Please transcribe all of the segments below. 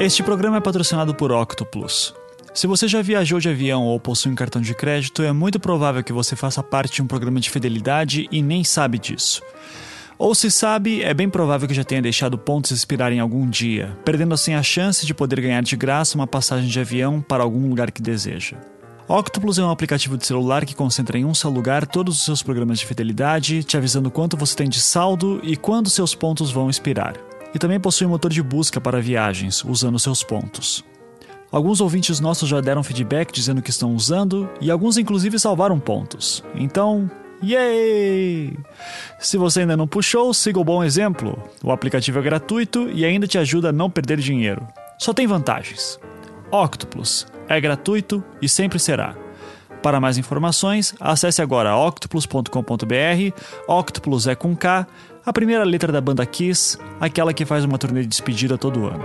Este programa é patrocinado por Octoplus. Se você já viajou de avião ou possui um cartão de crédito, é muito provável que você faça parte de um programa de fidelidade e nem sabe disso. Ou se sabe, é bem provável que já tenha deixado pontos expirarem algum dia, perdendo assim a chance de poder ganhar de graça uma passagem de avião para algum lugar que deseja. Octopus é um aplicativo de celular que concentra em um só lugar todos os seus programas de fidelidade, te avisando quanto você tem de saldo e quando seus pontos vão expirar. E também possui um motor de busca para viagens, usando seus pontos. Alguns ouvintes nossos já deram feedback dizendo que estão usando e alguns inclusive salvaram pontos. Então, Yay! Se você ainda não puxou, siga o bom exemplo. O aplicativo é gratuito e ainda te ajuda a não perder dinheiro. Só tem vantagens. Octopus é gratuito e sempre será. Para mais informações, acesse agora octopus.com.br. Octopus é com K, a primeira letra da banda Kiss, aquela que faz uma turnê de despedida todo ano.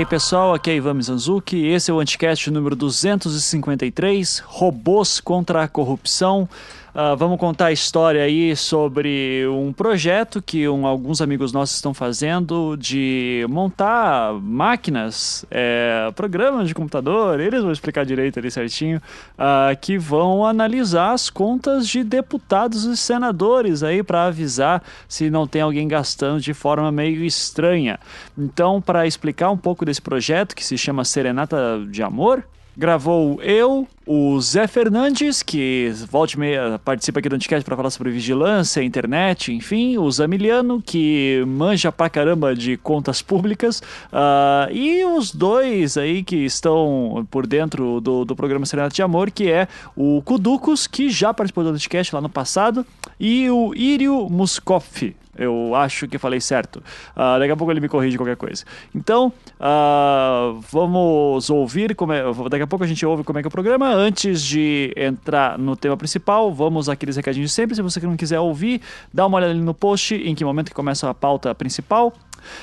Aí pessoal, aqui é Ivan Mizanzuki, esse é o Anticast número 253, Robôs contra a Corrupção. Uh, vamos contar a história aí sobre um projeto que um, alguns amigos nossos estão fazendo de montar máquinas, é, programas de computador, eles vão explicar direito ali certinho, uh, que vão analisar as contas de deputados e senadores aí para avisar se não tem alguém gastando de forma meio estranha. Então, para explicar um pouco desse projeto que se chama Serenata de Amor, gravou eu, o Zé Fernandes, que volte meia participa aqui do Anticast para falar sobre vigilância, internet, enfim, o Zamiliano, que manja pra caramba de contas públicas, uh, e os dois aí que estão por dentro do, do programa Serenata de Amor, que é o Kuducos, que já participou do Anticast lá no passado, e o Irio Muskoff. Eu acho que falei certo. Uh, daqui a pouco ele me corrige qualquer coisa. Então, uh, vamos ouvir. Como é, daqui a pouco a gente ouve como é que é o programa. Antes de entrar no tema principal, vamos aqueles recadinhos de sempre. Se você não quiser ouvir, dá uma olhada ali no post em que momento que começa a pauta principal.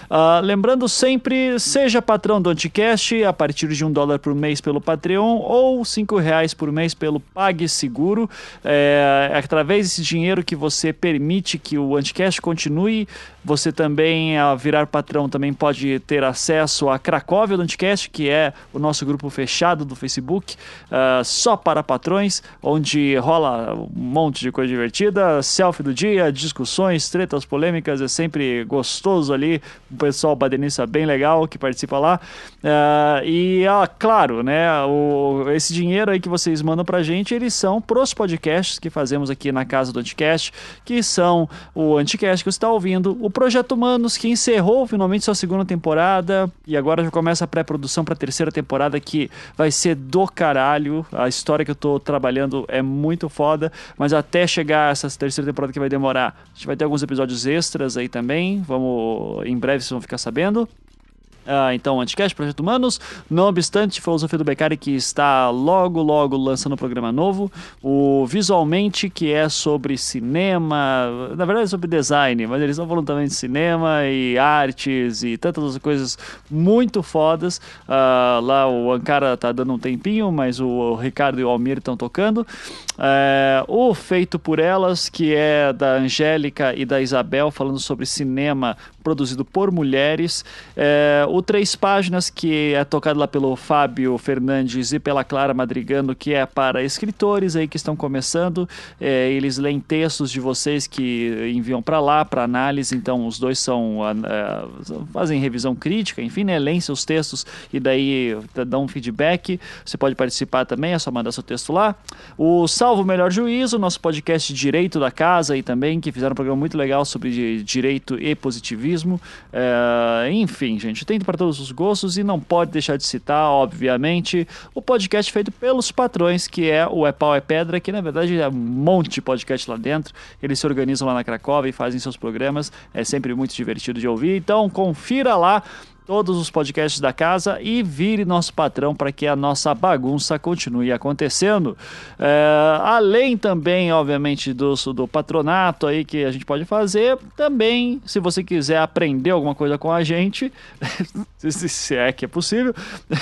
Uh, lembrando sempre, seja patrão do Anticast a partir de um dólar por mês pelo Patreon ou cinco reais por mês pelo PagSeguro. É, é através desse dinheiro que você permite que o Anticast continue. Você também, ao virar patrão, também pode ter acesso a Cracóvia do Anticast, que é o nosso grupo fechado do Facebook, uh, só para patrões, onde rola um monte de coisa divertida, selfie do dia, discussões, tretas polêmicas, é sempre gostoso ali o pessoal badenista bem legal que participa lá. Uh, e, ah, claro, né, o, esse dinheiro aí que vocês mandam pra gente, eles são pros podcasts que fazemos aqui na casa do Anticast, que são o Anticast que você está ouvindo, o Projeto Humanos, que encerrou finalmente sua segunda temporada, e agora já começa a pré-produção pra terceira temporada, que vai ser do caralho. A história que eu tô trabalhando é muito foda, mas até chegar essa terceira temporada que vai demorar, a gente vai ter alguns episódios extras aí também. Vamos em breve vocês vão ficar sabendo. Uh, então, Anticast, Projeto Humanos. Não obstante, Filosofia do Beccari que está logo, logo lançando um programa novo. O Visualmente, que é sobre cinema, na verdade é sobre design, mas eles estão falando também de cinema e artes e tantas outras coisas muito fodas. Uh, lá o Ankara tá dando um tempinho, mas o Ricardo e o Almir estão tocando. Uh, o Feito por Elas, que é da Angélica e da Isabel, falando sobre cinema produzido por mulheres. É, o Três Páginas, que é tocado lá pelo Fábio Fernandes e pela Clara Madrigano, que é para escritores aí que estão começando. É, eles leem textos de vocês que enviam para lá para análise, então os dois são uh, fazem revisão crítica, enfim, né, leem seus textos e daí dão um feedback. Você pode participar também, é só mandar seu texto lá. O Salvo Melhor Juízo, nosso podcast Direito da Casa aí também, que fizeram um programa muito legal sobre direito e positivismo é, enfim, gente, tem para todos os gostos e não pode deixar de citar, obviamente, o podcast feito pelos patrões, que é o É Pau é Pedra, que na verdade é um monte de podcast lá dentro. Eles se organizam lá na Cracóvia e fazem seus programas. É sempre muito divertido de ouvir. Então, confira lá todos os podcasts da casa e vire nosso patrão para que a nossa bagunça continue acontecendo. É, além também, obviamente, do, do patronato aí que a gente pode fazer, também, se você quiser aprender alguma coisa com a gente, se é que é possível,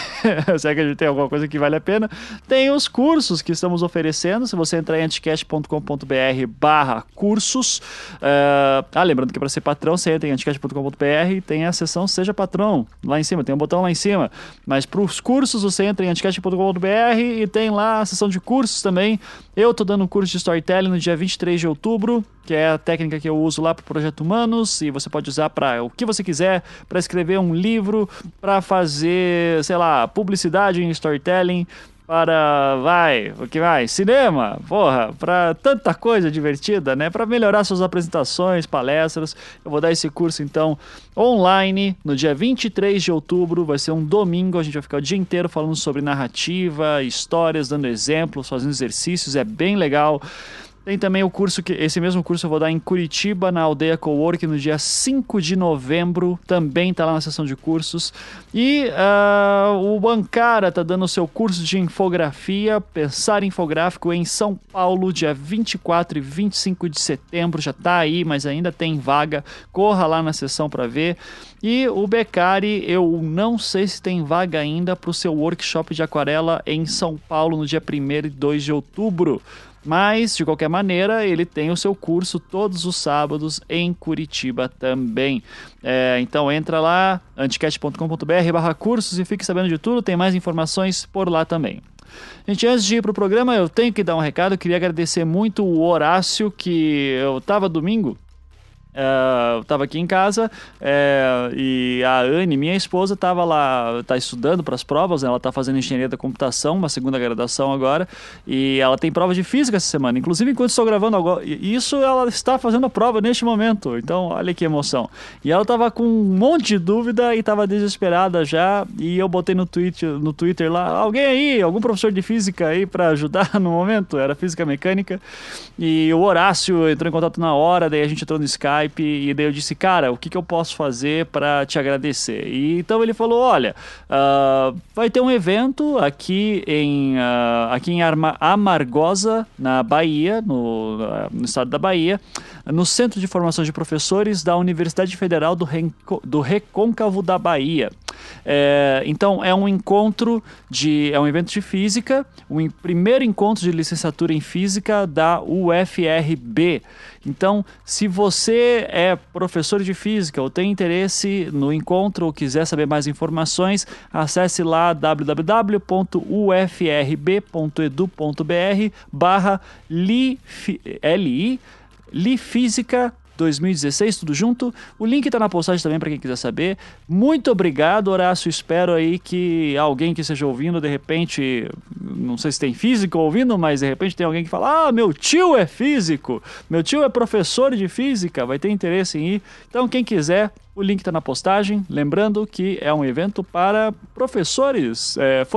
se é que a gente tem alguma coisa que vale a pena, tem os cursos que estamos oferecendo. Se você entrar em anticast.com.br barra cursos, é, ah, lembrando que para ser patrão, você entra em anticast.com.br e tem a seção Seja Patrão, lá em cima, tem um botão lá em cima. Mas para os cursos, você entra em anticast.com.br e tem lá a seção de cursos também. Eu tô dando um curso de storytelling no dia 23 de outubro, que é a técnica que eu uso lá para o Projeto Humanos, e você pode usar para o que você quiser, para escrever um livro, para fazer, sei lá, publicidade em storytelling, para, vai, o que vai? Cinema, porra, para tanta coisa divertida, né? Para melhorar suas apresentações, palestras. Eu vou dar esse curso então online no dia 23 de outubro, vai ser um domingo, a gente vai ficar o dia inteiro falando sobre narrativa, histórias, dando exemplos, fazendo exercícios, é bem legal. Tem também o curso que esse mesmo curso eu vou dar em Curitiba, na Aldeia Cowork, no dia 5 de novembro. Também está lá na seção de cursos. E uh, o Bancara está dando o seu curso de infografia, Pensar Infográfico, em São Paulo, dia 24 e 25 de setembro. Já está aí, mas ainda tem vaga. Corra lá na sessão para ver. E o Becari, eu não sei se tem vaga ainda para o seu workshop de aquarela em São Paulo, no dia 1 e 2 de outubro. Mas, de qualquer maneira, ele tem o seu curso todos os sábados em Curitiba também. É, então entra lá, anticast.com.br barra cursos e fique sabendo de tudo, tem mais informações por lá também. Gente, antes de ir para o programa, eu tenho que dar um recado. Eu queria agradecer muito o Horácio, que eu estava domingo Uh, eu estava aqui em casa é, e a Anne, minha esposa, estava lá, está estudando para as provas, né? ela está fazendo engenharia da computação, uma segunda graduação agora, e ela tem prova de física essa semana. Inclusive, enquanto estou gravando agora, isso ela está fazendo a prova neste momento. Então, olha que emoção. E ela estava com um monte de dúvida e estava desesperada já. E eu botei no Twitter, no Twitter lá, alguém aí, algum professor de física aí para ajudar no momento? Era física mecânica. E o Horácio entrou em contato na hora, daí a gente entrou no Skype Skype e daí eu disse, cara, o que, que eu posso fazer para te agradecer? E então ele falou, olha, uh, vai ter um evento aqui em, uh, aqui em Amargosa, na Bahia, no, uh, no estado da Bahia, no Centro de Formação de Professores da Universidade Federal do, Renco, do Recôncavo da Bahia. É, então é um encontro de é um evento de física, o um primeiro encontro de licenciatura em física da UFRB. Então, se você é professor de física ou tem interesse no encontro ou quiser saber mais informações, acesse lá www.ufrb.edu.br barra li, li, física 2016, tudo junto. O link está na postagem também para quem quiser saber. Muito obrigado, Horácio. Espero aí que alguém que esteja ouvindo, de repente, não sei se tem físico ouvindo, mas de repente tem alguém que fala: Ah, meu tio é físico, meu tio é professor de física, vai ter interesse em ir. Então, quem quiser, o link está na postagem. Lembrando que é um evento para professores. É,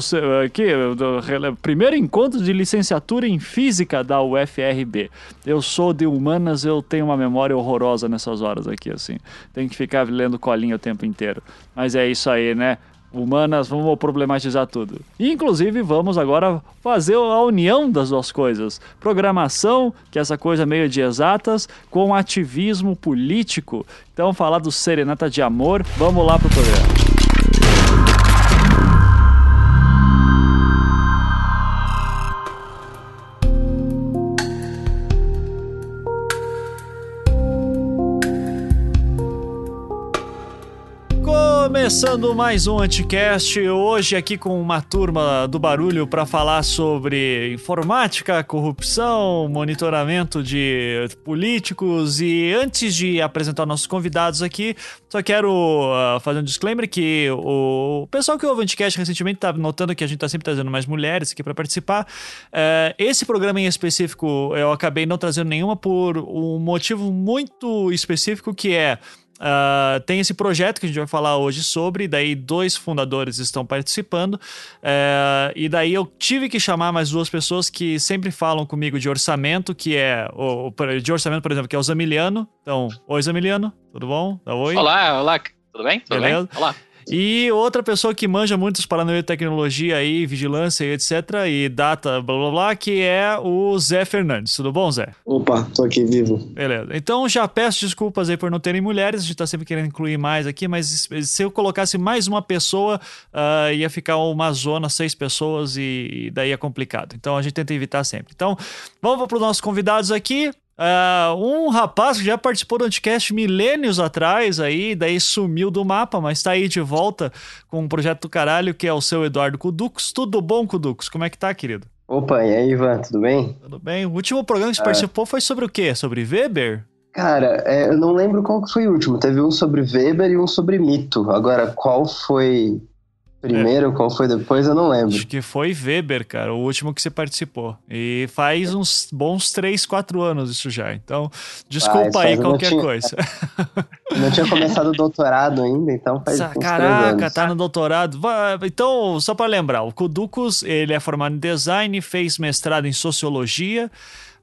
sei, aqui, do, primeiro encontro de licenciatura em física da UFRB. Eu sou de humanas, eu tenho uma memória horrorosa nessas horas aqui, assim. Tenho que ficar lendo colinha o tempo inteiro. Mas é isso aí, né? Humanas, vamos problematizar tudo. Inclusive, vamos agora fazer a união das duas coisas. Programação, que é essa coisa meio de exatas, com ativismo político. Então, falar do Serenata de Amor, vamos lá pro programa. Começando mais um Anticast, hoje aqui com uma turma do barulho para falar sobre informática, corrupção, monitoramento de políticos e antes de apresentar nossos convidados aqui, só quero uh, fazer um disclaimer que o pessoal que ouve o Anticast recentemente está notando que a gente está sempre trazendo mais mulheres aqui para participar. Uh, esse programa em específico eu acabei não trazendo nenhuma por um motivo muito específico que é Uh, tem esse projeto que a gente vai falar hoje sobre, daí dois fundadores estão participando, uh, e daí eu tive que chamar mais duas pessoas que sempre falam comigo de orçamento, que é o, de orçamento, por exemplo, que é o Zamiliano. Então, oi Zamiliano, tudo bom? Dá oi. Olá, olá, Tudo bem? Tudo Beleza? bem? Olá. E outra pessoa que manja muitos paranoia de tecnologia aí, vigilância e etc. e data, blá blá blá, que é o Zé Fernandes. Tudo bom, Zé? Opa, tô aqui vivo. Beleza. Então já peço desculpas aí por não terem mulheres, a gente tá sempre querendo incluir mais aqui, mas se eu colocasse mais uma pessoa, uh, ia ficar uma zona, seis pessoas e, e daí é complicado. Então a gente tenta evitar sempre. Então vamos para os nossos convidados aqui. Uh, um rapaz que já participou do Anticast milênios atrás, aí, daí sumiu do mapa, mas tá aí de volta com um projeto do caralho que é o seu Eduardo Cudux. Tudo bom, Cudux? Como é que tá, querido? Opa, e aí, Ivan, tudo bem? Tudo bem. O último programa que você uh, participou foi sobre o quê? Sobre Weber? Cara, é, eu não lembro qual foi o último. Teve um sobre Weber e um sobre mito. Agora, qual foi Primeiro, é. qual foi depois, eu não lembro. Acho que foi Weber, cara, o último que você participou. E faz uns bons 3, 4 anos isso já. Então, desculpa ah, aí qualquer tinha, coisa. Não tinha começado o doutorado ainda, então faz uns Caraca, tá no doutorado. Então, só para lembrar, o Kudukus, ele é formado em design, fez mestrado em sociologia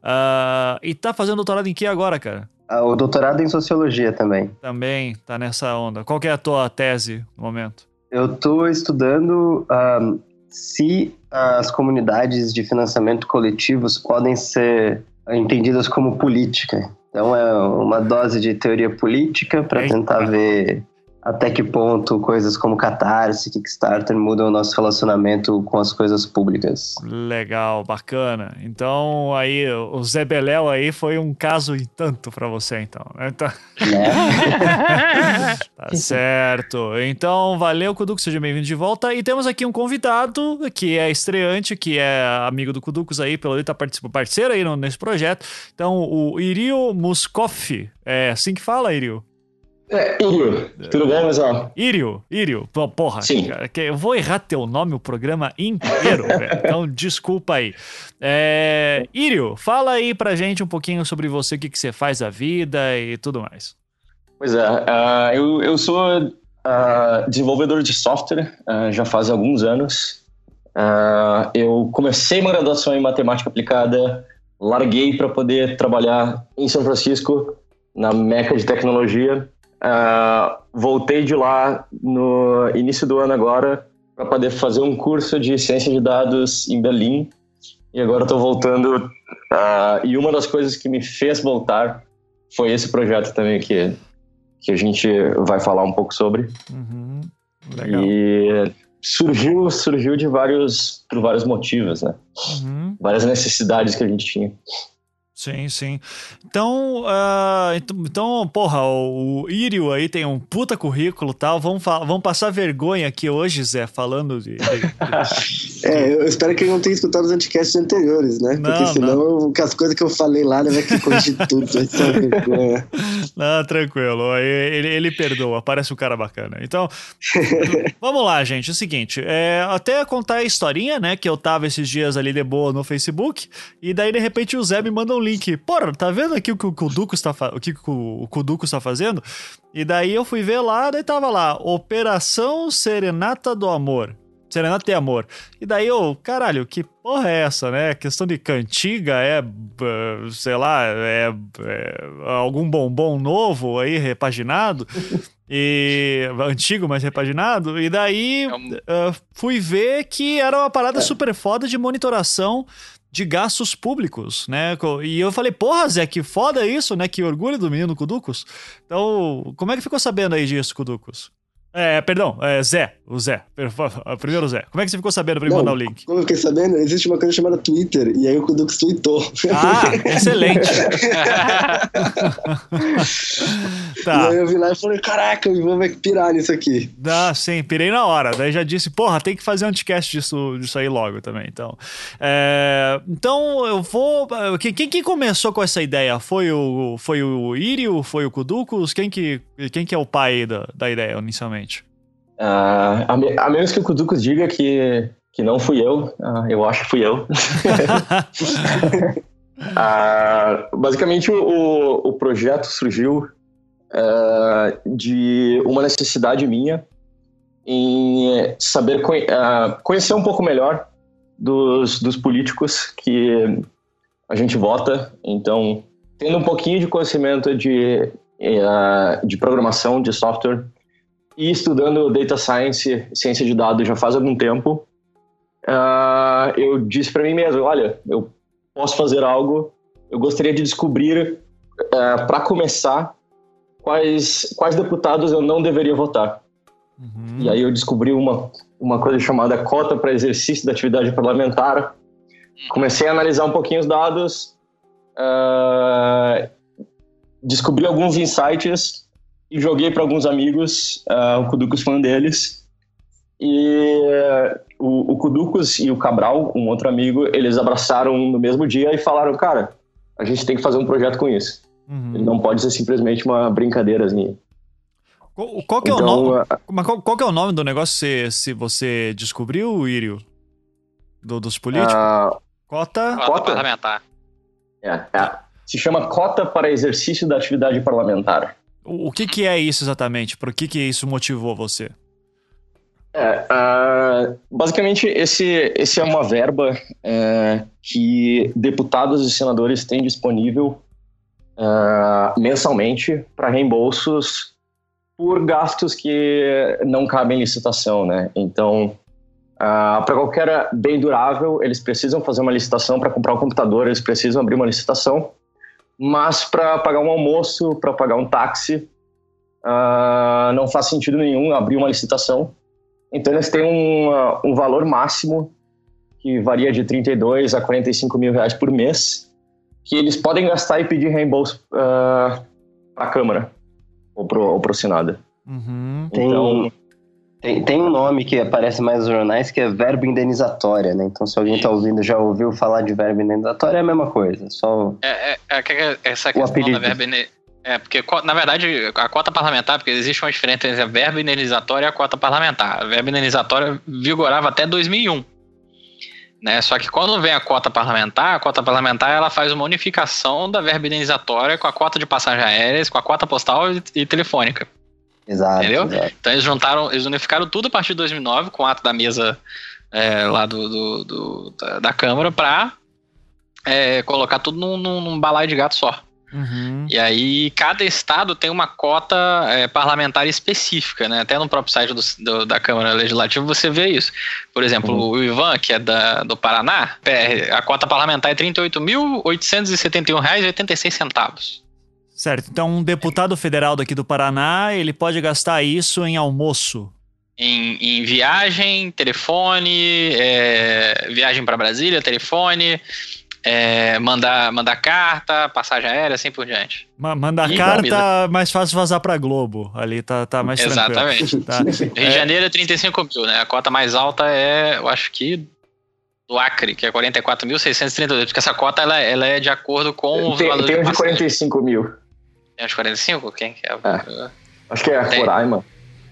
uh, e tá fazendo doutorado em que agora, cara? Ah, o doutorado em sociologia também. Também, tá nessa onda. Qual que é a tua tese no momento? Eu estou estudando um, se as comunidades de financiamento coletivos podem ser entendidas como política. Então é uma dose de teoria política para tentar ver até que ponto coisas como Catarse, Kickstarter mudam o nosso relacionamento com as coisas públicas. Legal, bacana. Então, aí, o Zé Beléu aí foi um caso e tanto para você, então. Né? então... É. tá certo. Então, valeu, Kuduco, seja bem-vindo de volta. E temos aqui um convidado que é estreante, que é amigo do Kuducos aí, pelo jeito tá parceiro aí nesse projeto. Então, o Irio Muskoff. É assim que fala, Irio? É, Írio. Tudo bom, Mesão? Írio, Írio. Porra, Sim. Cara, eu vou errar teu nome o programa inteiro, velho. Então, desculpa aí. É, Írio, fala aí pra gente um pouquinho sobre você, o que, que você faz da vida e tudo mais. Pois é, uh, eu, eu sou uh, desenvolvedor de software uh, já faz alguns anos. eu comecei uma graduação em matemática aplicada, larguei para poder trabalhar em São Francisco, na Meca de Tecnologia, Uh, voltei de lá no início do ano agora para poder fazer um curso de ciência de dados em Berlim. E agora estou voltando. Uh, e uma das coisas que me fez voltar foi esse projeto também que, que a gente vai falar um pouco sobre. Uhum. Legal. E surgiu, surgiu de vários, por vários motivos, né? Uhum. Várias necessidades que a gente tinha. Sim, sim. Então, uh, então, porra, o, Irio aí tem um puta currículo tal. Vamos, vamos passar vergonha aqui hoje, Zé, falando de. de, é, eu espero que ele não tenha escutado os anticasts anteriores, né? Não, Porque senão não. as coisas que eu falei lá, ele vai que corrigir tudo. Vai ser vergonha. Não, tranquilo. Ele, ele perdoa, parece um cara bacana. Então, vamos lá, gente. É o seguinte, é, até contar a historinha, né? Que eu tava esses dias ali de boa no Facebook, e daí de repente o Zé me manda um link. Porra, tá vendo aqui o que o Kuduko está, o que o Kuduko está fazendo? E daí eu fui ver lá, daí tava lá, Operação Serenata do Amor. Serenata de Amor. E daí eu, caralho, que porra é essa, né? Questão de cantiga é, sei lá, é, é algum bombom novo aí, repaginado. e antigo, mas repaginado. E daí é um... uh, fui ver que era uma parada é. super foda de monitoração de gastos públicos, né? E eu falei, porra, Zé, que foda isso, né? Que orgulho do menino Kuducos. Então, como é que ficou sabendo aí disso, Kuducos? É, perdão, é Zé, o Zé. Primeiro Zé. Como é que você ficou sabendo pra me mandar o link? Como eu fiquei sabendo? Existe uma coisa chamada Twitter, e aí o Kudux tweetou. Ah, excelente. tá. E aí eu vi lá e falei, caraca, Ivan vai pirar nisso aqui. Ah, sim, pirei na hora. Daí já disse, porra, tem que fazer um podcast disso, disso aí logo também. Então, é... então eu vou... Quem, quem que começou com essa ideia? Foi o, foi o Irio? Foi o Kuducos? Quem que, quem que é o pai da, da ideia inicialmente? Uh, a, a, menos que o Kudukus diga que, que não fui eu, uh, eu acho que fui eu. uh, basicamente, o, o projeto surgiu de uma necessidade minha em saber conhecer um pouco melhor dos, dos políticos que a gente vota. Então, tendo um pouquinho de conhecimento de, de programação, de software, e estudando data science, ciência de dados já faz algum tempo, uh, eu disse para mim mesmo, olha, eu posso fazer algo, eu gostaria de descobrir, uh, é, para começar, quais, quais deputados eu não deveria votar. Uhum. E aí eu descobri uma, uma coisa chamada cota para exercício da atividade parlamentar. Comecei a analisar um pouquinho os dados, uh, descobri alguns insights joguei para alguns amigos. Uh, o Kudukus foi um deles. E uh, o, o Kudukus e o Cabral, um outro amigo, eles abraçaram no mesmo dia e falaram: Cara, a gente tem que fazer um projeto com isso. Uhum. Ele não pode ser simplesmente uma brincadeirazinha. Qual, qual que então, é o então, nome? Mas qual, qual que é o nome do negócio se, se você descobriu, Irio? Do, dos políticos? Uh, cota... Cota parlamentar. É, é. Se chama Cota para Exercício da Atividade Parlamentar. O, que, que é isso exatamente? Por que, que isso motivou você? É, uh, basicamente, esse, esse é uma verba uh, que deputados e senadores têm disponível uh, mensalmente para reembolsos por gastos que não cabem em licitação, né? Então, uh, para qualquer bem durável, eles precisam fazer uma licitação para comprar um computador, eles precisam abrir uma licitação, mas para pagar um almoço, para pagar um táxi, uh, não faz sentido nenhum abrir uma licitação. Então, eles têm um, uh, um valor máximo que varia de 32 a 45 mil reais por mês, que eles podem gastar e pedir reembolso uh, para a Câmara ou pro, ou pro Senado. Uhum. Então... Tem, tem, um nome que aparece mais nos jornais que é verbo indenizatória, né? Então, se alguém está ouvindo já ouviu falar de verbo indenizatória, é a mesma coisa. Só é, é, é, é essa questão da verbo É, porque, na verdade, a cota parlamentar, porque existe uma diferença entre a verba indenizatória e a cota parlamentar. A verba indenizatória vigorava até 2001. Né? Só que quando vem a cota parlamentar, a cota parlamentar ela faz uma unificação da verba indenizatória com a cota de passagens aéreas, com a cota postal e, e telefônica. Exato, Entendeu? Exato. Então eles juntaram, eles unificaram tudo a partir de 2009 com o ato da mesa é, lá do, do, do da, da, Câmara para é, colocar tudo num, num, num balaio de gato só. Uhum. E aí, cada estado tem uma cota é, parlamentar específica, né? Até no próprio site do, do, da Câmara Legislativa você vê isso. Por exemplo, uhum. o Ivan, que é da, do Paraná, a cota parlamentar é R$ 38.871,86. Certo. Então, um deputado federal daqui do Paraná, ele pode gastar isso em almoço? Em, em viagem, telefone, é, viagem para Brasília, telefone, é, mandar, mandar carta, passagem aérea, assim por diante. mandar e carta, comida. mais fácil vazar pra Globo. Ali tá, tá mais Exatamente. tranquilo. Exatamente. Tá. Rio de é. Janeiro é 35 mil, né? A cota mais alta é, eu acho que do Acre, que é 44.632, porque essa cota ela, ela é de acordo com os tem, valores Tem um de 45 mil. Tem uns 45? Quem que é? é. Acho que é tem. Roraima.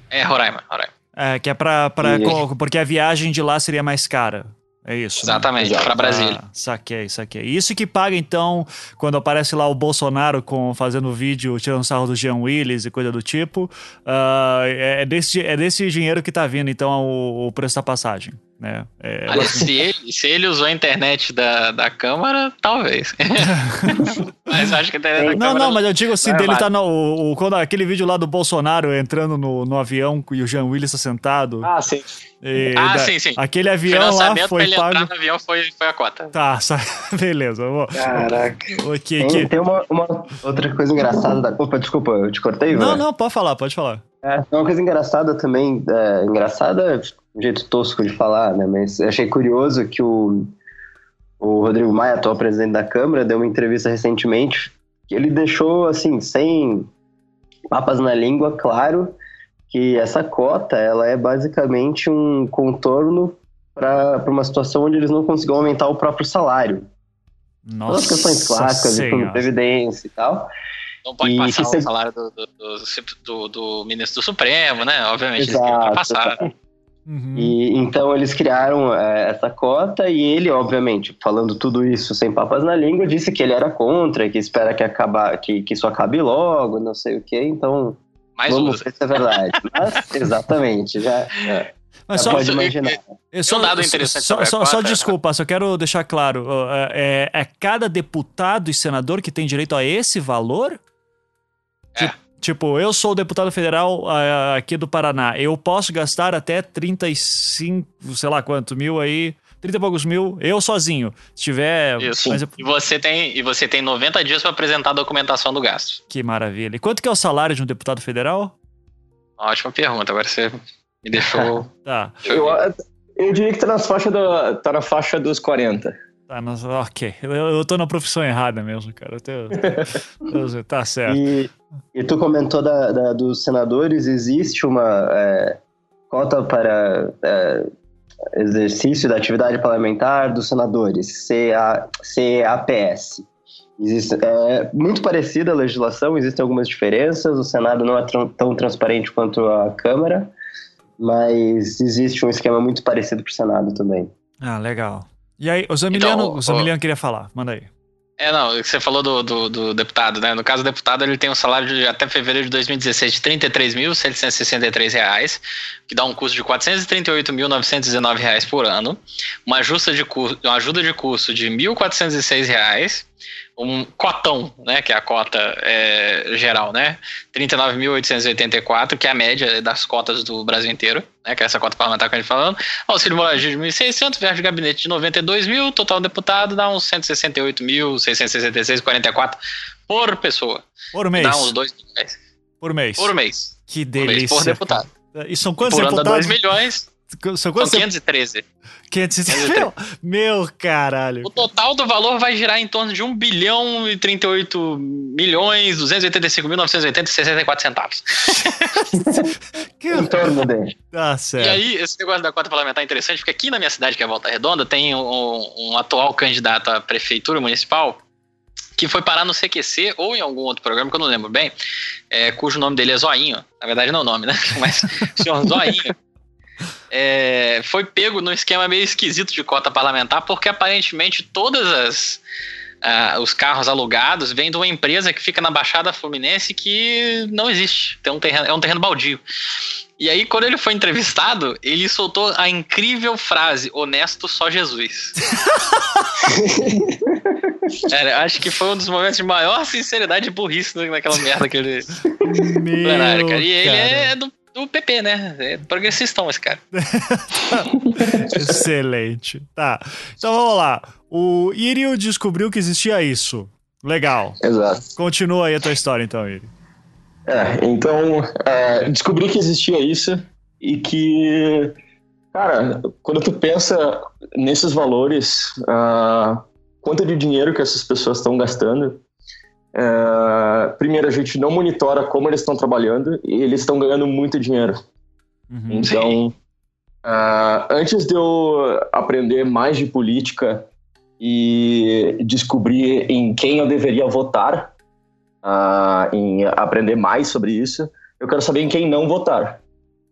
É, Roraima, Roraima. É, que é pra, pra, e... porque a viagem de lá seria mais cara. É isso. Né? Exatamente, né? para Brasília. Ah, saquei, saquei. Isso que paga, então, quando aparece lá o Bolsonaro com, fazendo vídeo, tirando sarro do Jean Willis e coisa do tipo. Uh, é, desse, é desse dinheiro que tá vindo, então, o, o preço da passagem. Né? É, Olha, assim... se, ele, se ele usou a internet da, da Câmara, talvez. mas acho que a internet da Não, Câmara não, mas eu digo assim, dele tá no, o, o, quando, aquele vídeo lá do Bolsonaro entrando no, no avião e o Jean Willis tá sentado. Ah, sim. E ah, da, sim, sim. Aquele avião lá foi ele pago. no avião foi, foi a cota. Tá, beleza. Vou... Caraca. Okay, tem, que... tem uma, uma, outra coisa engraçada da. Opa, desculpa, eu te cortei, Não, não, pode falar, pode falar. É, uma coisa engraçada também, é, engraçada um jeito tosco de falar, né? Mas achei curioso que o, o Rodrigo Maia, atual presidente da Câmara, deu uma entrevista recentemente que ele deixou, assim, sem papas na língua, claro que essa cota, ela é basicamente um contorno para uma situação onde eles não conseguiam aumentar o próprio salário. Nossa Todas as questões clássicas de previdência e tal. Não pode e passar o salário do, do, do, do, ministro do Supremo, né? Obviamente, Exato, eles passar. Uhum. E então eles criaram é, essa cota e ele, obviamente, falando tudo isso sem papas na língua, disse que ele era contra, que espera que, acabar, que, que isso acabe logo, não sei o quê. Então, Mais vamos ver se é verdade. Mas, exatamente, já, é. Mas só, pode imaginar. Eu, só, dado interessante só, só, só, desculpa, só quero deixar claro. É, é, é, cada deputado e senador que tem direito a esse valor? É. Tipo, eu sou deputado federal uh, aqui do Paraná. Eu posso gastar até 35, sei lá quanto mil aí 30 e poucos mil, eu sozinho. Se tiver. Isso. Mas... E, você tem, e você tem 90 dias para apresentar a documentação do gasto. Que maravilha. E quanto que é o salário de um deputado federal? Ótima pergunta. Agora você me deixou. tá. Eu, eu diria que tá, nas faixa do, tá na faixa dos 40. Tá, nas, ok. Eu, eu tô na profissão errada mesmo, cara. Eu tá certo. E, e tu comentou da, da, dos senadores, existe uma é, cota para. É, exercício da atividade parlamentar dos senadores, CA, CAPS. Existe, é muito parecida a legislação, existem algumas diferenças, o Senado não é tão transparente quanto a Câmara, mas existe um esquema muito parecido para o Senado também. Ah, legal. E aí, o Zamiliano, então, o Zamiliano queria falar, manda aí. É, não, você falou do, do, do, deputado, né? No caso do deputado, ele tem um salário de, até fevereiro de 2016 de R$ 33.763, que dá um custo de R$ 438.919 por ano, uma, ajusta de, uma ajuda de custo de R$ 1.406 um cotão, né, que é a cota é, geral, né, 39.884, que é a média das cotas do Brasil inteiro, né, que é essa cota parlamentar que a gente tá falando, auxílio moradia de 1.600, verso de gabinete de 92 mil, total deputado dá uns 168.666,44 por pessoa. Por mês. Dá uns 2 milhões. Por mês. Por mês. Que delícia. Por, mês, por deputado. E são quantos por deputados? 2 milhões. São, quantos São 513. 513. Meu, meu caralho. O total do valor vai girar em torno de 1 bilhão e 38 milhões 285 mil 980 e 64 centavos. que em torno dele. Tá certo. E aí, esse negócio da cota parlamentar é interessante, porque aqui na minha cidade, que é Volta Redonda, tem um, um atual candidato à prefeitura municipal que foi parar no CQC ou em algum outro programa que eu não lembro bem, é, cujo nome dele é Zoinho. Na verdade, não é o nome, né? Mas senhor Zoinho é, foi pego num esquema meio esquisito de cota parlamentar, porque aparentemente todas as uh, os carros alugados vêm de uma empresa que fica na Baixada Fluminense que não existe. Tem um terreno, é um terreno baldio. E aí, quando ele foi entrevistado, ele soltou a incrível frase: honesto só Jesus. Cara, acho que foi um dos momentos de maior sinceridade e burrice naquela merda que ele. Meu plenário, cara. E ele é do do PP, né? É progressistão esse cara. Excelente. Tá. Então vamos lá. O Irio descobriu que existia isso. Legal. Exato. Continua aí a tua história, então, Irio. É, então, é, descobri que existia isso e que, cara, quando tu pensa nesses valores, uh, quanto de dinheiro que essas pessoas estão gastando, é, primeiro, a gente não monitora como eles estão trabalhando e eles estão ganhando muito dinheiro. Uhum. Então, uh, antes de eu aprender mais de política e descobrir em quem eu deveria votar, uh, em aprender mais sobre isso, eu quero saber em quem não votar.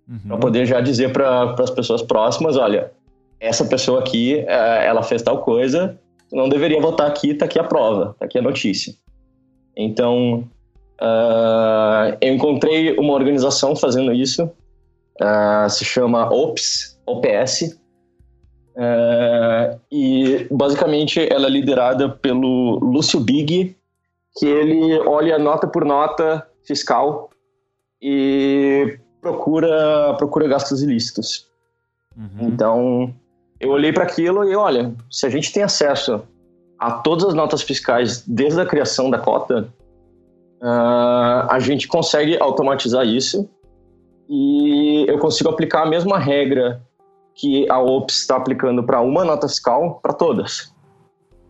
Uhum. Para poder já dizer para as pessoas próximas: olha, essa pessoa aqui, uh, ela fez tal coisa, não deveria votar aqui, tá aqui a prova, tá aqui a notícia. Então, uh, eu encontrei uma organização fazendo isso, uh, se chama OPS, OPS, uh, e basicamente ela é liderada pelo Lúcio Big, que ele olha nota por nota fiscal e procura, procura gastos ilícitos. Uhum. Então, eu olhei para aquilo e olha, se a gente tem acesso a todas as notas fiscais desde a criação da cota, uh, a gente consegue automatizar isso e eu consigo aplicar a mesma regra que a OPS está aplicando para uma nota fiscal para todas.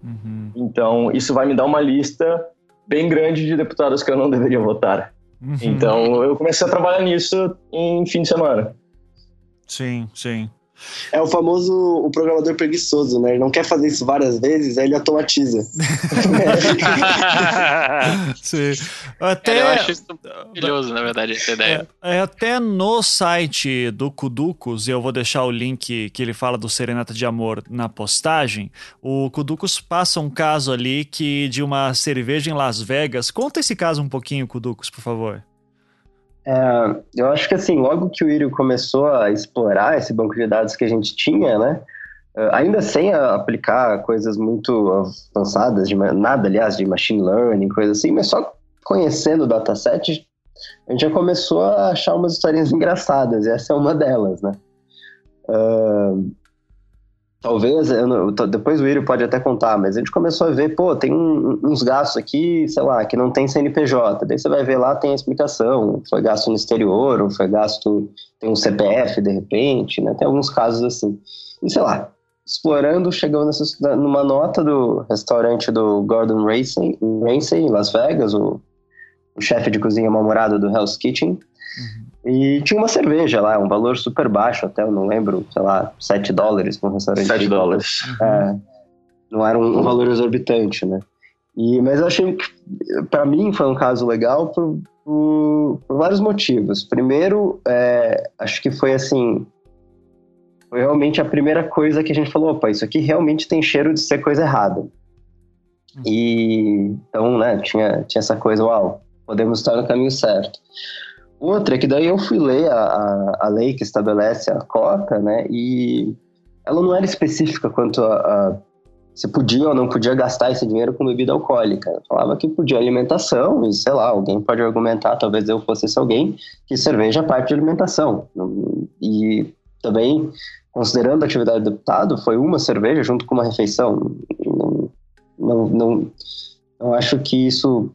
Uhum. Então, isso vai me dar uma lista bem grande de deputados que eu não deveria votar. Uhum. Então, eu comecei a trabalhar nisso em fim de semana. Sim, sim. É o famoso o programador preguiçoso, né? Ele não quer fazer isso várias vezes, aí ele automatiza. Sim. Até, é, eu acho isso maravilhoso, na verdade, essa ideia. É, é, até no site do Kuducos, eu vou deixar o link que ele fala do Serenata de Amor na postagem. O Kuducos passa um caso ali que de uma cerveja em Las Vegas. Conta esse caso um pouquinho, Kuducos, por favor. É, eu acho que assim, logo que o Irio começou a explorar esse banco de dados que a gente tinha, né? É, ainda sem aplicar coisas muito avançadas, de, nada, aliás, de machine learning, coisa assim, mas só conhecendo o dataset, a gente já começou a achar umas historinhas engraçadas, e essa é uma delas, né? Uh, talvez, não, depois o Írio pode até contar, mas a gente começou a ver, pô, tem uns gastos aqui, sei lá, que não tem CNPJ. Daí você vai ver lá, tem a explicação. Foi gasto no exterior, ou foi gasto, tem um CPF de repente, né? Tem alguns casos assim. E sei lá, explorando, chegou nessa, numa nota do restaurante do Gordon Ramsay, Ramsay em Las Vegas, o, o chefe de cozinha mal-humorado do Hell's Kitchen. Uhum. E tinha uma cerveja lá, um valor super baixo até, eu não lembro, sei lá, 7 dólares para um restaurante. 7 dólares. É, não era um, um, valor exorbitante, né? E, mas eu achei que, para mim, foi um caso legal por, por, por vários motivos. Primeiro, é, acho que foi assim, foi realmente a primeira coisa que a gente falou, opa, isso aqui realmente tem cheiro de ser coisa errada. E então, né, tinha, tinha essa coisa, uau, podemos estar no caminho certo. Outra é que daí eu fui ler a, a, a, lei que estabelece a cota, né? E ela não era específica quanto a, a, se podia ou não podia gastar esse dinheiro com bebida alcoólica. Ela falava que podia alimentação, e sei lá, alguém pode argumentar, talvez eu fosse esse alguém, que cerveja é parte de alimentação. E também, considerando a atividade do deputado, foi uma cerveja junto com uma refeição. Não, não, não acho que isso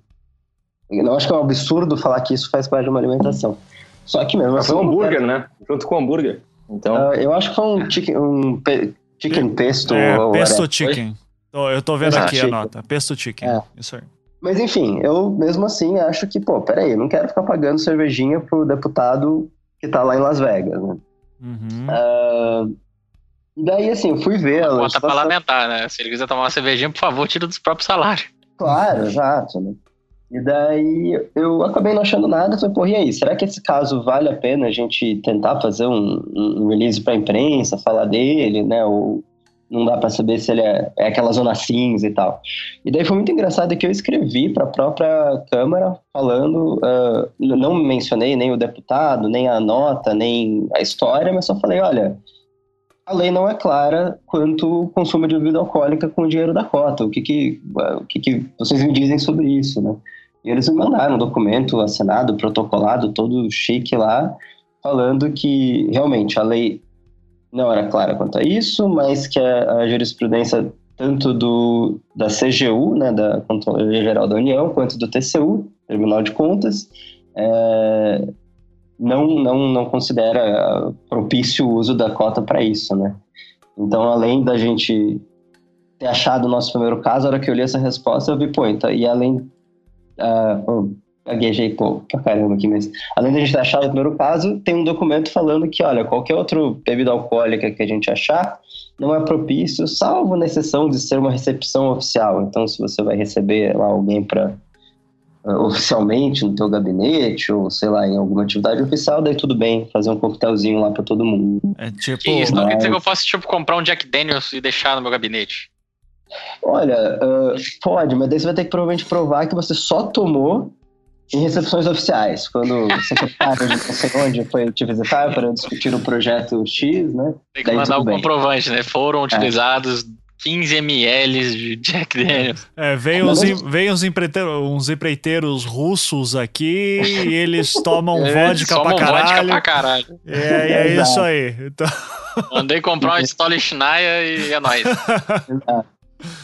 eu não acho que é um absurdo falar que isso faz parte de uma alimentação. Só que mesmo assim. Foi um hambúrguer, é... né? Junto com o hambúrguer. Então... Uh, eu acho que foi um chicken, um pe chicken pesto. É, pesto chicken. Eu tô vendo aqui chicken. a nota. Pesto chicken. É. Isso aí. Mas enfim, eu mesmo assim acho que, pô, peraí, eu não quero ficar pagando cervejinha pro deputado que tá lá em Las Vegas, né? Uhum. Uh, e daí, assim, eu fui ver. Uma conta parlamentar, né? Se ele quiser tomar uma cervejinha, por favor, tira dos próprios salários. Claro, exato. Né? E daí eu acabei não achando nada, porra, e aí, será que esse caso vale a pena a gente tentar fazer um, um release pra imprensa, falar dele, né? Ou não dá para saber se ele é, é, aquela zona cinza e tal. E daí foi muito engraçado que eu escrevi para a própria Câmara falando, uh, não mencionei nem o deputado, nem a nota, nem a história, mas só falei, olha, a lei não é clara quanto o consumo de bebida alcoólica com o dinheiro da cota. O que que, o que que vocês me dizem sobre isso, né? E eles me mandaram um documento assinado, protocolado, todo chique lá, falando que realmente a lei não era clara quanto a isso, mas que a, a jurisprudência tanto do, da CGU, né, da Controladoria Geral da União, quanto do TCU, Tribunal de Contas, é, não, não, não considera propício o uso da cota para isso, né? Então, além da gente ter achado o nosso primeiro caso, a hora que eu li essa resposta, eu vi, pô, então, e além Uh, gaguejei pô, pra caramba aqui, mas além da gente achar o primeiro caso, tem um documento falando que, olha, qualquer outro bebida alcoólica que a gente achar não é propício, salvo na exceção de ser uma recepção oficial. Então, se você vai receber lá alguém para uh, ah, oficialmente no teu gabinete ou sei lá em alguma atividade oficial, daí tudo bem, fazer um coquetelzinho lá para todo mundo. É tipo, que isso, não quer dizer que eu posso tipo comprar um Jack Daniels e deixar no meu gabinete. Olha, uh, pode, mas daí você vai ter que provavelmente provar que você só tomou em recepções oficiais, quando o secretário de não onde foi te visitar para discutir o projeto X, né? Tem que daí mandar o um comprovante, né? Foram é. utilizados 15 ml de Jack Daniels. É, vem uns, vem uns, empreiteiros, uns empreiteiros russos aqui e eles tomam vodka, pra caralho. vodka pra caralho. É, é isso aí. Então... Mandei comprar uma Stolichnaya e é nóis. Exato.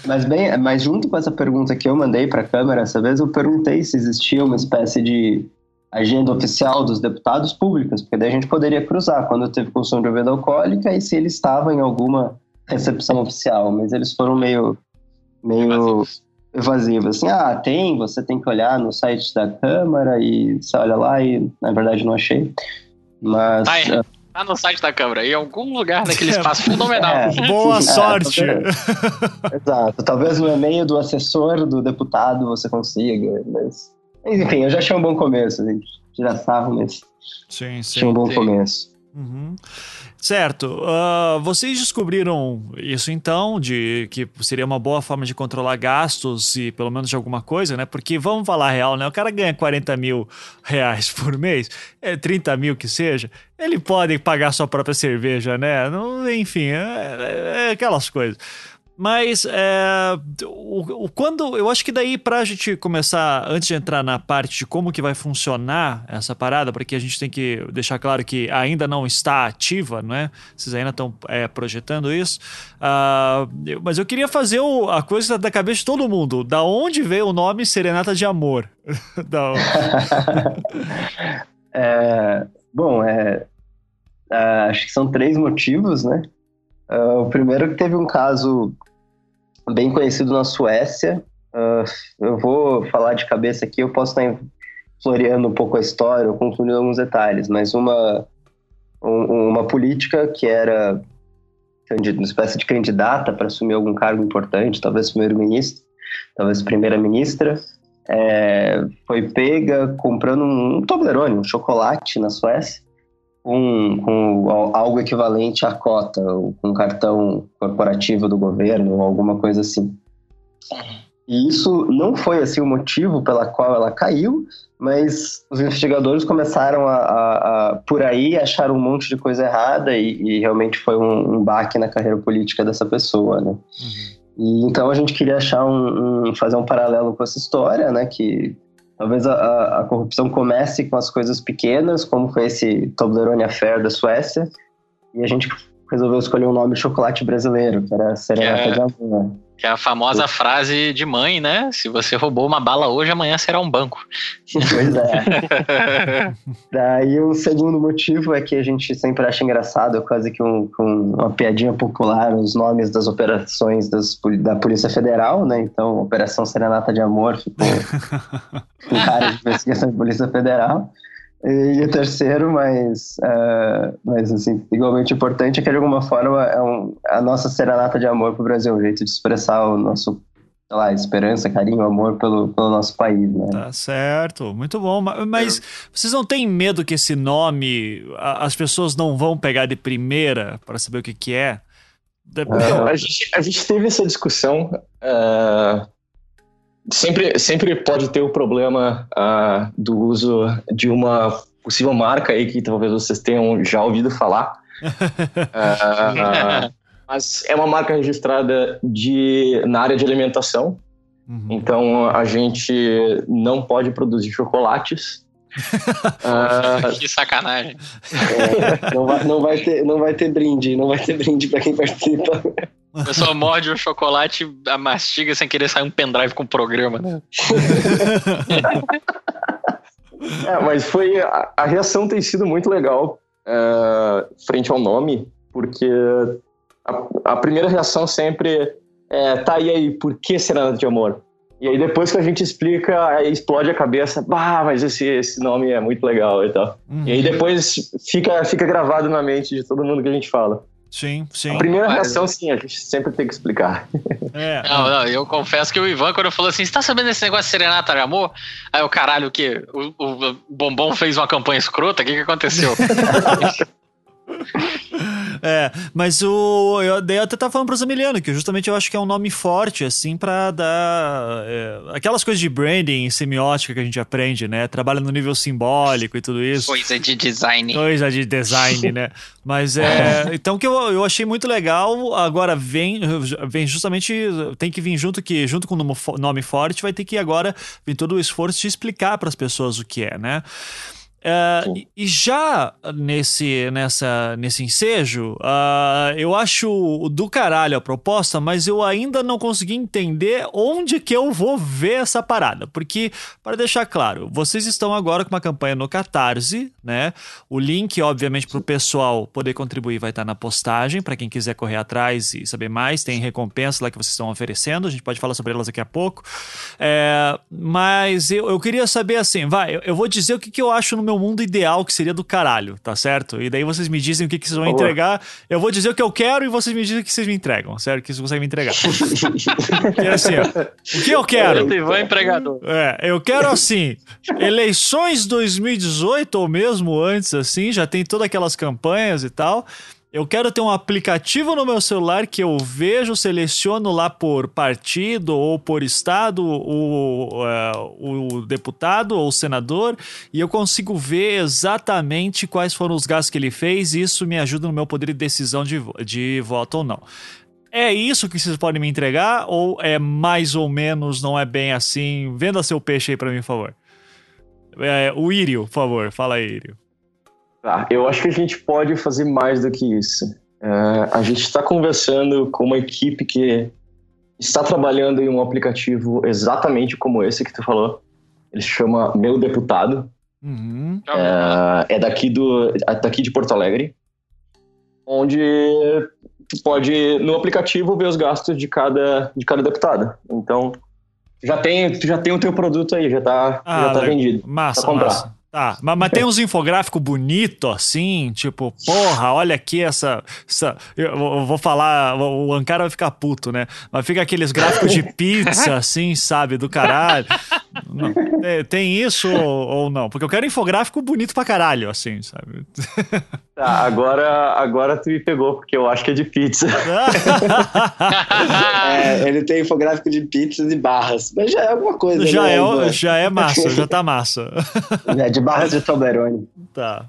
Mas bem, mas junto com essa pergunta que eu mandei para a Câmara, essa vez eu perguntei se existia uma espécie de agenda oficial dos deputados públicos, porque daí a gente poderia cruzar quando teve consumo de bebida alcoólica e se ele estava em alguma recepção oficial, mas eles foram meio meio evasivos. Assim, ah, tem, você tem que olhar no site da Câmara e você olha lá e na verdade não achei. Mas ah, é. Tá no site da Câmara, em algum lugar daquele é. espaço fenomenal. É, boa é, sorte! Exato. Talvez no e-mail do assessor do deputado você consiga, mas. Enfim, eu já achei um bom começo, gente. Tirar sarro, mas. Sim, sim. Achei um bom sim. começo. Uhum. Certo. Uh, vocês descobriram isso então, de que seria uma boa forma de controlar gastos e pelo menos de alguma coisa, né? Porque vamos falar real, né? O cara ganha 40 mil reais por mês, é 30 mil que seja, ele pode pagar sua própria cerveja, né? Não, enfim, é, é, é aquelas coisas. Mas é, o, o, quando eu acho que daí para a gente começar, antes de entrar na parte de como que vai funcionar essa parada, porque a gente tem que deixar claro que ainda não está ativa, não é? Vocês ainda estão é, projetando isso. Uh, mas eu queria fazer o, a coisa da cabeça de todo mundo. Da onde veio o nome Serenata de Amor? da... é, bom, é, é, acho que são três motivos, né? Uh, o primeiro que teve um caso bem conhecido na Suécia. Uh, eu vou falar de cabeça aqui, eu posso estar floreando um pouco a história ou confundindo alguns detalhes, mas uma, um, uma política que era uma espécie de candidata para assumir algum cargo importante, talvez primeiro-ministro, talvez primeira-ministra, é, foi pega comprando um Toblerone, um chocolate na Suécia, com, com algo equivalente à cota, com um cartão corporativo do governo ou alguma coisa assim. E isso não foi assim o motivo pela qual ela caiu, mas os investigadores começaram a, a, a por aí achar um monte de coisa errada e, e realmente foi um, um, baque na carreira política dessa pessoa, né? Uhum. E então a gente queria achar um, um, fazer um paralelo com essa história, né? Que Talvez a, a, corrupção comece com as coisas pequenas, como foi esse Toblerone Affair da Suécia, e a gente resolveu escolher o nome de chocolate brasileiro, que era Serenata é, de Amor. Que é a famosa frase de mãe, né? Se você roubou uma bala hoje, amanhã será um banco. Pois é. Daí o segundo motivo é que a gente sempre acha engraçado, quase que um, um, uma piadinha popular, os nomes das operações das, da Polícia Federal, né? Então, Operação Serenata de Amor ficou com cara de investigação de Polícia Federal. E o terceiro, mas, uh, mas assim, igualmente importante, é que de alguma forma é um, a nossa serenata de amor para o Brasil, um jeito de expressar o nosso, sei lá, esperança, carinho, amor pelo, pelo nosso país, né? Tá certo, muito bom. Mas vocês não têm medo que esse nome as pessoas não vão pegar de primeira para saber o que, que é? Então, a, gente, a gente teve essa discussão. Uh sempre, sempre pode ter o problema uh, do uso de uma possível marca aí que talvez vocês tenham já ouvido falar. uh, mas é uma marca registrada de, na área de alimentação. Uhum. Então a gente não pode produzir chocolates. Uh, que sacanagem. É, não, vai, não, vai ter, não vai ter brinde, não vai ter brinde para quem participa. A pessoa morde o chocolate, a mastiga sem querer sair um pendrive com o programa, né? é, mas foi. A, a, reação tem sido muito legal uh, frente ao nome, porque a, a, primeira reação sempre é: tá, e aí, por que Serenata de Amor? E aí depois que a gente explica, explode a cabeça, bah, mas esse, esse nome é muito legal e tal. Uhum. E aí depois fica, fica gravado na mente de todo mundo que a gente fala. Sim, sim. A primeira reação, sim, a gente sempre tem que explicar. É. Não, não, eu confesso que o Ivan, quando falou assim, você tá sabendo desse negócio de serenata de amor? Aí o caralho, o quê? O, o Bombom fez uma campanha escrota? O que que aconteceu? É, mas o. Eu, eu até tava falando pro Zamiliano, que justamente eu acho que é um nome forte, assim, pra dar. É, aquelas coisas de branding, semiótica que a gente aprende, né? Trabalha no nível simbólico e tudo isso. Coisa de design. Coisa de design, né? Mas é. Então que eu, eu achei muito legal. Agora vem, vem justamente. Tem que vir junto que, junto com o nome forte, vai ter que agora vir todo o esforço de explicar para as pessoas o que é, né? Uh, e já nesse, nessa, nesse ensejo, uh, eu acho do caralho a proposta, mas eu ainda não consegui entender onde que eu vou ver essa parada. Porque, para deixar claro, vocês estão agora com uma campanha no Catarse, né? O link, obviamente, para o pessoal poder contribuir vai estar na postagem, para quem quiser correr atrás e saber mais. Tem recompensas lá que vocês estão oferecendo, a gente pode falar sobre elas daqui a pouco. É, mas eu, eu queria saber assim, vai, eu, eu vou dizer o que, que eu acho no meu meu mundo ideal, que seria do caralho, tá certo? E daí vocês me dizem o que, que vocês vão entregar. Eu vou dizer o que eu quero e vocês me dizem o que vocês me entregam, certo? Que vocês conseguem me entregar. e assim, ó, o que eu quero? Ivan empregador. É, eu quero assim, eleições 2018 ou mesmo antes, assim, já tem todas aquelas campanhas e tal. Eu quero ter um aplicativo no meu celular que eu vejo, seleciono lá por partido ou por estado o, uh, o deputado ou o senador e eu consigo ver exatamente quais foram os gastos que ele fez e isso me ajuda no meu poder de decisão de, de voto ou não. é isso que vocês podem me entregar ou é mais ou menos, não é bem assim? Venda seu peixe aí para mim, por favor. É, o Írio, por favor, fala aí, Írio. Tá, eu acho que a gente pode fazer mais do que isso. É, a gente está conversando com uma equipe que está trabalhando em um aplicativo exatamente como esse que tu falou. Ele se chama Meu Deputado. Uhum. É, é, daqui, do, é daqui de Porto Alegre. Onde tu pode, no aplicativo, ver os gastos de cada, de cada deputado. Então, já tem, já tem o teu produto aí, já tá, ah, já tá vendido. Massa, massa. Tá, mas, mas tem uns infográficos bonitos, assim, tipo, porra, olha aqui essa. essa eu, vou falar, o Ankara vai ficar puto, né? Mas fica aqueles gráficos de pizza, assim, sabe, do caralho. Não, é, tem isso ou, ou, não? Porque eu quero infográfico bonito pra caralho, assim, sabe? Tá, agora, agora tu me pegou, porque eu acho que é de pizza. é, ele tem infográfico de pizzas e barras, mas já é alguma coisa. Já, né? é, já é massa, já tá massa. É de barras de Toblerone. Tá.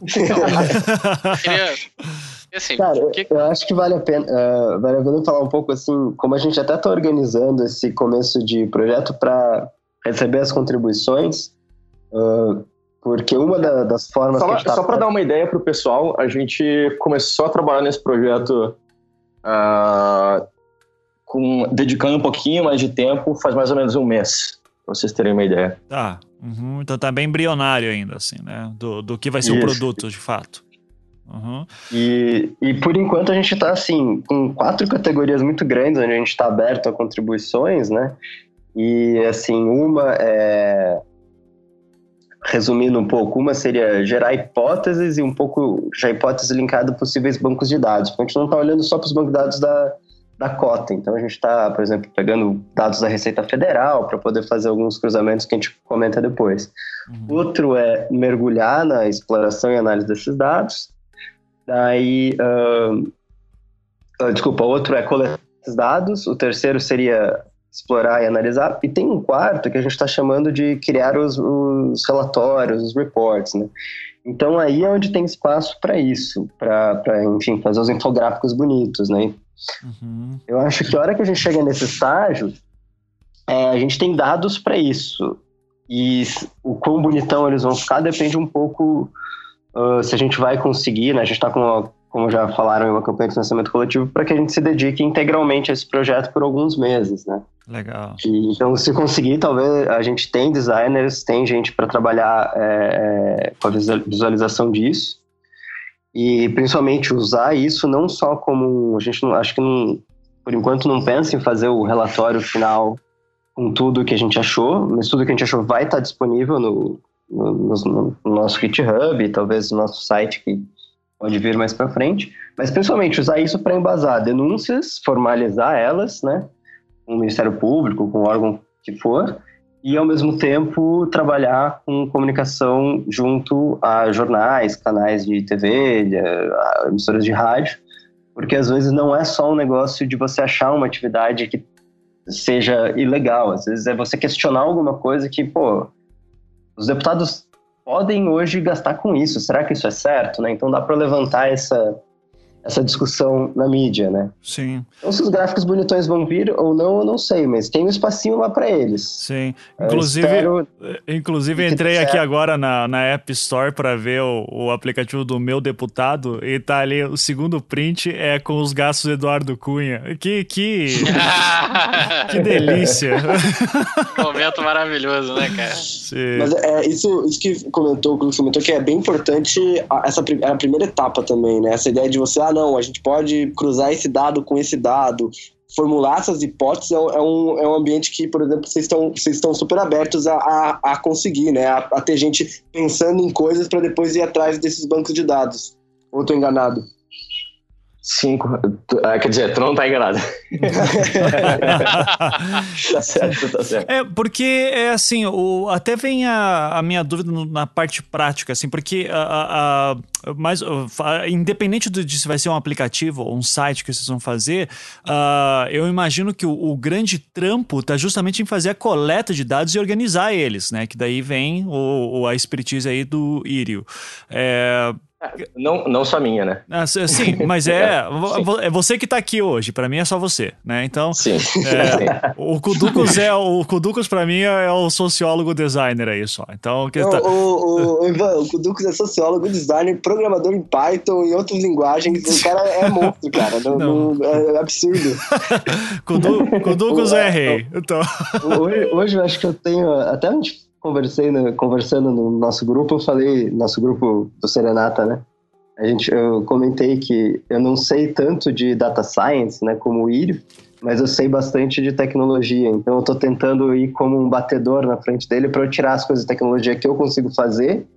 Assim, Cara, que... eu acho que vale a pena, uh, vale a pena falar um pouco assim, como a gente até está organizando esse começo de projeto para receber as contribuições, uh, porque uma da, das formas só, tá... Só para dar uma ideia para o pessoal, a gente começou a trabalhar nesse projeto uh, com, dedicando um pouquinho mais de tempo, faz mais ou menos um mês, para vocês terem uma ideia. Tá, uhum. então tá bem embrionário ainda, assim, né? Do, do que vai ser Isso. o produto, de fato. Uhum. E, e por enquanto a gente está assim, com quatro categorias muito grandes, onde a gente está aberto a contribuições, né? E assim, uma é. Resumindo um pouco, uma seria gerar hipóteses e um pouco já hipótese linkada a possíveis bancos de dados. Porque a gente não está olhando só para os bancos de dados da, da cota. Então a gente está, por exemplo, pegando dados da Receita Federal para poder fazer alguns cruzamentos que a gente comenta depois. Uhum. Outro é mergulhar na exploração e análise desses dados. Daí, uh, desculpa, outro é coletar esses dados. O terceiro seria explorar e analisar. E tem um quarto que a gente está chamando de criar os, os, relatórios, os reports, né? Então aí é onde tem espaço para isso, para, enfim, fazer os infográficos bonitos, né? Uhum. Eu acho que a hora que a gente chega nesse estágio, é, a gente tem dados para isso. E o quão bonitão eles vão ficar depende um pouco uh, se a gente vai conseguir, né? A gente está com como já falaram, uma campanha de financiamento coletivo para que a gente se dedique integralmente a esse projeto por alguns meses, né? Legal. E, então, se conseguir, talvez a gente tem designers, tem gente para trabalhar é, é, com a visualização disso e principalmente usar isso não só como a gente não, acho que não, por enquanto não pensa em fazer o relatório final com tudo que a gente achou, mas tudo que a gente achou vai estar disponível no, no, no, no nosso GitHub, talvez no nosso site que pode vir mais para frente, mas principalmente usar isso para embasar denúncias, formalizar elas, né, com o Ministério Público, com o órgão que for, e ao mesmo tempo trabalhar com comunicação junto a jornais, canais de TV, de, a emissoras de rádio, porque às vezes não é só um negócio de você achar uma atividade que seja ilegal, às vezes é você questionar alguma coisa que, pô, os deputados podem hoje gastar com isso. Será que isso é certo? Né? Então dá para levantar essa, essa discussão na mídia, né? Sim. Então, se os gráficos bonitões vão vir ou não, eu não sei, mas tem um espacinho lá para eles. Sim. Inclusive, inclusive entrei aqui agora na, na App Store para ver o, o, aplicativo do meu deputado e tá ali o segundo print é com os gastos do Eduardo Cunha. Que que que delícia. Momento maravilhoso, né, cara? Sim. Mas é isso, isso que comentou, que comentou que é bem importante essa é a primeira etapa também, né? Essa ideia de você ah, não, a gente pode cruzar esse dado com esse dado, formular essas hipóteses é, é um, é um ambiente que, por exemplo, vocês estão, vocês estão super abertos a, a, a conseguir, né? A, a, ter gente pensando em coisas para depois ir atrás desses bancos de dados. Ou estou enganado? Cinco. Ah, quer dizer, tu não tá enganado. tá certo, tá certo. É, porque é assim, o, até vem a, a minha dúvida na parte prática, assim, porque a, a, mais, independente de se vai ser um aplicativo ou um site que vocês vão fazer, uh, eu imagino que o, o, grande trampo tá justamente em fazer a coleta de dados e organizar eles, né? Que daí vem o, a expertise aí do Irio. É, Não, não só minha, né? Ah, sim, mas é, é você que está aqui hoje. Para mim é só você, né? Então, sim. É, o Kudukus é o Kudukus para mim é o sociólogo designer aí só. Então, que tá... o, o, Ivan, o Kudukus é sociólogo designer, programador em Python e outras linguagens. O cara é monstro, cara. Não, não. não é absurdo. Kudukus é rei. Então. Hoje, hoje eu acho que eu tenho até a gente conversei no, conversando no nosso grupo, eu falei, nosso grupo do Serenata, né? A gente, eu comentei que eu não sei tanto de data science, né, como o Írio, mas eu sei bastante de tecnologia. Então eu estou tentando ir como um batedor na frente dele para eu tirar as coisas de tecnologia que eu consigo fazer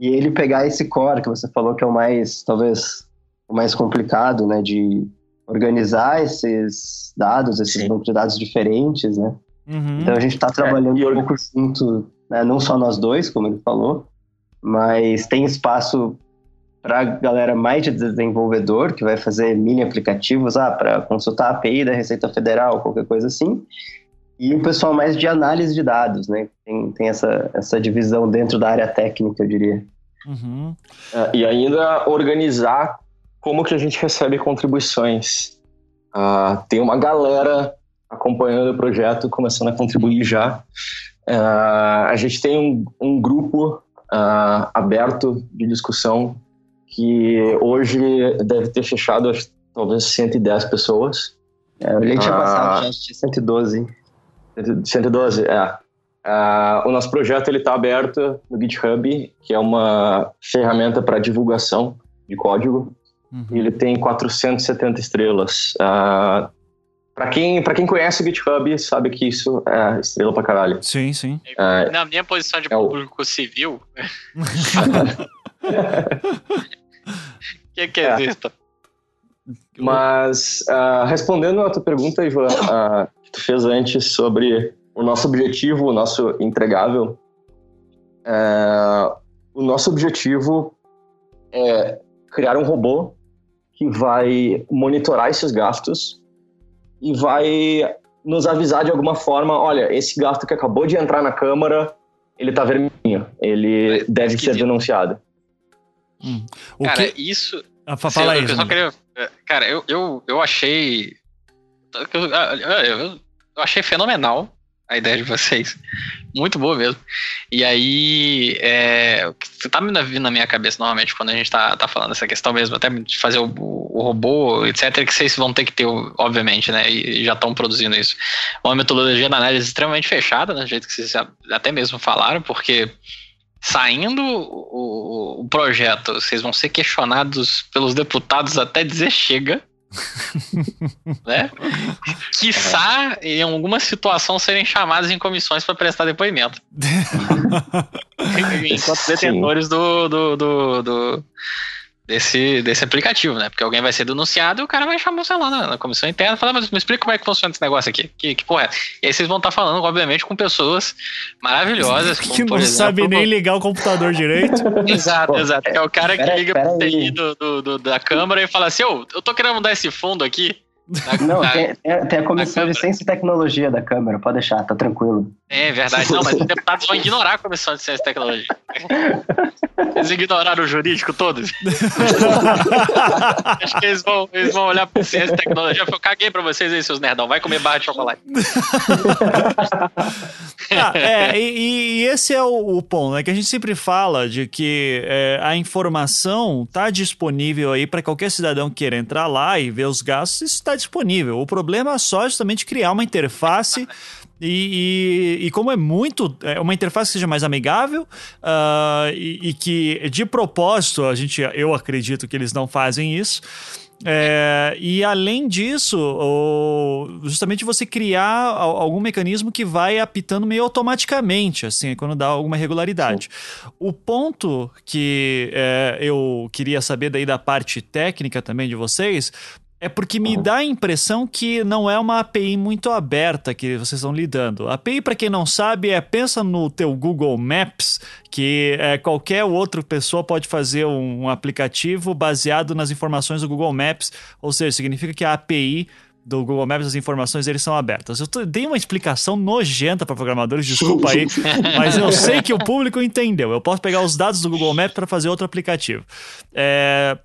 e ele pegar esse core que você falou que é o mais, talvez, o mais complicado, né, de organizar esses dados, esses bancos de dados diferentes, né? Uhum. Então a gente está trabalhando é, um pouco junto né? não só nós dois, como ele falou, mas tem espaço para a galera mais de desenvolvedor, que vai fazer mini aplicativos ah, para consultar a API da Receita Federal, qualquer coisa assim, e o pessoal mais de análise de dados, né? Tem, tem essa, essa divisão dentro da área técnica, eu diria. Uhum. Uh, e ainda organizar como que a gente recebe contribuições. Uh, tem uma galera acompanhando o projeto, começando a contribuir já. Uh, a gente tem um, um grupo uh, aberto de discussão que hoje deve ter fechado talvez 110 pessoas. É, eu olhei tinha passado já de 112. 112, é. Uh, o nosso projeto ele está aberto no GitHub, que é uma ferramenta para divulgação de código. Uhum. Ele tem 470 estrelas. Uh, Pra quem, pra quem conhece o GitHub, sabe que isso é estrela pra caralho. Sim, sim. É, Na minha posição de é público o... civil. O que, que é, isso? Mas, uh, respondendo a tua pergunta, Ivan, uh, que tu fez antes sobre o nosso objetivo, o nosso entregável, uh, o nosso objetivo é criar um robô que vai monitorar esses gastos e vai nos avisar de alguma forma, olha, esse gasto que acabou de entrar na Câmara, ele tá vermelhinho, ele é deve esquisito. ser denunciado. Hum. Cara, que... isso... Ah, fala aí, eu queria... É, cara, eu, eu, eu achei... Eu, eu, eu achei fenomenal a ideia de vocês. Muito boa mesmo. E aí, é, o que tá me vindo na minha cabeça normalmente quando a gente tá, tá falando essa questão mesmo, até de fazer o, o robô, etc., que vocês vão ter que ter, obviamente, né? E já estão produzindo isso. Uma metodologia de análise extremamente fechada, né? Do jeito que vocês até mesmo falaram, porque saindo o, o projeto, vocês vão ser questionados pelos deputados até dizer chega. né? Quiçá, em alguma situação, serem chamados em comissões para prestar depoimento. Enquanto detentores do, do, do, do, desse, desse aplicativo, né? Porque alguém vai ser denunciado e o cara vai chamar, sei lá, na, na comissão interna e falar, mas me explica como é que funciona esse negócio aqui. Que, que porra é? E aí vocês vão estar falando, obviamente, com pessoas maravilhosas. que não exemplo, sabe nem ligar o computador direito. exato, exato. É o cara que pera, liga pro TI do, do, do, da câmera e fala assim, ô, oh, eu tô querendo mudar esse fundo aqui. Não, tem, tem, a comissão de ciência e tecnologia da Câmara, pode deixar, tá tranquilo. É verdade, não, mas os deputados vão ignorar a comissão de ciência e tecnologia. Eles ignoraram o jurídico todos. Acho que eles vão, eles vão olhar para ciência e tecnologia e falar: caguei para vocês aí, seus nerdão, vai comer barra de chocolate. ah, é, e, e, esse é o, o, ponto, né? Que a gente sempre fala de que é, a informação está disponível aí para qualquer cidadão que queira entrar lá e ver os gastos, isso está disponível. O problema é só justamente criar uma interface e, e, e, como é muito. É uma interface que seja mais amigável uh, e, e, que, de propósito, a gente, eu acredito que eles não fazem isso. É, e além disso, justamente você criar algum mecanismo que vai apitando meio automaticamente, assim, quando dá alguma regularidade. O ponto que é, eu queria saber daí da parte técnica também de vocês é porque me dá a impressão que não é uma API muito aberta que vocês estão lidando. A API, para quem não sabe, é pensa no teu Google Maps, que é, qualquer outra pessoa pode fazer um, um aplicativo baseado nas informações do Google Maps, ou seja, significa que a API do Google Maps, as informações eles são abertas. Eu dei uma explicação nojenta para programadores, desculpa aí, mas eu sei que o público entendeu. Eu posso pegar os dados do Google Maps para fazer outro aplicativo. É,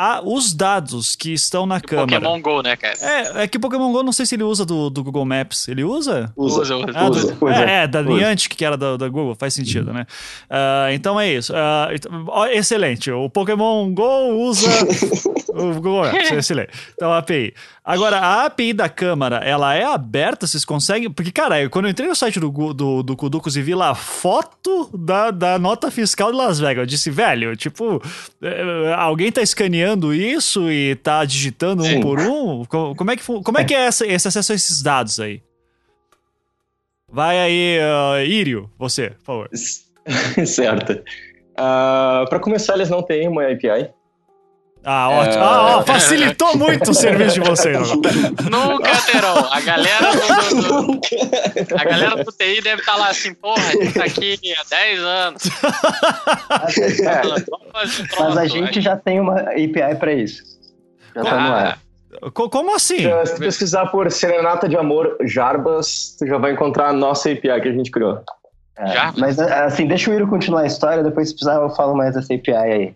a, os dados que estão na câmera. Pokémon Go, né, cara? É, é que o Pokémon Go não sei se ele usa do, do Google Maps. Ele usa? Usa, usa. Ah, usa, do, usa é, é, da Niantic, que era da, da Google, faz sentido, uhum. né? Uh, então é isso. Uh, excelente. O Pokémon Go usa o Google Maps, excelente. Então, a API. Agora, a API da câmera, ela é aberta? Vocês conseguem? Porque, cara, quando eu entrei no site do, do, do Kuducos e vi lá foto da, da nota fiscal de Las Vegas, eu disse, velho, tipo, é, alguém tá escaneando isso e tá digitando Sim. um por um? Como é que, como é, que é essa, esse acesso a esses dados aí? Vai aí, uh, Írio, você, por favor. certo. Uh, ah, para começar, eles não têm uma API. Ah, ótimo. É... Ah, ó, facilitou muito o serviço de vocês. Nunca terão. A galera do, do, do, a galera do TI deve estar tá lá assim, porra, a gente tá aqui há 10 anos. É. Mas a gente já tem uma API para isso. Já tá no ar. Como assim? Se tu pesquisar por Serenata de Amor Jarbas, tu já vai encontrar a nossa API que a gente criou. É, mas assim, deixa o Iro continuar a história, depois se precisar eu falo mais dessa API aí.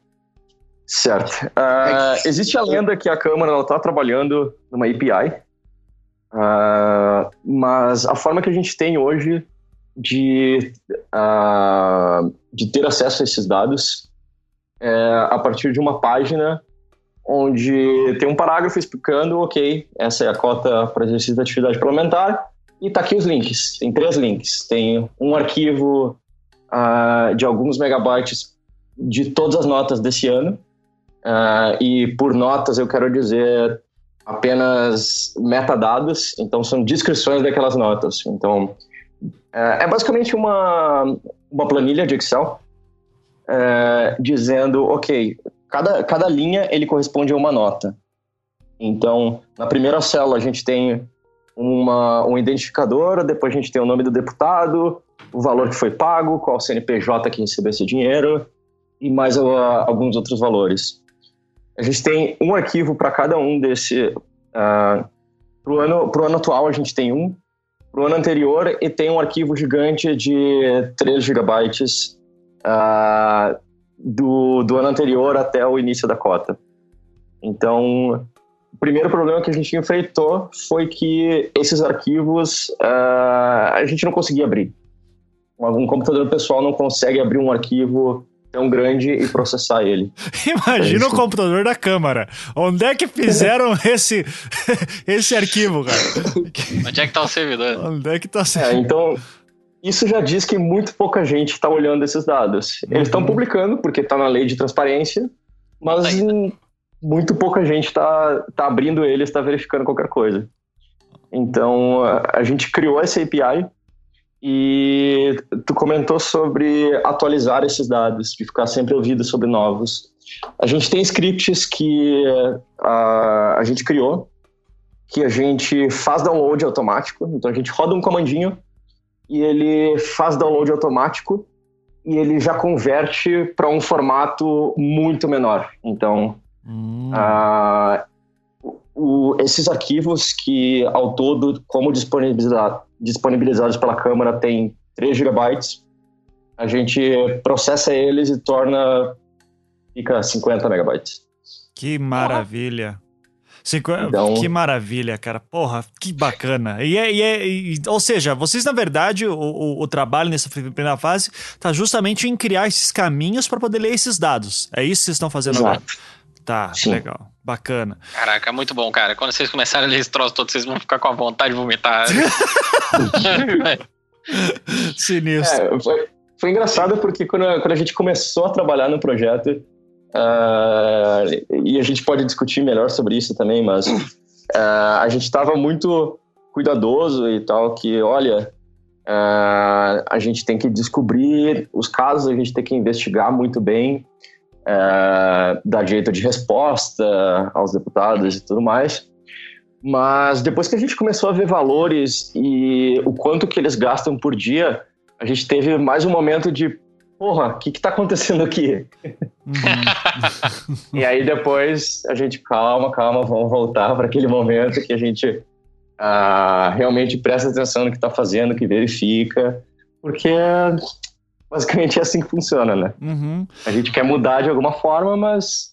Certo. Uh, existe a lenda que a Câmara está trabalhando numa API, uh, ah, mas a forma que a gente tem hoje de, uh, de ter acesso a esses dados é a partir de uma página onde tem um parágrafo explicando, ok, essa é a cota para exercício da atividade parlamentar, e tá aqui os links. Tem três links. Tem um arquivo de alguns megabytes de todas as notas desse ano, Uh, e por notas eu quero dizer apenas metadados, então são descrições daquelas notas. Então uh, é basicamente uma, uma planilha de Excel uh, dizendo, ok, cada, cada linha ele corresponde a uma nota. Então na primeira célula a gente tem uma, um identificador, depois a gente tem o nome do deputado, o valor que foi pago, qual CNPJ que recebeu esse dinheiro e mais alguns outros valores. A gente tem um arquivo para cada um desse. Uh, pro ano, pro ano atual a gente tem um. Pro ano anterior e tem um arquivo gigante de 3 gigabytes uh, do, do ano anterior até o início da cota. Então, o primeiro problema que a gente enfrentou foi que esses arquivos uh, a gente não conseguia abrir. Um computador pessoal não consegue abrir um arquivo tão grande e processar ele. Imagina é o computador da Câmara. Onde é que fizeram esse, esse arquivo, cara? Onde é que tá o servidor? Onde é que tá o servidor? É, então, isso já diz que muito pouca gente está olhando esses dados. Eles estão uhum. publicando, porque está na lei de transparência, mas muito pouca gente está tá abrindo eles, está verificando qualquer coisa. Então, a gente criou essa API e tu comentou sobre atualizar esses dados, de ficar sempre ouvido sobre novos. A gente tem scripts que a, a gente criou, que a gente faz download automático. Então a gente roda um comandinho e ele faz download automático e ele já converte para um formato muito menor. Então, hum. o, esses arquivos que ao todo, como disponibilizar, disponibilizados pela Câmara tem 3 GB. A gente processa eles e torna. fica 50 megabytes. Que maravilha! Cinqu... Então... Que maravilha, cara. Porra, que bacana. E é, e é e, ou seja, vocês, na verdade, o, o, o, trabalho nessa primeira fase está justamente em criar esses caminhos para poder ler esses dados. É isso que vocês estão fazendo Exato. agora. Tá, Sim. legal. Bacana. Caraca, muito bom, cara. Quando vocês começarem a ler esse troço todo, vocês vão ficar com a vontade de vomitar. Sinistro. É, foi, foi, engraçado porque quando, quando, a gente começou a trabalhar no projeto, uh, e a gente pode discutir melhor sobre isso também, mas uh, a gente estava muito cuidadoso e tal, que olha, uh, a gente tem que descobrir os casos, a gente tem que investigar muito bem, é, dar direito de resposta aos deputados e tudo mais. Mas depois que a gente começou a ver valores e o quanto que eles gastam por dia, a gente teve mais um momento de, porra, o que que tá acontecendo aqui? Uhum. e aí depois a gente, calma, calma, vamos voltar para aquele momento que a gente ah, realmente presta atenção no que está fazendo, que verifica, porque basicamente é assim que funciona, né? Uhum. A gente quer mudar de alguma forma, mas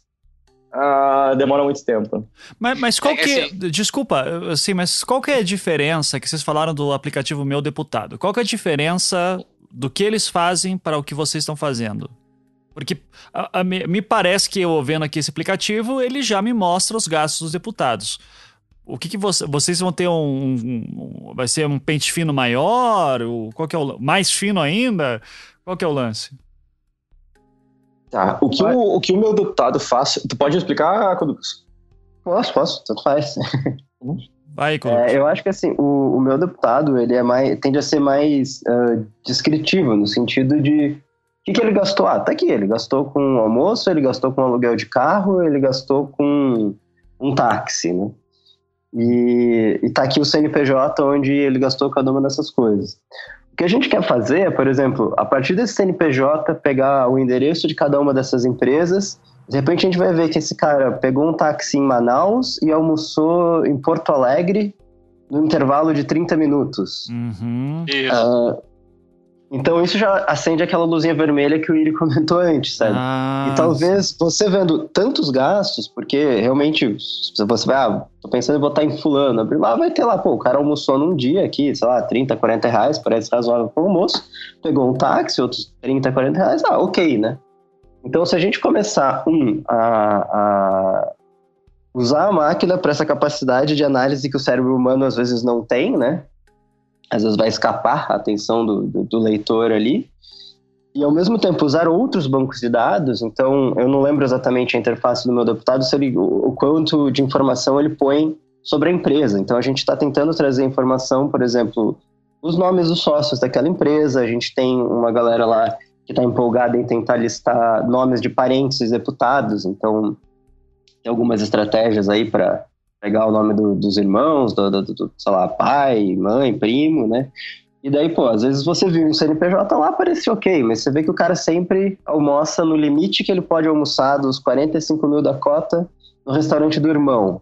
Uh, demora muito tempo. Mas, mas qual é, que. Assim, desculpa, assim, mas qual que é a diferença que vocês falaram do aplicativo Meu Deputado? Qual que é a diferença do que eles fazem para o que vocês estão fazendo? Porque a, a, me parece que eu vendo aqui esse aplicativo, ele já me mostra os gastos dos deputados. O que, que você, vocês vão ter um, um, Vai ser um pente fino maior? O, qual que é o. Mais fino ainda? Qual que é o lance? Tá. O que, o, o, que o meu deputado faz. Tu pode explicar, Codux? Posso, posso, tanto faz. Vai, é, Eu acho que assim, o, o, meu deputado ele é mais, tende a ser mais uh, descritivo, no sentido de o que, que, ele gastou? Ah, tá aqui, ele gastou com almoço, ele gastou com aluguel de carro, ele gastou com um táxi, né? E, e tá aqui o CNPJ onde ele gastou cada uma dessas coisas. O que a gente quer fazer é, por exemplo, a partir desse CNPJ, pegar o endereço de cada uma dessas empresas. De repente a gente vai ver que esse cara pegou um táxi em Manaus e almoçou em Porto Alegre no intervalo de 30 minutos. Uhum. Uh, então isso já acende aquela luzinha vermelha que o Iri comentou antes, sabe? Ah, e talvez você vendo tantos gastos, porque realmente, se você vai, ah, tô pensando em botar em fulano, abrir lá, vai ter lá, pô, o cara almoçou num dia aqui, sei lá, 30, 40 reais, parece razoável para o almoço, pegou um táxi, outros 30, 40 reais, ah, ok, né? Então se a gente começar, um, a, a usar a máquina para essa capacidade de análise que o cérebro humano às vezes não tem, né? Às vezes vai escapar a atenção do, do, do, leitor ali. E ao mesmo tempo usar outros bancos de dados, então eu não lembro exatamente a interface do meu deputado, se ele, o, quanto de informação ele põe sobre a empresa. Então a gente está tentando trazer informação, por exemplo, os nomes dos sócios daquela empresa, a gente tem uma galera lá que está empolgada em tentar listar nomes de parentes deputados, então tem algumas estratégias aí para pegar o nome do, dos irmãos, do, do, do, sei lá, pai, mãe, primo, né? E daí, pô, às vezes você viu um CNPJ lá, parece ok, mas você vê que o cara sempre almoça no limite que ele pode almoçar dos 45 mil da cota no restaurante do irmão.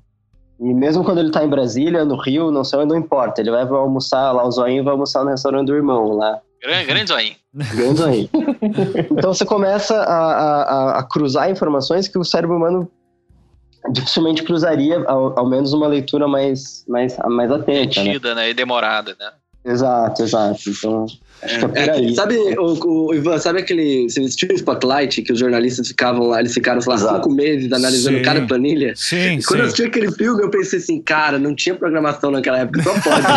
E mesmo quando ele tá em Brasília, no Rio, não sei onde, não importa. Ele vai almoçar lá, o zoinho vai almoçar no restaurante do irmão lá. Grande, grande zoinho. Grande zoinho. então você começa a, a, a cruzar informações que o cérebro humano dificilmente cruzaria ao, ao, menos uma leitura mais, mais, mais atenta. Detida, né? né? E demorada, né? Exato, exato. Então, acho que é por é. Sabe, o, o, Ivan, sabe aquele. Você assistiu o Spotlight que os jornalistas ficavam lá, eles ficaram, sei lá, cinco meses analisando sim. cada planilha? Sim. E quando sim. eu assisti aquele filme, eu pensei assim, cara, não tinha programação naquela época, só pode.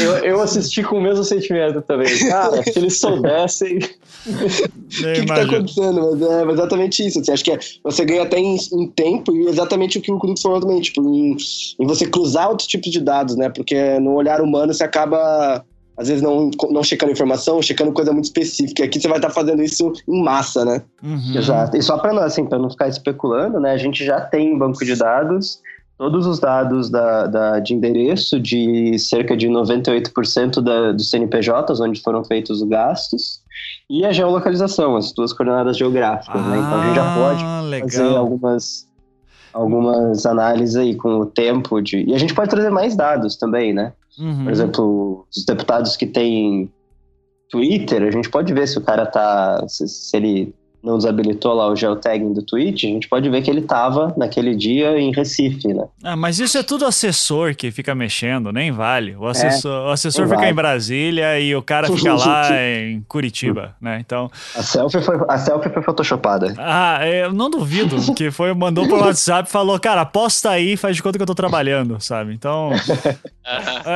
eu, eu assisti com o mesmo sentimento também. Cara, se eles soubessem. O que, que tá acontecendo? Mas é exatamente isso. Assim, acho que é, você ganha até em, em, tempo e exatamente o que o Kuduto falou também, tipo, em, em, você cruzar outros tipos de dados, né? Porque no olhar humano você acaba, às vezes, não, não checando informação, checando coisa muito específica. Aqui você vai estar tá fazendo isso em massa, né? Uhum. Exato. E só para não, assim, não ficar especulando, né? A gente já tem banco de dados todos os dados da, da, de endereço de cerca de 98% da, dos CNPJs, onde foram feitos os gastos, e a geolocalização, as duas coordenadas geográficas. Ah, né? Então a gente já pode ah, legal. fazer algumas, algumas análises aí com o tempo de. E a gente pode trazer mais dados também, né? Uhum. Por exemplo, os deputados que têm Twitter, a gente pode ver se o cara tá. se, se ele não desabilitou lá o geotagging do Twitch, a gente pode ver que ele estava naquele dia em Recife, né? Ah, mas isso é tudo assessor que fica mexendo, nem vale. O assessor, é, o assessor fica vale. em Brasília e o cara fica lá em Curitiba, né? Então... A selfie foi, a selfie foi photoshopada. Ah, eu não duvido que foi, mandou pro WhatsApp e falou, cara, posta aí, faz de conta que eu tô trabalhando, sabe? Então...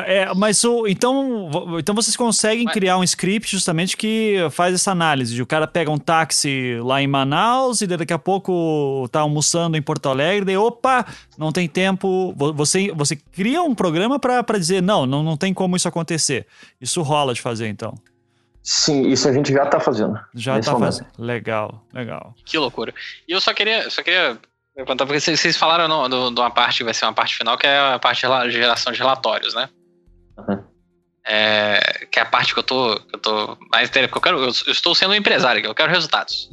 é, mas o, então, então vocês conseguem criar um script justamente que faz essa análise, de o cara pega um táxi lá em Manaus e daqui a pouco tá almoçando em Porto Alegre, daí opa, não tem tempo. Você, você cria um programa para dizer, não, não, não tem como isso acontecer. Isso rola de fazer então. Sim, isso a gente já tá fazendo. Já tá momento. fazendo. Legal, legal. Que loucura. E eu só queria, só queria perguntar, porque vocês falaram de uma parte que vai ser uma parte final, que é a parte de geração de relatórios, né? Uhum. É, que é a parte que eu tô, que eu tô mais que eu quero, eu, eu, estou sendo um empresário, eu quero resultados.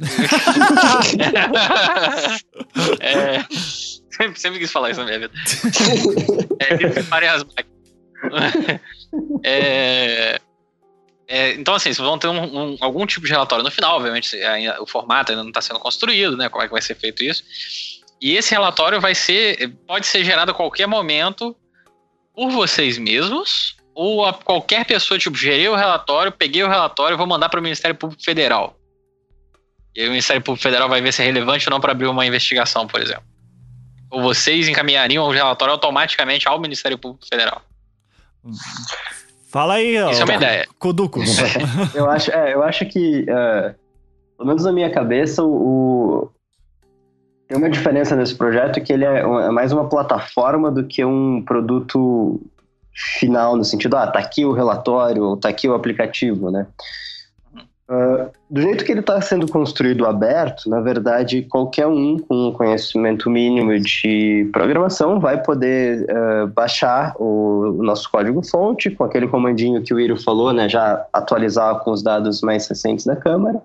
é, sempre, sempre, quis falar isso na minha vida. É, parem as é, é, então, assim, vocês vão ter um, um, algum tipo de relatório no final, obviamente, o formato ainda não está sendo construído, né? Como é que vai ser feito isso. E esse relatório vai ser, pode ser gerado a qualquer momento por vocês mesmos ou a qualquer pessoa, tipo, gerei o relatório, peguei o relatório e vou mandar para o Ministério Público Federal. E aí o Ministério Público Federal vai ver se é relevante ou não para abrir uma investigação, por exemplo. Ou vocês encaminhariam o relatório automaticamente ao Ministério Público Federal. Fala aí, ó. Isso é uma ideia. Coducos. eu, acho, é, eu acho que, uh, pelo menos na minha cabeça, o, tem uma diferença nesse projeto que ele é, é mais uma plataforma do que um produto final, no sentido, ah, tá aqui o relatório, tá aqui o aplicativo, né? Uh, do jeito que ele está sendo construído aberto, na verdade, qualquer um com um conhecimento mínimo de programação vai poder uh, baixar o, o nosso código-fonte com aquele comandinho que o Iro falou, né? Já atualizar com os dados mais recentes da câmera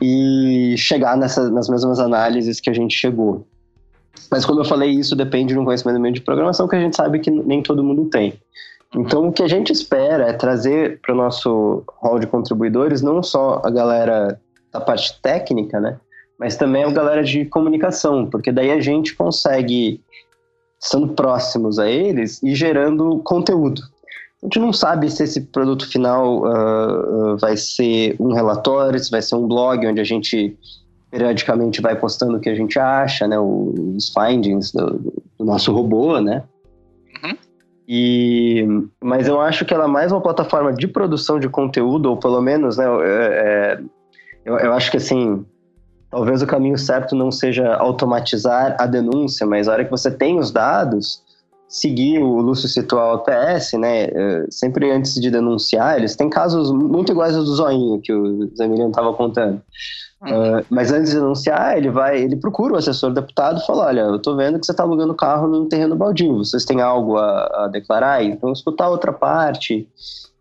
e chegar nessa, nas mesmas análises que a gente chegou. Mas como eu falei, isso depende de um conhecimento mínimo de programação que a gente sabe que nem todo mundo tem. Então, o que a gente espera é trazer para o nosso hall de contribuidores não só a galera da parte técnica, né? Mas também a galera de comunicação, porque daí a gente consegue, estando próximos a eles, e gerando conteúdo. A gente não sabe se esse produto final uh, vai ser um relatório, se vai ser um blog onde a gente periodicamente vai postando o que a gente acha, né? Os findings do, do nosso robô, né? Uhum. E, mas eu acho que ela é mais uma plataforma de produção de conteúdo, ou pelo menos, né? É, é, eu, eu acho que assim, talvez o caminho certo não seja automatizar a denúncia, mas a hora que você tem os dados, seguir o Lúcio citou a OPS, né? É, sempre antes de denunciar, eles têm casos muito iguais ao do Zoinho, que o Zé Emiliano estava contando. Uh, mas antes de denunciar, ele vai, ele procura o assessor deputado e fala: Olha, eu tô vendo que você está alugando carro num terreno baldio, vocês têm algo a, a declarar? Então, escutar outra parte.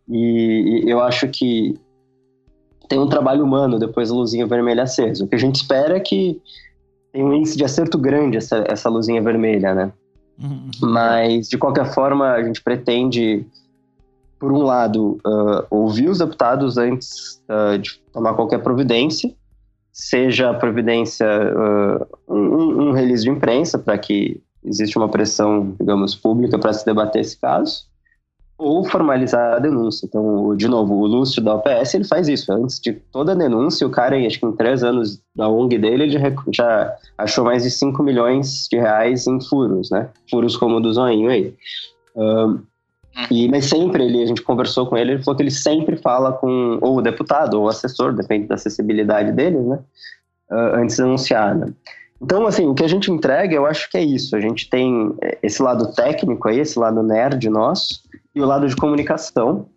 E, e, eu acho que tem um trabalho humano depois da luzinha vermelha acesa. O que a gente espera é que tem um índice de acerto grande essa, essa luzinha vermelha, né? Uhum. Mas, de qualquer forma, a gente pretende, por um lado, uh, ouvir os deputados antes uh, de tomar qualquer providência seja a providência uh, um, um, release de imprensa para que existe uma pressão, digamos, pública para se debater esse caso, ou formalizar a denúncia. Então, de novo, o Lúcio da OPS ele faz isso. Antes de toda denúncia, o cara, acho que em três anos da ONG dele, ele já achou mais de 5 milhões de reais em furos, né? Furos como o do Zoinho aí. Uh, e, mas sempre ele, a gente conversou com ele, ele falou que ele sempre fala com ou o deputado ou o assessor, depende da acessibilidade deles, né? Uh, antes de anunciar, né? Então, assim, o que a gente entrega, eu acho que é isso. A gente tem é, esse lado técnico aí, esse lado nerd nosso, e o lado de comunicação,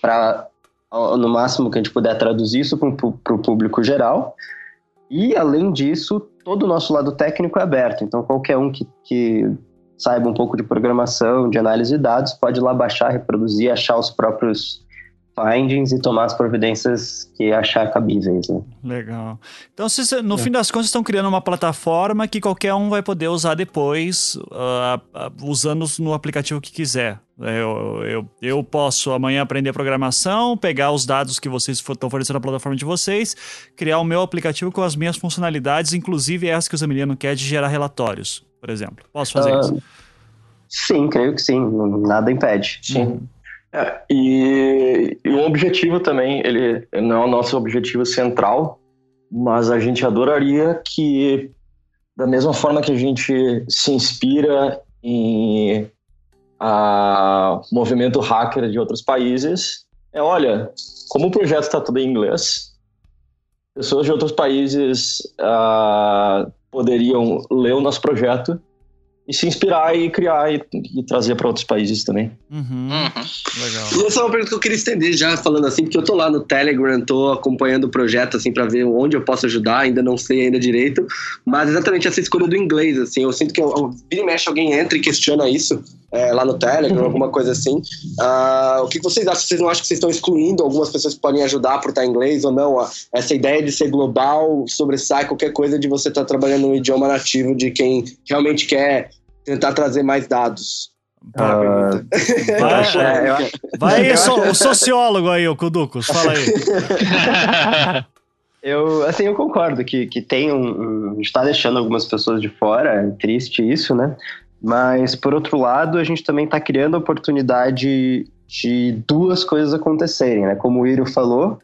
para, no máximo que a gente puder traduzir isso para o público geral. E, além disso, todo o nosso lado técnico é aberto. Então, qualquer um que, que saiba um pouco de programação, de análise de dados, pode lá baixar, reproduzir, achar os próprios findings e tomar as providências que achar cabíveis. Né? Legal. Então, no é. fim das contas, estão criando uma plataforma que qualquer um vai poder usar depois, uh, uh, usando no aplicativo que quiser. Eu, eu, eu posso amanhã aprender programação, pegar os dados que vocês estão fornecendo na plataforma de vocês, criar o meu aplicativo com as minhas funcionalidades, inclusive essas que o Zamiliano quer de gerar relatórios por exemplo? Posso fazer uh, isso? Sim, creio que sim. Nada impede. Sim. Uhum. É, e, e o objetivo também, ele não é o nosso objetivo central, mas a gente adoraria que, da mesma forma que a gente se inspira em a movimento hacker de outros países, é olha, como o projeto está tudo em inglês, pessoas de outros países uh, poderiam ler o nosso projeto e se inspirar e criar e, e trazer para outros países também. Uhum. Uhum. Legal. E essa é uma pergunta que eu queria estender já falando assim, porque eu tô lá no Telegram, tô acompanhando o projeto assim para ver onde eu posso ajudar, ainda não sei ainda direito, mas exatamente essa escolha do inglês assim, eu sinto que eu, eu, vira e mexe alguém entra e questiona isso. é, lá no Telegram, alguma coisa assim. Uh, o que vocês acham? Vocês não acham que vocês estão excluindo algumas pessoas que podem ajudar por estar em inglês ou não? Essa ideia de ser global sobressai qualquer coisa de você estar tá trabalhando no idioma nativo de quem realmente quer tentar trazer mais dados. Uh, vai, é, vai aí, so, o sociólogo aí, o Kuducos, fala aí. eu, assim, eu concordo que, que tem um, um. está deixando algumas pessoas de fora, é triste isso, né? Mas, por outro lado, a gente também está criando a oportunidade de duas coisas acontecerem, né? Como o Iro falou,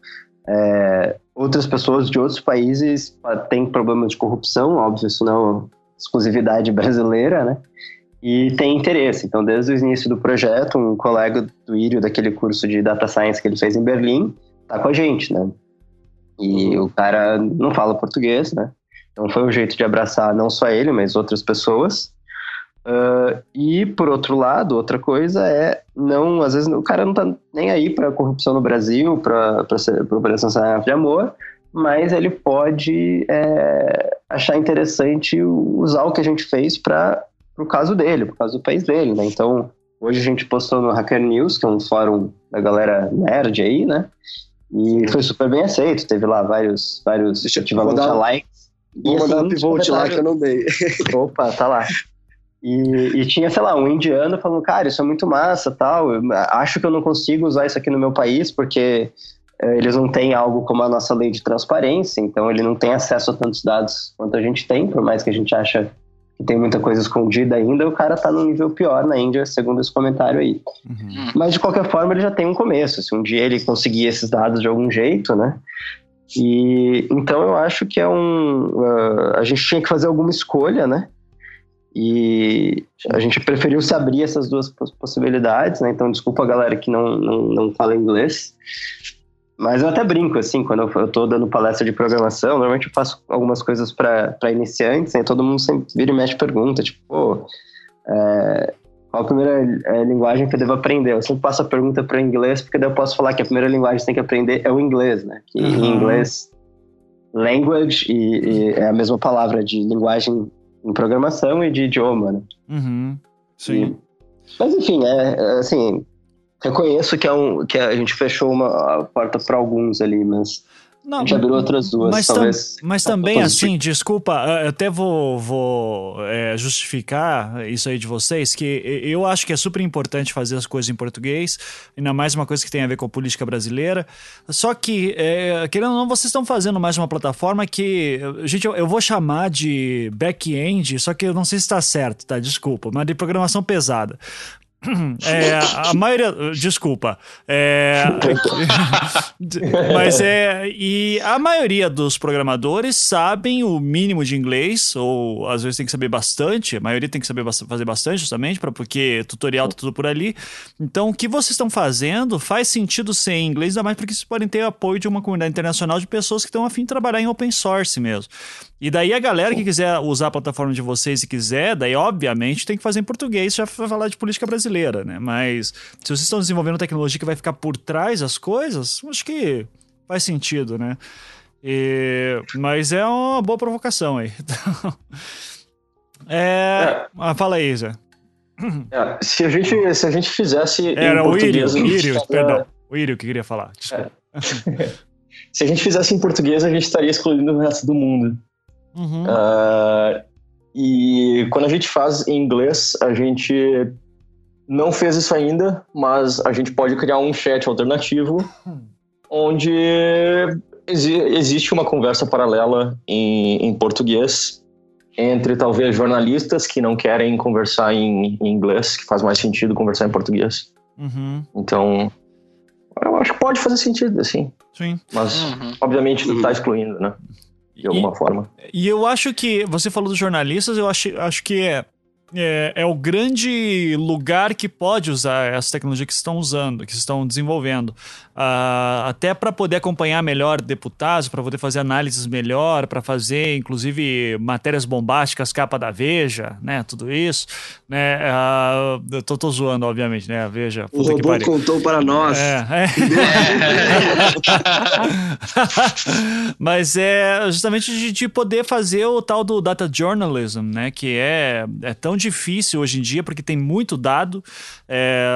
é, outras pessoas de outros países têm problemas de corrupção, óbvio, isso não é exclusividade brasileira, né? E tem interesse. Então, desde o início do projeto, um colega do Írio, daquele curso de Data Science que ele fez em Berlim, tá com a gente, né? E o cara não fala português, né? Então, foi um jeito de abraçar não só ele, mas outras pessoas. Uh, e, por outro lado, outra coisa é, não, às vezes o cara não tá nem aí para corrupção no Brasil, para operação de amor, mas ele pode é, achar interessante usar o que a gente fez para o caso dele, para o caso do país dele, né? Então, hoje a gente postou no Hacker News, que é um fórum da galera nerd aí, né? E foi super bem aceito, teve lá vários, vários equivalentes a likes. Vou mandar um pivot lá que eu não dei. Opa, tá lá. E, e, tinha, sei lá, um indiano falando, cara, isso é muito massa, tal. Acho que eu não consigo usar isso aqui no meu país porque eles não têm algo como a nossa lei de transparência, então ele não tem acesso a tantos dados quanto a gente tem, por mais que a gente acha que tem muita coisa escondida ainda, o cara tá num nível pior na Índia, segundo esse comentário aí. Uhum. Mas de qualquer forma ele já tem um começo, se um dia ele conseguir esses dados de algum jeito, né? E então eu acho que é um. Uh, a gente tinha que fazer alguma escolha, né? E a gente preferiu se abrir essas duas possibilidades, né? Então, desculpa a galera que não, não, não fala inglês. Mas eu até brinco, assim, quando eu tô dando palestra de programação, normalmente eu faço algumas coisas para iniciantes, né? Todo mundo sempre vira e mexe pergunta, tipo, pô, é, qual a primeira é, linguagem que eu devo aprender? Eu sempre passo a pergunta para inglês, porque daí eu posso falar que a primeira linguagem que você tem que aprender é o inglês, né? Que uhum. em inglês, language e, e é a mesma palavra de linguagem em programação e de idioma, né? Uhum. Sim. E, mas enfim, é, é, assim, reconheço que, é um, que a gente fechou uma porta para alguns ali, mas não, a gente abriu outras duas, mas, talvez. Tam, mas também, assim, desculpa, eu até vou, vou é, justificar isso aí de vocês, que eu acho que é super importante fazer as coisas em português, ainda mais uma coisa que tem a ver com a política brasileira. Só que, é, querendo ou não, vocês estão fazendo mais uma plataforma que, gente, eu, eu vou chamar de back-end, só que eu não sei se está certo, tá? Desculpa, mas de programação pesada. É, a maioria. Desculpa. É, mas é. E a maioria dos programadores sabem o mínimo de inglês, ou às vezes tem que saber bastante. A maioria tem que saber fazer bastante, justamente, pra, porque tutorial tá tudo por ali. Então, o que vocês estão fazendo faz sentido ser em inglês, ainda mais porque vocês podem ter apoio de uma comunidade internacional de pessoas que estão afim de trabalhar em open source mesmo. E daí a galera que quiser usar a plataforma de vocês e quiser, daí obviamente tem que fazer em português já falar de política brasileira, né? Mas se vocês estão desenvolvendo tecnologia que vai ficar por trás das coisas, acho que faz sentido, né? E, mas é uma boa provocação aí. é, é. Ah, fala aí, Zé. É, se, a gente, se a gente fizesse. Era o Írio, o Írio, perdão. O Írio que queria falar. Desculpa. É. se a gente fizesse em português, a gente estaria excluindo o resto do mundo. Uhum. Uh, e quando a gente faz em inglês, a gente não fez isso ainda, mas a gente pode criar um chat alternativo onde exi existe uma conversa paralela em, em, português entre talvez jornalistas que não querem conversar em, em inglês, que faz mais sentido conversar em português. Uhum. Então, eu acho que pode fazer sentido, assim. Sim. Mas, uhum. obviamente, tu tá excluindo, né? de alguma e, forma. E eu acho que, você falou dos jornalistas, eu acho, acho que é, é, é, o grande lugar que pode usar essa tecnologia que estão usando, que estão desenvolvendo. Uh, até para poder acompanhar melhor deputados, para poder fazer análises melhor, para fazer, inclusive, matérias bombásticas, capa da Veja, né? Tudo isso. Né? Uh, eu tô, tô zoando, obviamente, né? A Veja. O robô contou para nós. É, é. Mas é justamente de, de, poder fazer o tal do data journalism, né? Que é, é tão difícil hoje em dia, porque tem muito dado. É,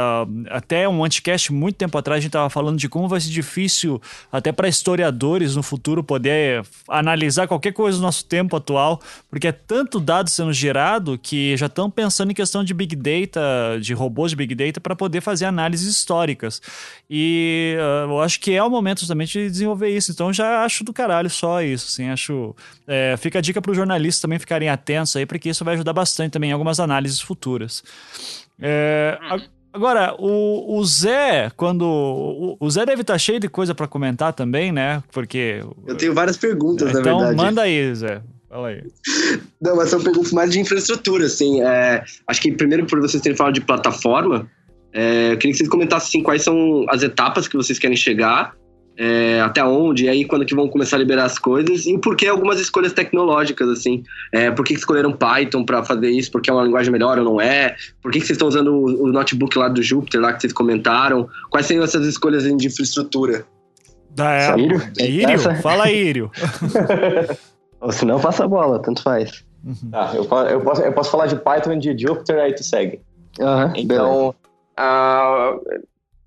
até um anticast muito tempo atrás a gente estava falando de como vai ser difícil até para historiadores no futuro poder analisar qualquer coisa do nosso tempo atual, porque é tanto dado sendo gerado que já estão pensando em questão de big data, de robôs de big data para poder fazer análises históricas. E uh, eu acho que é o momento justamente de desenvolver isso. Então já acho do caralho só isso, assim, acho é, fica a dica para os jornalistas também ficarem atentos aí, porque isso vai ajudar bastante também em algumas análises futuras. É, Agora, o, o Zé, quando. O, o Zé deve estar tá cheio de coisa para comentar também, né? Porque. Eu tenho várias perguntas, então, na verdade. Então, manda aí, Zé. Fala aí. Não, mas são perguntas mais de infraestrutura, assim. É, acho que primeiro, por vocês terem falado de plataforma, é, eu queria que vocês comentassem assim, quais são as etapas que vocês querem chegar é, até onde, e aí quando que vão começar a liberar as coisas, e por que algumas escolhas tecnológicas, assim. É, por que, que escolheram Python para fazer isso? Porque é uma linguagem melhor ou não é? Por que, que vocês estão usando o, o, notebook lá do Jupyter, lá que vocês comentaram? Quais seriam essas escolhas de infraestrutura? Da é, Írio? Írio? Fala Írio. ou se não, passa a bola, tanto faz. Uhum. Tá, eu, eu, posso, eu posso falar de Python e de Jupyter, aí tu segue. Uhum, então, uh,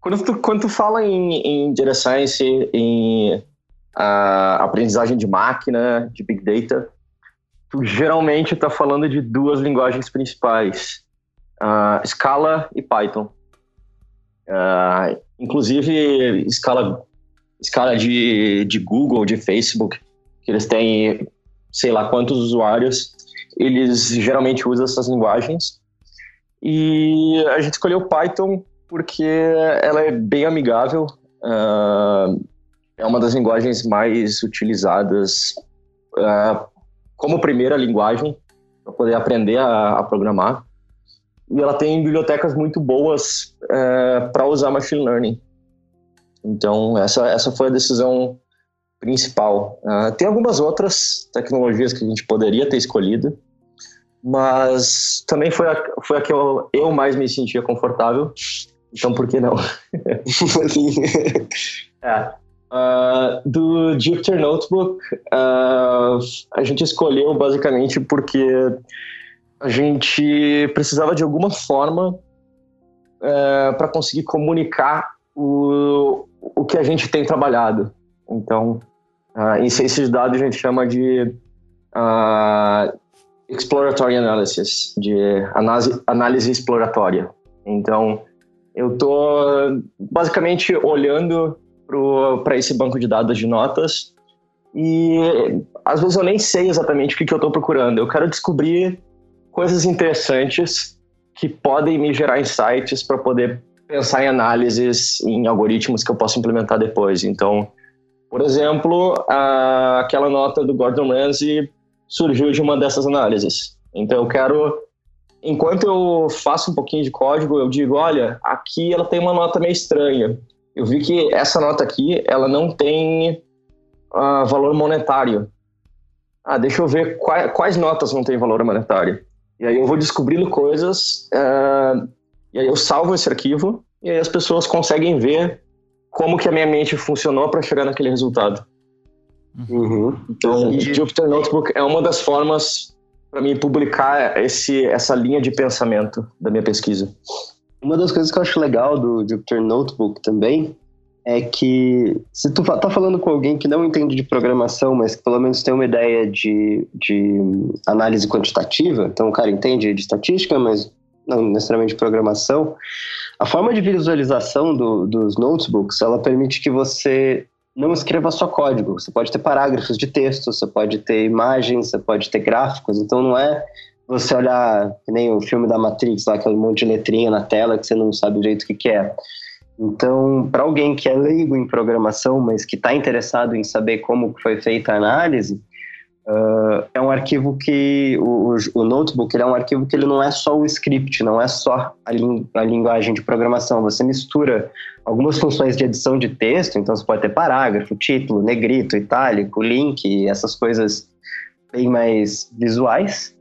quando tu, quando tu fala em, em data science, em uh, aprendizagem de máquina, de big data, tu geralmente está falando de duas linguagens principais, uh, Scala e Python. Uh, inclusive, Scala, Scala de, de Google, de Facebook, que eles têm sei lá quantos usuários, eles geralmente usam essas linguagens. E a gente escolheu Python porque ela é bem amigável, uh, é uma das linguagens mais utilizadas uh, como primeira linguagem para poder aprender a, a, programar. E ela tem bibliotecas muito boas uh, ah, para usar machine learning. Então, essa, essa foi a decisão principal. Uh, tem algumas outras tecnologias que a gente poderia ter escolhido, mas também foi a, foi a que eu, eu mais me sentia confortável. Então por que não? é. Uh, do Jupyter Notebook, uh, a gente escolheu basicamente porque a gente precisava de alguma forma uh, é, para conseguir comunicar o, o que a gente tem trabalhado. Então, em ciência de dados a gente chama de exploratory analysis, de análise, análise exploratória. Então, eu estou basicamente olhando para esse banco de dados de notas e às vezes eu nem sei exatamente o que, que eu estou procurando. Eu quero descobrir coisas interessantes que podem me gerar insights para poder pensar em análises, em algoritmos que eu posso implementar depois. Então, por exemplo, a, aquela nota do Gordon Ramsay surgiu de uma dessas análises. Então, eu quero enquanto eu faço um pouquinho de código, eu digo, olha, aqui ela tem uma nota meio estranha. Eu vi que essa nota aqui, ela não tem uh, valor monetário. Ah, deixa eu ver quais, quais, notas não tem valor monetário. E aí eu vou descobrindo coisas, uh, e aí eu salvo esse arquivo, e aí as pessoas conseguem ver como que a minha mente funcionou para chegar naquele resultado. Uhum. Então, o Jupyter Notebook é uma das formas para mim publicar esse, essa linha de pensamento da minha pesquisa. Uma das coisas que eu acho legal do Jupyter Notebook também é que se tu tá falando com alguém que não entende de programação, mas que pelo menos tem uma ideia de, de análise quantitativa, então o cara entende de estatística, mas não necessariamente de programação, a forma de visualização do, dos notebooks, ela permite que você não escreva só código. Você pode ter parágrafos de texto, você pode ter imagens, você pode ter gráficos. Então não é você olhar que nem o filme da Matrix, lá, aquele monte de letrinha na tela que você não sabe direito o que, que é. Então, para alguém que é leigo em programação, mas que está interessado em saber como foi feita a análise, Uh, é um arquivo que o, o, notebook é um arquivo que ele não é só o script, não é só a, a, linguagem de programação. Você mistura algumas funções de edição de texto, então você pode ter parágrafo, título, negrito, itálico, link, essas coisas bem mais visuais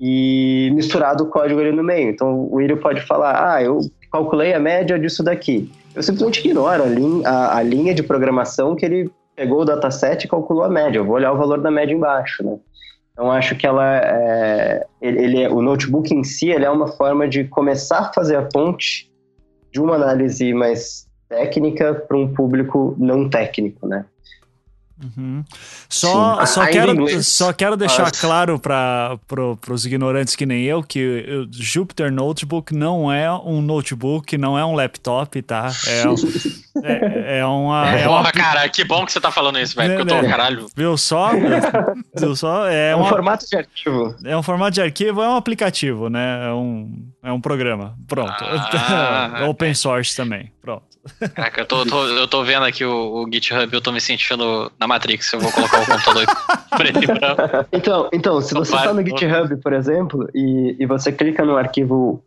e misturado o código ali no meio. Então o William pode falar, ah, eu calculei a média disso daqui. Eu simplesmente ignoro a, linha, a, a linha de programação que ele pegou o dataset e calculou a média. Eu vou olhar o valor da média embaixo, né? Então acho que ela é, ele o notebook em si ele é uma forma de começar a fazer a ponte de uma análise mais técnica para um público não técnico, né? Uhum. Só, só, quero, só quero deixar Nossa. claro para pro, os ignorantes que nem eu que o Jupyter Notebook não é um notebook, não é um laptop, tá? É, é, é uma. É Porra, uma... cara, que bom que você tá falando isso, velho. Porque eu tô, né? caralho. Viu só? Viu só? É, é um uma... formato de arquivo. É um formato de arquivo, é um aplicativo, né? É um, é um programa. Pronto. Ah, Open source também. Pronto. Caraca, eu tô, tô, eu tô vendo aqui o, o, GitHub, eu tô me sentindo na Matrix. Eu vou colocar o computador preto e branco. Então, então se você está no GitHub, por exemplo, e, e você clica no arquivo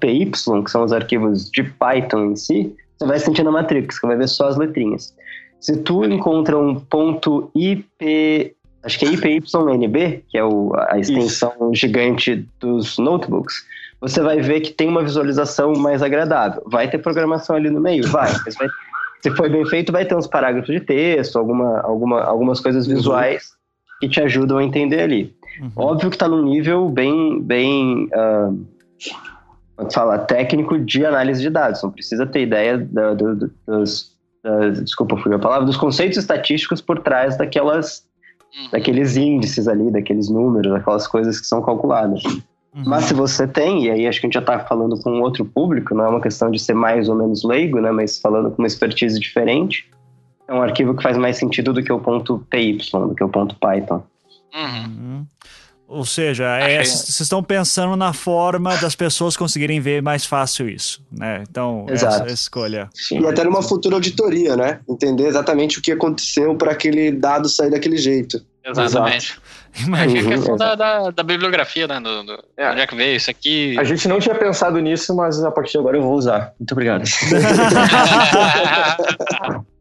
.py, que são os arquivos de Python em si, você vai sentir na Matrix, que vai ver só as letrinhas. Se tu encontra um ponto IP, acho que é IPYNB, que é o, a extensão Isso. gigante dos notebooks, você vai ver que tem uma visualização mais agradável. Vai ter programação ali no meio? Vai. Mas vai se for bem feito, vai ter uns parágrafos de texto, alguma, alguma, algumas coisas uhum. visuais uhum. que te ajudam a entender ali. Uhum. Óbvio que está num nível bem, bem uh, fala, técnico de análise de dados. Não precisa ter ideia da, do, dos, da, desculpa, fui a palavra, dos conceitos estatísticos por trás daquelas, uhum. daqueles índices ali, daqueles números, daquelas coisas que são calculadas. Uhum. Mas se você tem, e aí acho que a gente já está falando com outro público, não é uma questão de ser mais ou menos leigo, né, mas falando com uma expertise diferente, é um arquivo que faz mais sentido do que o ponto .py, do que o ponto .python. Uhum. uhum. Ou seja, é, vocês estão pensando na forma das pessoas conseguirem ver mais fácil isso, né? Então, Exato. essa escolha. Sim. E até numa futura auditoria, né? Entender exatamente o que aconteceu para aquele dado sair daquele jeito. Exatamente. Exato. Imagina uhum, a questão da, da, da, bibliografia, né? Do, do é. Onde é que veio isso aqui? A gente não tinha pensado nisso, mas a partir de agora eu vou usar. Muito obrigado.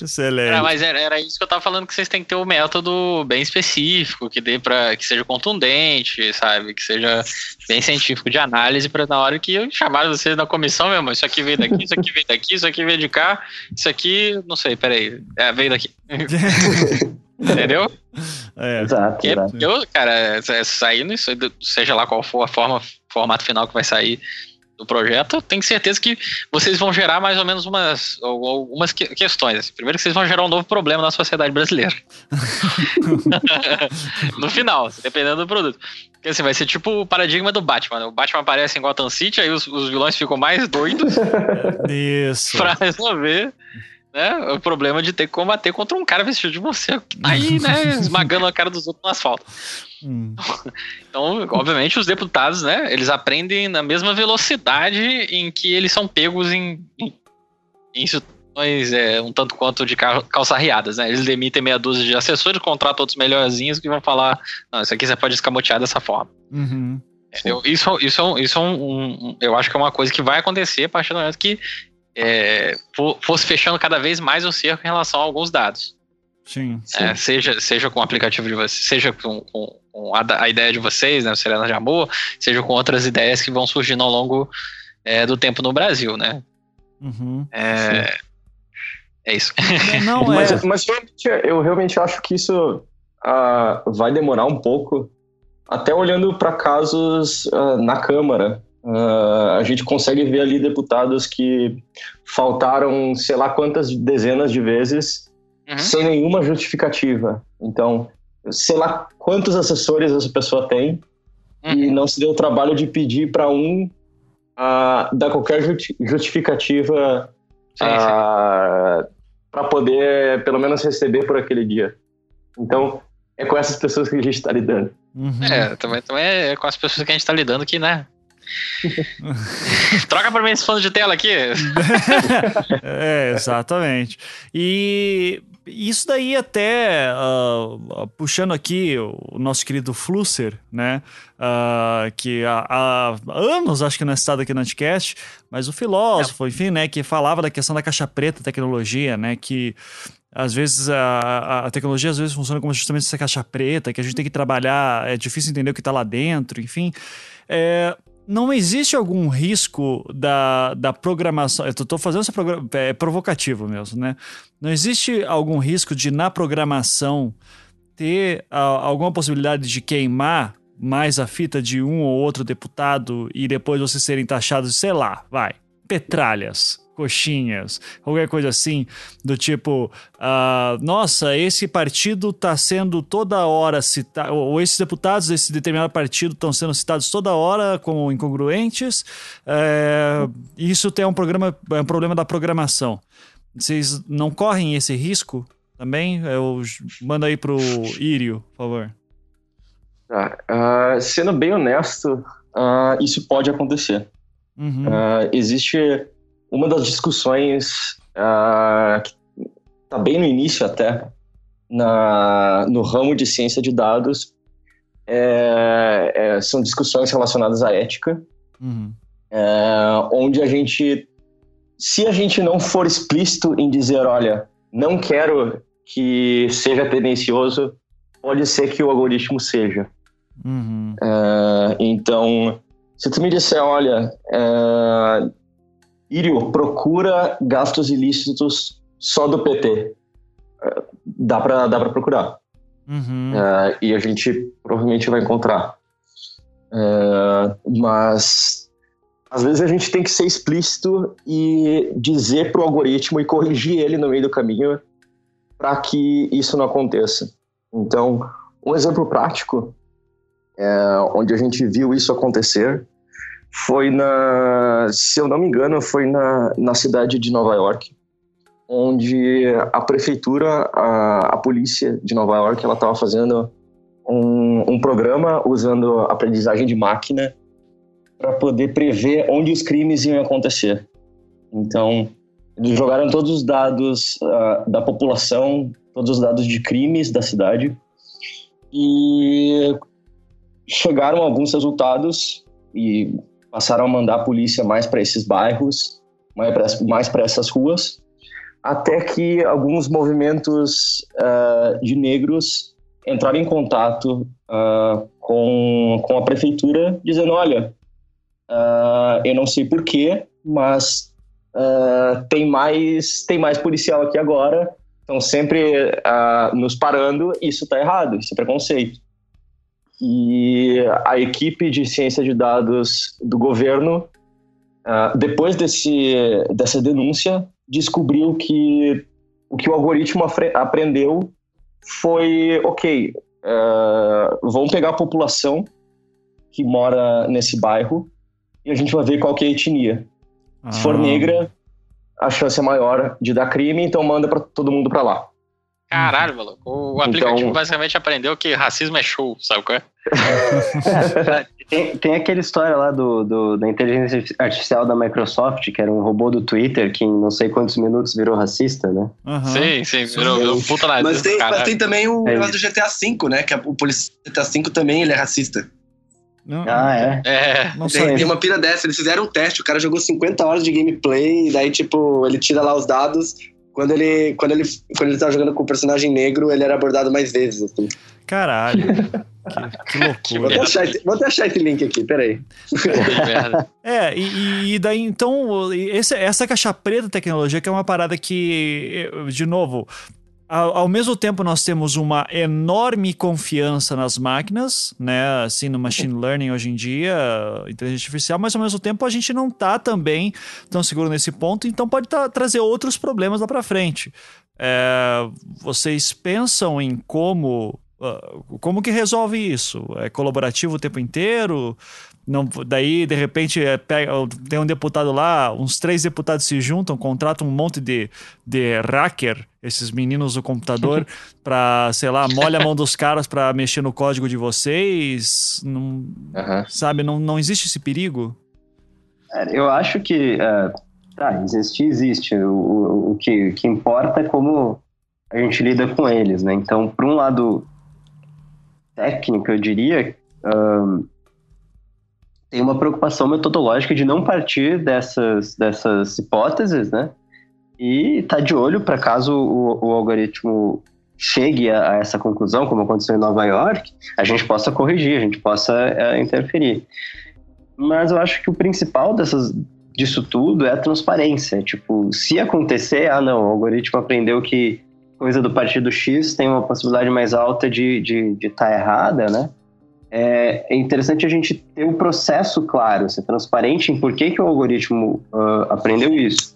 Excelente. É, mas era, era, isso que eu tava falando, que vocês têm que ter um método bem específico, que dê para que seja contundente, sabe? Que seja bem científico de análise, para na hora que chamaram vocês na comissão, meu irmão, isso aqui veio daqui, isso aqui veio daqui, isso aqui veio de cá, isso aqui, não sei, peraí, é, veio daqui. Entendeu? É. Exato, exato. Eu, cara, é, saindo isso, seja lá qual for a forma, formato final que vai sair do projeto, eu tenho certeza que vocês vão gerar mais ou menos umas algumas questões. Primeiro que vocês vão gerar um novo problema na sociedade brasileira. no final, dependendo do produto. Porque assim, vai ser tipo o paradigma do Batman. Né? O Batman aparece em Gotham City, aí os, os vilões ficam mais doidos. Isso. pra resolver né, o problema de ter que combater contra um cara vestido de você, aí, né, esmagando a cara dos outros no asfalto. Hum. Então, obviamente, os deputados, né, eles aprendem na mesma velocidade em que eles são pegos em, em, em situações é, um tanto quanto de calçarriadas, né, eles demitem meia dúzia de assessores, contratam outros melhorzinhos que vão falar, não, isso aqui você pode escamotear dessa forma. Uhum. Eu, isso, isso, é isso é um, um, eu acho que é uma coisa que vai acontecer a partir do momento que é, fosse fechando cada vez mais o cerco em relação a alguns dados. Sim. sim. É, seja, seja com o aplicativo de vocês, seja com, com, com a, a, ideia de vocês, né, o Serena de Amor, seja com outras ideias que vão surgindo ao longo é, do tempo no Brasil, né? Uhum, é, é isso. Não, mas, é. mas eu realmente acho que isso uh, vai demorar um pouco, até olhando para casos uh, na Câmara. Uh, a gente consegue ver ali deputados que faltaram sei lá quantas dezenas de vezes uhum. sem nenhuma justificativa. Então, sei lá quantos assessores essa pessoa tem uhum. e não se deu o trabalho de pedir para um uh, dar qualquer justificativa uh, ah, para poder pelo menos receber por aquele dia. Então, é com essas pessoas que a gente está lidando. Uhum. É, também, também é com as pessoas que a gente está lidando que, né? Troca para mim esse fundo de tela aqui. é, exatamente. E isso daí até uh, puxando aqui o nosso querido Flusser, né? Uh, que há, há, anos acho que não é citado aqui no Anticast, mas o filósofo, é. enfim, né? Que falava da questão da caixa preta tecnologia, né? Que às vezes a, a tecnologia às vezes funciona como justamente essa caixa preta, que a gente tem que trabalhar, é difícil entender o que está lá dentro, enfim. É, não existe algum risco da, da programação. Eu estou fazendo essa programa, é provocativo mesmo, né? Não existe algum risco de, na programação, ter a, alguma possibilidade de queimar mais a fita de um ou outro deputado e depois vocês serem taxados, sei lá, vai, petralhas coxinhas, qualquer coisa assim, do tipo, uh, nossa, esse partido está sendo toda hora citado, ou esses deputados desse determinado partido estão sendo citados toda hora como incongruentes, é, isso tem um, programa, é um problema da programação. Vocês não correm esse risco também? Eu mando aí pro Írio, por favor. uh, sendo bem honesto, uh, isso pode acontecer. Uhum. Uh, existe uma das discussões uh, que está bem no início até na, no ramo de ciência de dados é, é, são discussões relacionadas à ética, uhum. é, onde a gente, se a gente não for explícito em dizer, olha, não quero que seja tendencioso, pode ser que o algoritmo seja. Uhum. É, então, se tu me disser, olha, Irio, procura gastos ilícitos só do PT. É, dá para dá pra procurar. Uhum. É, e a gente provavelmente vai encontrar. É, mas às vezes a gente tem que ser explícito e dizer para o algoritmo e corrigir ele no meio do caminho para que isso não aconteça. Então, um exemplo prático é, onde a gente viu isso acontecer foi na, se eu não me engano, foi na, na cidade de Nova York, onde a prefeitura, a, a polícia de Nova York, ela estava fazendo um, um programa usando aprendizagem de máquina para poder prever onde os crimes iam acontecer. Então, eles jogaram todos os dados uh, da população, todos os dados de crimes da cidade e chegaram a alguns resultados e passaram a mandar a polícia mais para esses bairros, mais para essas ruas, até que alguns movimentos uh, de negros entraram em contato uh, com, com a prefeitura, dizendo: olha, uh, eu não sei porquê, mas tem, mais, tem mais policial aqui agora, estão sempre nos parando, isso está errado, isso é preconceito. E a equipe de ciência de dados do governo, uh, depois desse, dessa denúncia, descobriu que o que o algoritmo aprendeu foi: ok, uh, vamos pegar a população que mora nesse bairro e a gente vai ver qual que é a etnia. Ah. Se for ah. negra, a chance é maior de dar crime, então manda para todo mundo para lá. Caralho, maluco. O aplicativo então... basicamente aprendeu que racismo é show, sabe qual é? é tem, tem aquela história lá do, do, da inteligência artificial da Microsoft, que era um robô do Twitter que em não sei quantos minutos virou racista, né? Uhum. Sim, sim, virou, virou puta na mas tem, mas tem também o é negócio do GTA V, né? Que o policial do GTA V também ele é racista. Não, ah, é? É. Não tem, tem, uma pira dessa. Eles fizeram um teste, o cara jogou 50 horas de gameplay, e daí, tipo, ele tira lá os dados, quando ele, quando ele, quando ele tava jogando com o personagem negro, ele era abordado mais vezes. Assim. Caralho. que, que, loucura. Vou até, achar esse, vou até achar esse link aqui, peraí. é, e, e, daí então, esse, essa caixa preta tecnologia que é uma parada que, de novo, ao, ao, mesmo tempo, nós temos uma enorme confiança nas máquinas, né? Assim, no machine learning hoje em dia, inteligência artificial, mas ao mesmo tempo a gente não tá também tão seguro nesse ponto, então pode tá, trazer outros problemas lá para frente. É, vocês pensam em como Uh, como que resolve isso? É colaborativo o tempo inteiro? Não, daí, de repente, é, pega, tem um deputado lá, uns três deputados se juntam, contratam um monte de, de hacker, esses meninos do computador, para, sei lá, molha a mão dos caras para mexer no código de vocês. Não, uhum. Sabe, não, não existe esse perigo? Eu acho que. Uh, tá, existe, existe. O, o, o, que, o que importa é como a gente lida com eles, né? Então, por um lado técnico, eu diria. Tem uma preocupação metodológica de não partir dessas, dessas hipóteses, né? E tá de olho para caso o, o, algoritmo chegue a, a, essa conclusão, como aconteceu em Nova York, a gente possa corrigir, a gente possa é, interferir. Mas eu acho que o principal dessas, disso tudo é a transparência. Tipo, se acontecer, ah não, o algoritmo aprendeu que coisa do partido X tem uma possibilidade mais alta de estar de, de tá errada, né? é, é interessante a gente ter um processo claro, ser transparente em por que, que o algoritmo uh, aprendeu isso.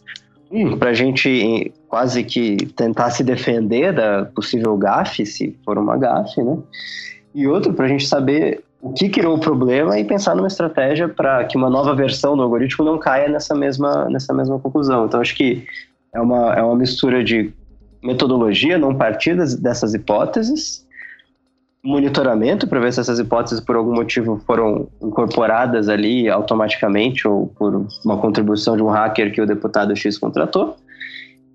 Um, para a gente quase que tentar se defender da possível gafe, se for uma gafe, né? E outro, para a gente saber o que criou o problema e pensar numa estratégia para que uma nova versão do algoritmo não caia nessa mesma, nessa mesma conclusão. Então, acho que é uma, é uma mistura de metodologia, não partir dessas hipóteses, monitoramento para ver se essas hipóteses por algum motivo foram incorporadas ali automaticamente ou por uma contribuição de um hacker que o deputado X contratou.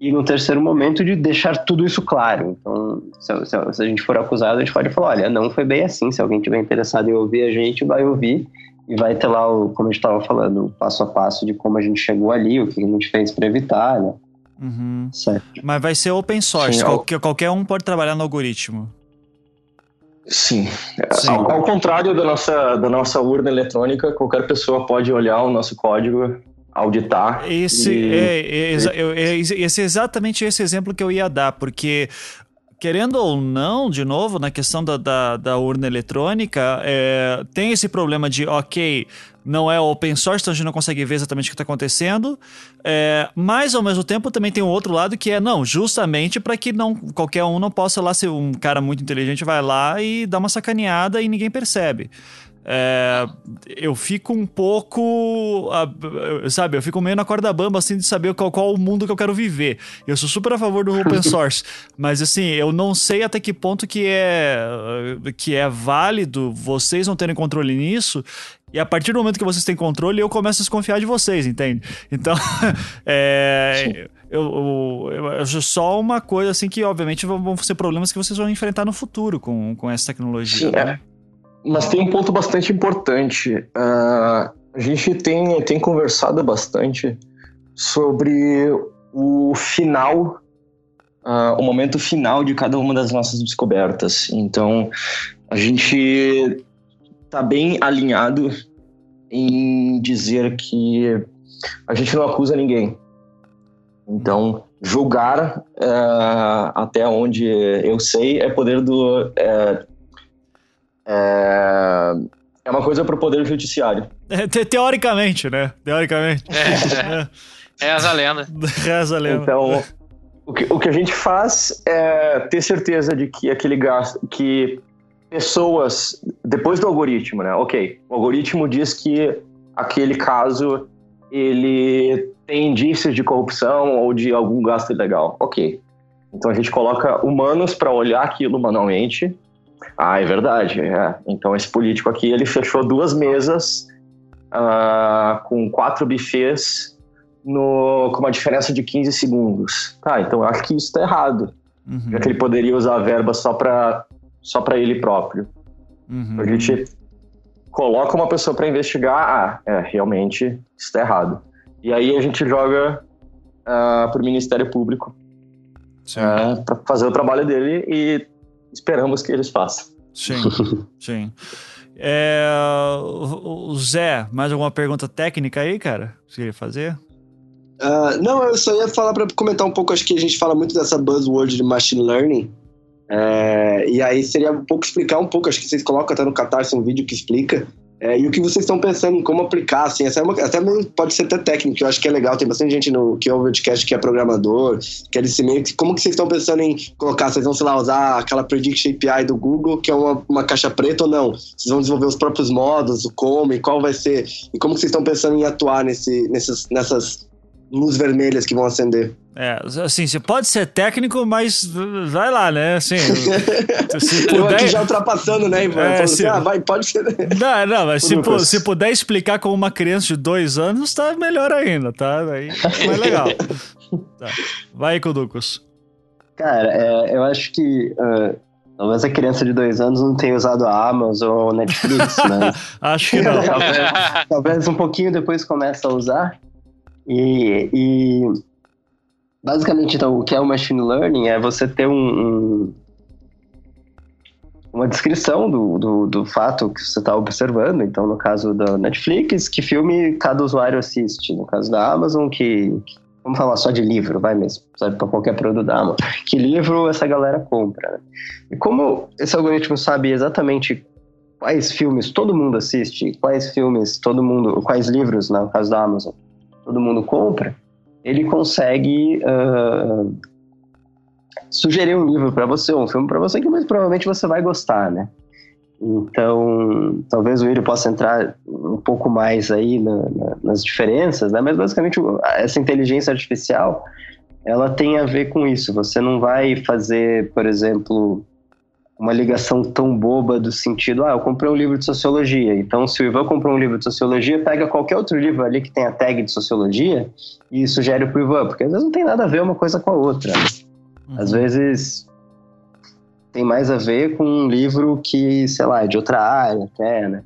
E no terceiro momento de deixar tudo isso claro. Então, se, se, se a gente for acusado, a gente pode falar, olha, não foi bem assim. Se alguém tiver interessado em ouvir a gente, vai ouvir e vai ter lá, o, como a gente estava falando, o passo a passo de como a gente chegou ali, o que a gente fez para evitar, né? Uhum. Certo. Mas vai ser open source, Sim, qualquer, qualquer um pode trabalhar no algoritmo. Sim. Sim. Ao, ao, contrário da nossa, da nossa urna eletrônica, qualquer pessoa pode olhar o nosso código, auditar. Esse, e... é, é, é, esse é exatamente esse exemplo que eu ia dar, porque querendo ou não, de novo, na questão da, da, da urna eletrônica, é, tem esse problema de, ok, não é open source, então a gente não consegue ver exatamente o que está acontecendo. É, mas ao mesmo tempo também tem um outro lado que é não, justamente para que não qualquer um não possa lá ser um cara muito inteligente vai lá e dá uma sacaneada e ninguém percebe. É, eu fico um pouco, sabe, eu fico meio na corda bamba assim de saber qual, qual o mundo que eu quero viver. Eu sou super a favor do open source, mas assim, eu não sei até que ponto que é que é válido vocês não terem controle nisso e a partir do momento que vocês têm controle, eu começo a desconfiar de vocês, entende? Então, é, eu, eu, eu, só uma coisa assim que, obviamente, vão, vão ser problemas que vocês vão enfrentar no futuro com, com essa tecnologia. Sim, né? é. Mas tem um ponto bastante importante. Uh, a gente tem, tem conversado bastante sobre o final, uh, o momento final de cada uma das nossas descobertas. Então, a gente está bem alinhado em dizer que a gente não acusa ninguém. Então, julgar, uh, até onde eu sei, é poder do. É, é, é uma coisa para o poder judiciário. É, te, teoricamente, né? Teoricamente. É, é. Reza a lenda. Reza a lenda. Então, o que, o que a gente faz é ter certeza de que aquele gasto, que pessoas, depois do algoritmo, né? Ok, o algoritmo diz que aquele caso ele tem indícios de corrupção ou de algum gasto ilegal. Ok. Então a gente coloca humanos para olhar aquilo manualmente. Ah, é verdade. É. Então esse político aqui ele fechou duas mesas uh, com quatro bufês no, com uma diferença de 15 segundos. Tá, então eu acho que isso está errado. Uhum. Já que ele poderia usar a verba só para só para ele próprio. Uhum. A gente coloca uma pessoa para investigar, ah, é, realmente está errado. E aí a gente joga uh, ah, para o Ministério Público uh, ah, para fazer o trabalho dele e esperamos que eles façam. Sim, sim. É, o Zé, mais alguma pergunta técnica aí, cara? Você queria fazer? Uh, não, eu só ia falar para comentar um pouco. Acho que a gente fala muito dessa buzzword de machine learning. É, e aí seria um pouco explicar um pouco, acho que vocês colocam até no Catarse um vídeo que explica É, e o que vocês estão pensando em como aplicar, assim, essa é uma, até pode ser até técnico, eu acho que é legal, tem bastante gente no, que ouve o podcast que é programador, que é desse meio, como que vocês estão pensando em colocar, vocês vão, sei lá, usar aquela Predict API do Google, que é uma, uma caixa preta ou não? Vocês vão desenvolver os próprios modos, o como e qual vai ser, e como que vocês estão pensando em atuar nesse, nessas, nessas luzes vermelhas que vão acender? É, assim, você pode ser técnico, mas vai lá, né? Assim, se puder... Eu aqui já ultrapassando, né, Ivan? É, se... assim, ah, vai, pode ser. Não, não, mas se, pu se, puder explicar com uma criança de dois anos, tá melhor ainda, tá? Aí mais legal. tá. Vai, Kuducos. Cara, é, eu acho que uh, talvez a criança de dois anos não tenha usado a Amazon ou Netflix, né? acho que não. talvez, talvez um pouquinho depois comece a usar. E, e Basicamente, então, o que é o machine learning é você ter um, um uma descrição do, do, do, fato que você está observando. Então, no caso da Netflix, que filme cada usuário assiste. No caso da Amazon, que, que vamos falar só de livro, vai mesmo, sabe, para qualquer produto da Amazon. Que livro essa galera compra, né? E como esse algoritmo sabe exatamente quais filmes todo mundo assiste, quais filmes todo mundo, quais livros, né, no caso da Amazon, todo mundo compra, ele consegue uh, sugerir um livro para você, um filme para você que muito provavelmente você vai gostar, né? Então, talvez o William possa entrar um pouco mais aí na, na, nas diferenças, né? Mas basicamente essa inteligência artificial, ela tem a ver com isso. Você não vai fazer, por exemplo, uma ligação tão boba do sentido, ah, eu comprei um livro de sociologia, então se o Ivan comprou um livro de sociologia, pega qualquer outro livro ali que tenha tag de sociologia e sugere pro Ivan, porque às vezes não tem nada a ver uma coisa com a outra. Uhum. Às vezes tem mais a ver com um livro que, sei lá, é de outra área até, né?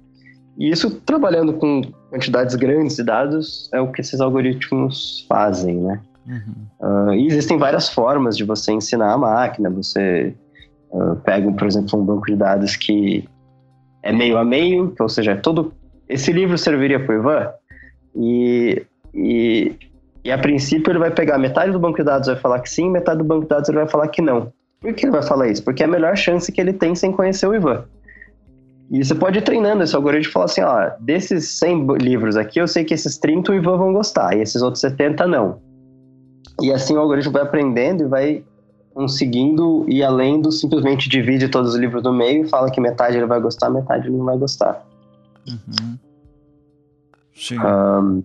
E isso, trabalhando com quantidades grandes de dados, é o que esses algoritmos fazem, né? Uhum. Uh, e existem várias formas de você ensinar a máquina, você Uh, pego, por exemplo, um banco de dados que é meio a meio, ou seja, todo esse livro serviria para o Ivan e, e, e, a princípio ele vai pegar metade do banco de dados vai falar que sim, metade do banco de dados ele vai falar que não. Por que ele vai falar isso? Porque é a melhor chance que ele tem sem conhecer o Ivan. E você pode ir treinando esse algoritmo e falar assim, ó, desses 100 livros aqui, eu sei que esses 30 o Ivan vão gostar, e esses outros 70 não. E assim o algoritmo vai aprendendo e vai conseguindo ir além do simplesmente divide todos os livros no meio e fala que metade ele vai gostar, metade ele não vai gostar. Uhum. Sim. Um,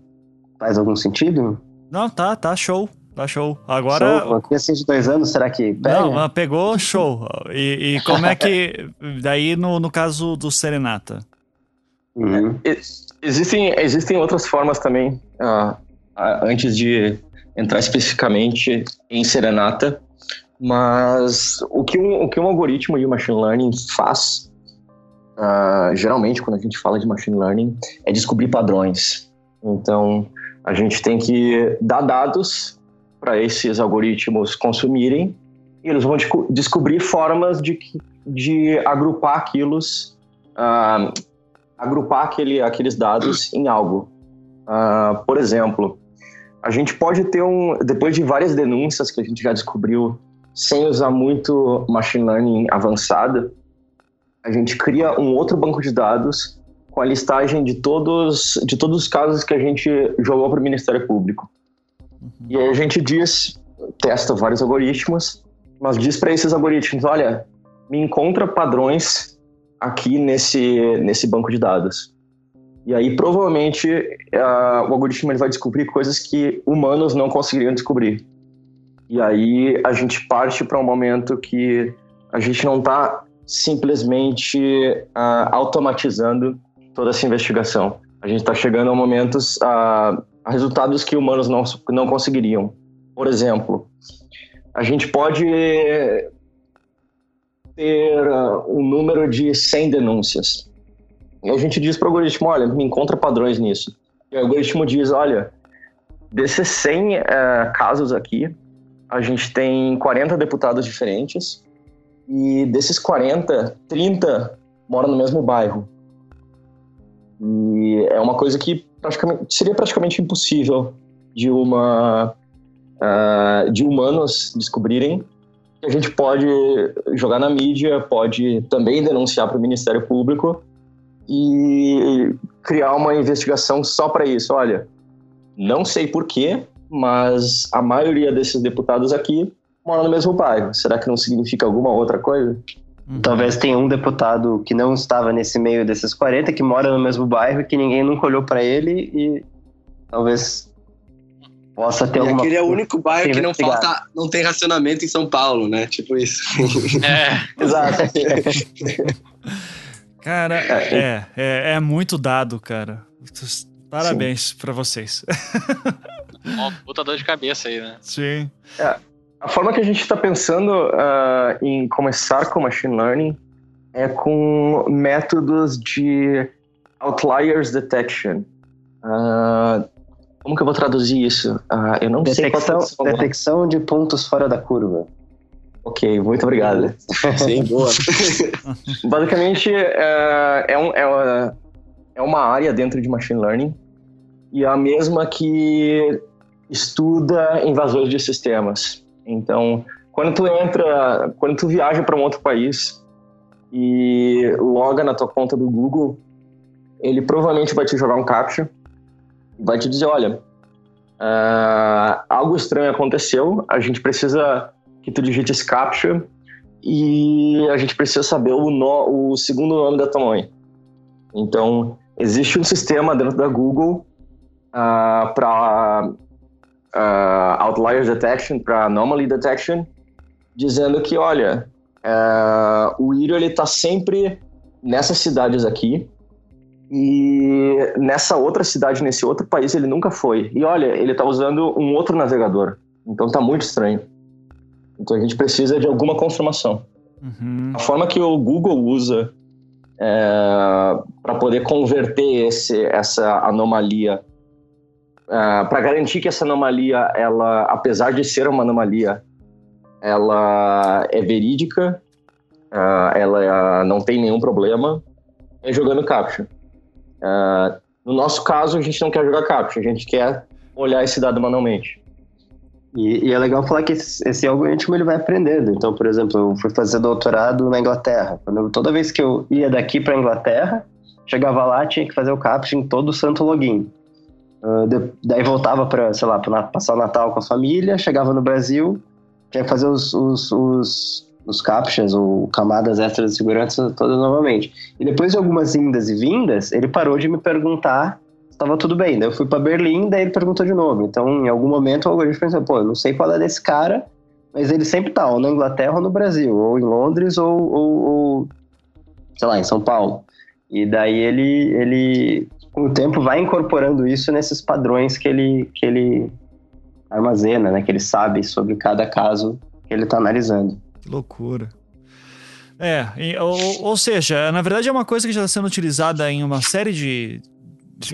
faz algum sentido? Não, tá, tá show. Tá show. Agora. Show. criança de dois anos, será que pega? Não, pegou, show. E, e como é que. Daí no, no caso do Serenata? Uhum. É, existem, existem outras formas também. Uh, antes de entrar especificamente em Serenata, mas o que um, o que um algoritmo de machine learning faz, uh, geralmente quando a gente fala de machine learning, é descobrir padrões. Então, a gente tem que dar dados para esses algoritmos consumirem e eles vão descobrir formas de, de agrupar aqueles, uh, agrupar aquele, aqueles dados em algo. Uh, por exemplo, a gente pode ter um, depois de várias denúncias que a gente já descobriu sem usar muito machine learning avançado, a gente cria um outro banco de dados com a listagem de todos, de todos os casos que a gente jogou para o Ministério Público. Uhum. E aí a gente diz, testa vários algoritmos, mas diz para esses algoritmos, olha, me encontra padrões aqui nesse, nesse banco de dados. E aí provavelmente o algoritmo ele vai descobrir coisas que humanos não conseguiriam descobrir. E aí a gente parte para um momento que a gente não está simplesmente uh, automatizando toda essa investigação. A gente está chegando a momentos, uh, a resultados que humanos não, não conseguiriam. Por exemplo, a gente pode ter uh, um número de 100 denúncias. E a gente diz para o algoritmo, olha, me encontra padrões nisso. E o algoritmo diz, olha, desses 100 uh, casos aqui, a gente tem 40 deputados diferentes e desses 40, 30 moram no mesmo bairro. E é uma coisa que praticamente, seria praticamente impossível de uma uh, de humanos descobrirem. A gente pode jogar na mídia, pode também denunciar para o Ministério Público e criar uma investigação só para isso. Olha, não sei porquê, mas a maioria desses deputados aqui mora no mesmo bairro. Será que não significa alguma outra coisa? Uhum. Talvez tenha um deputado que não estava nesse meio desses 40, que mora no mesmo bairro e que ninguém nunca olhou para ele e talvez possa ter e alguma aquele é o único bairro que não falta, não tem racionamento em São Paulo, né? Tipo isso. É, exato. Cara, é, é, é muito dado, cara. Parabéns para vocês. Uma puta dor de cabeça aí, né? Sim. É, a forma que a gente está pensando uh, em começar com machine learning é com métodos de outliers detection. Uh, como que eu vou traduzir isso? Uh, eu não detecção, sei qual detecção de pontos fora da curva. Ok, muito obrigado. Sim, boa. Basicamente, é, é, um, é, é uma área dentro de machine learning e é a mesma que estuda invasores de sistemas. Então, quando tu entra, quando tu viaja para um outro país e loga na tua conta do Google, ele provavelmente vai te jogar um captcha, vai te dizer, olha, uh, algo estranho aconteceu, a gente precisa que tu digite esse captcha e a gente precisa saber o, no, o segundo nome da tua mãe. Então, existe um sistema dentro da Google uh, para uh, outlier detection, para anomaly detection, dizendo que, olha, uh, o Iro ele está sempre nessas cidades aqui e nessa outra cidade, nesse outro país, ele nunca foi. E olha, ele está usando um outro navegador. Então tá muito estranho. Então a gente precisa de alguma confirmação. Uhum. A forma que o Google usa é, para poder converter esse, essa anomalia uh, ah, para garantir que essa anomalia, ela, apesar de ser uma anomalia, ela é verídica, uh, ela não tem nenhum problema, é jogando captcha. Uh, no nosso caso, a gente não quer jogar captcha, a gente quer olhar esse dado manualmente. E, e, é legal falar que esse, esse, algoritmo ele vai aprendendo. Então, por exemplo, eu fui fazer doutorado na Inglaterra. Quando, toda vez que eu ia daqui para Inglaterra, chegava lá, tinha que fazer o captcha em todo o santo login. Uh, de, daí voltava para, sei lá, para passar o Natal com a família, chegava no Brasil, tinha que fazer os, os, os, os captchas ou camadas extras de segurança todas novamente. E depois de algumas indas e vindas, ele parou de me perguntar se estava tudo bem. Daí eu fui para Berlim, daí ele perguntou de novo. Então, em algum momento, o algoritmo pensou, pô, eu não sei qual é desse cara, mas ele sempre tá ou na Inglaterra ou no Brasil, ou em Londres ou, ou, ou sei lá, em São Paulo. E daí ele, ele com o tempo vai incorporando isso nesses padrões que ele, que ele armazena, né? Que ele sabe sobre cada caso que ele está analisando. Que loucura. É, ou, ou, seja, na verdade é uma coisa que já está sendo utilizada em uma série de,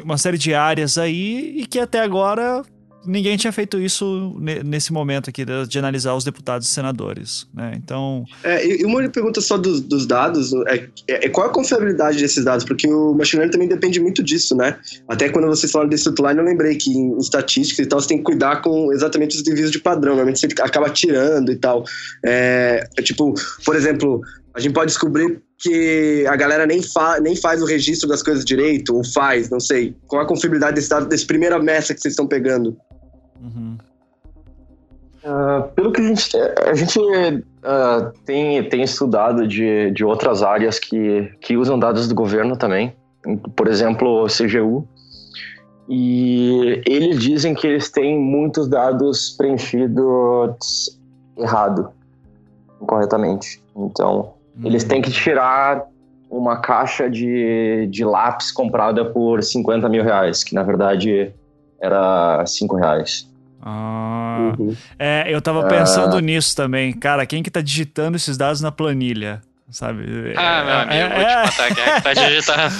uma série de áreas aí e que até agora ninguém tinha feito isso nesse momento aqui de, de analisar os deputados e senadores, né? Então... É, e uma pergunta só dos, dos dados, é, é, qual a confiabilidade desses dados? Porque o machine learning também depende muito disso, né? Até quando vocês falaram desse outline, eu lembrei que em, em estatística e tal, você tem que cuidar com exatamente os desvios de padrão, normalmente você acaba tirando e tal. É, é tipo, por exemplo, a gente pode descobrir que a galera nem, fa nem faz o registro das coisas direito, ou faz, não sei. Qual a confiabilidade desse, dado, desse primeira que vocês estão pegando? Uhum. Uh, pelo que a gente, a gente uh, tem, tem estudado de, de outras áreas que, que usam dados do governo também, por exemplo, o CGU, e eles dizem que eles têm muitos dados preenchidos errado, incorretamente. Então, uhum. eles têm que tirar uma caixa de, de lápis comprada por 50 mil reais, que na verdade era 5 reais. Ah, uhum. É, eu tava pensando ah. nisso também. Cara, quem que tá digitando esses dados na planilha? Sabe? Ah, meu amigo, é, vou te é. matar. Quem é que tá digitando?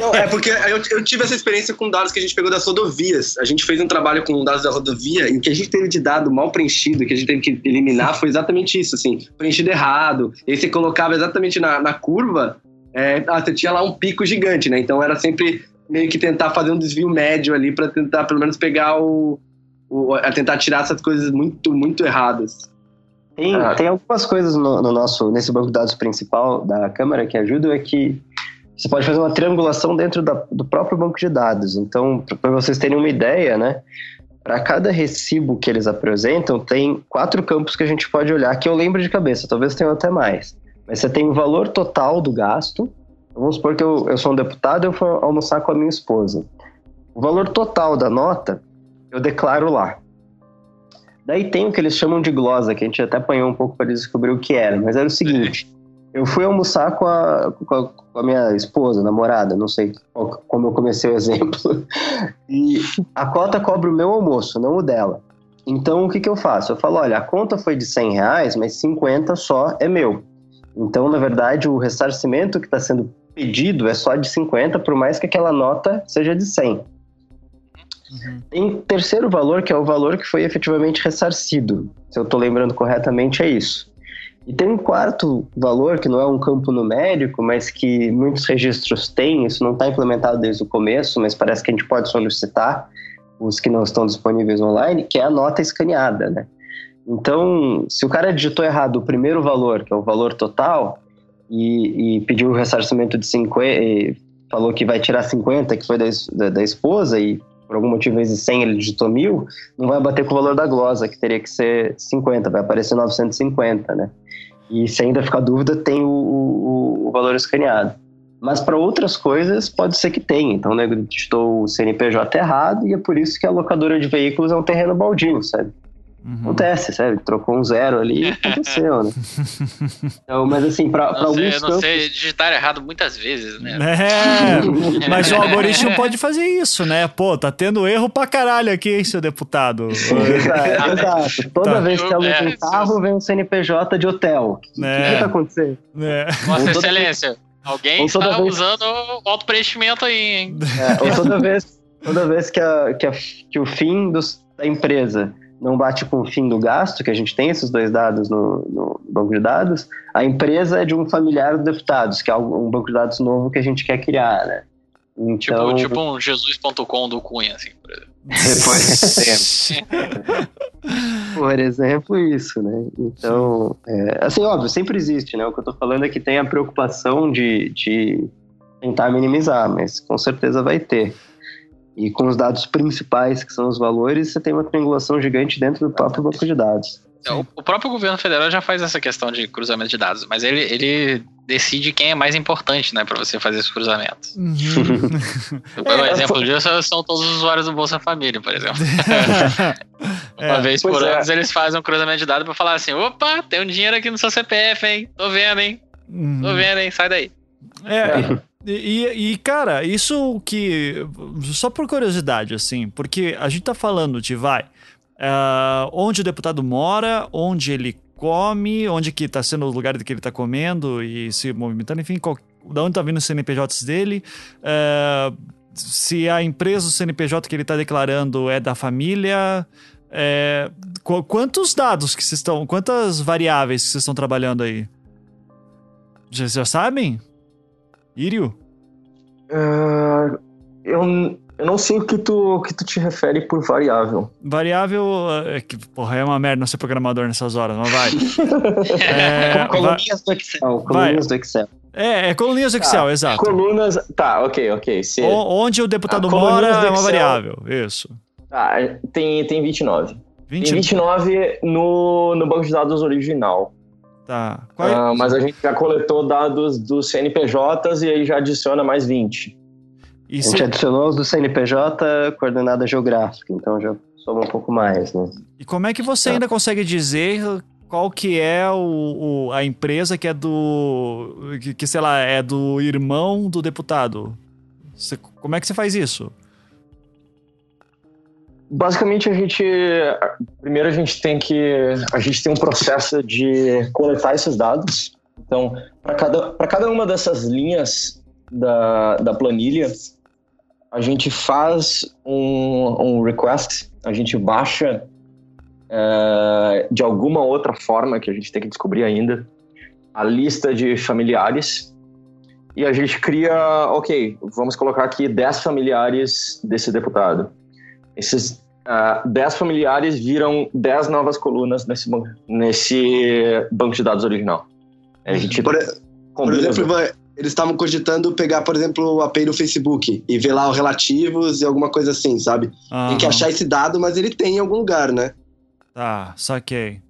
Não, é porque eu, eu, tive essa experiência com dados que a gente pegou das rodovias. A gente fez um trabalho com dados da rodovia e o que a gente teve de dado mal preenchido, que a gente teve que eliminar, foi exatamente isso, assim, preenchido errado. E aí você colocava exatamente na, na curva, é, ah, você tinha lá um pico gigante, né? Então era sempre meio que tentar fazer um desvio médio ali para tentar pelo menos pegar o, o, a tentar tirar essas coisas muito, muito erradas. Tem, ah. tem algumas coisas no, no, nosso, nesse banco de dados principal da Câmara que ajudam, é que você pode fazer uma triangulação dentro da, do próprio banco de dados. Então, para vocês terem uma ideia, né? Para cada recibo que eles apresentam, tem quatro campos que a gente pode olhar, que eu lembro de cabeça, talvez tenham até mais. Mas você tem o valor total do gasto. Vamos supor que eu, eu sou um deputado e eu for almoçar com a minha esposa. O valor total da nota, eu declaro lá. Daí tem o que eles chamam de glosa, que a gente até apanhou um pouco para descobrir o que era, mas era o seguinte: eu fui almoçar com a, com a, com a minha esposa, namorada, não sei como eu comecei o exemplo, e a cota cobra o meu almoço, não o dela. Então o que, que eu faço? Eu falo: olha, a conta foi de 100 reais, mas 50 só é meu. Então, na verdade, o ressarcimento que está sendo pedido é só de 50, por mais que aquela nota seja de 100. Uhum. Tem terceiro valor, que é o valor que foi efetivamente ressarcido. Se eu estou lembrando corretamente, é isso. E tem um quarto valor, que não é um campo numérico, mas que muitos registros têm, isso não está implementado desde o começo, mas parece que a gente pode solicitar os que não estão disponíveis online, que é a nota escaneada, né? Então, se o cara digitou errado o primeiro valor, que é o valor total, e, e pediu o ressarcimento de 50, falou que vai tirar 50, que foi da, da, da esposa, e por algum motivo vezes 100 ele digitou mil, não vai bater com o valor da glosa, que teria que ser 50, vai aparecer 950, né? E se ainda ficar dúvida, tem o, o, o valor escaneado. Mas para outras coisas, pode ser que tenha. Então, né, digitou o CNPJ errado e é por isso que a locadora de veículos é um terreno baldio, sabe? Uhum. Acontece, sabe? Trocou um zero ali e aconteceu, né? Então, mas assim, para alguns. Eu não campos... sei digitar errado muitas vezes, né? É, mas o algoritmo pode fazer isso, né? Pô, tá tendo erro pra caralho aqui, hein, seu deputado? exato, exato. Toda tá. vez que aluga é, um carro, vem um CNPJ de hotel. O é. que, que tá acontecendo? É. Vossa Excelência, alguém está vez... usando o auto-preenchimento aí, hein? É, ou toda vez, toda vez que, a, que, a, que o fim dos, da empresa não bate com o fim do gasto, que a gente tem esses dois dados no, no banco de dados, a empresa é de um familiar dos deputados, que é um banco de dados novo que a gente quer criar, né? Então... Tipo, tipo um jesus.com do Cunha, assim, por exemplo. por exemplo. por exemplo, isso, né? Então, é, assim, óbvio, sempre existe, né? O que eu tô falando é que tem a preocupação de, de tentar minimizar, mas com certeza vai ter. E com os dados principais, que são os valores, você tem uma triangulação gigante dentro do próprio banco de dados. É, o próprio governo federal já faz essa questão de cruzamento de dados, mas ele, ele decide quem é mais importante, né, para você fazer esse cruzamento. Uhum. um é, exemplo disso são todos os usuários do Bolsa Família, por exemplo. Uma é, vez por é. ano eles fazem um cruzamento de dados para falar assim: opa, tem um dinheiro aqui no seu CPF, hein? Tô vendo, hein? Uhum. Tô vendo, hein? Sai daí. É, e, e, cara, isso que. Só por curiosidade, assim, porque a gente tá falando de, vai, uh, onde o deputado mora, onde ele come, onde que tá sendo o lugar que ele tá comendo e se movimentando, enfim, qual, da onde tá vindo os CNPJs dele, uh, se a empresa, o CNPJ que ele tá declarando é da família. É, quantos dados que vocês estão. Quantas variáveis que vocês estão trabalhando aí? Vocês já sabem? Írio? Uh, eu, eu não sei o que tu, que tu te refere por variável. Variável é que, porra, é uma merda não ser programador nessas horas, mas vai. é, do Excel. Coluninhas do Excel. É, é coluninhas do Excel, tá, exato. Colunas. Tá, ok, ok. Se... onde o deputado ah, mora é uma variável, isso. Tá, tem, tem 29. 20... Tem 29 no, no banco de dados original. Tá. É? Ah, mas a gente já coletou dados dos CNPJs e aí já adiciona mais 20. E a gente adicionou os do CNPJ coordenada geográfica, então já soma um pouco mais, né? E como é que você tá. ainda consegue dizer qual que é o, o, a empresa que é do... Que, que, sei lá, é do irmão do deputado? Você, como é que você faz isso? Basicamente a gente primeiro a gente tem que a gente tem um processo de coletar esses dados. Então, para cada para cada uma dessas linhas da, da planilha, a gente faz um, um request, a gente baixa é, de alguma outra forma que a gente tem que descobrir ainda a lista de familiares e a gente cria, ok, vamos colocar aqui 10 familiares desse deputado. Esses uh, 10 familiares viram 10 novas colunas nesse, nesse banco de dados original. A gente por, por exemplo, vai, eles estavam cogitando pegar, por exemplo, o API do Facebook e ver lá os relativos e alguma coisa assim, sabe? Uhum. Tem que achar esse dado, mas ele tem em algum lugar, né? Tá, saquei.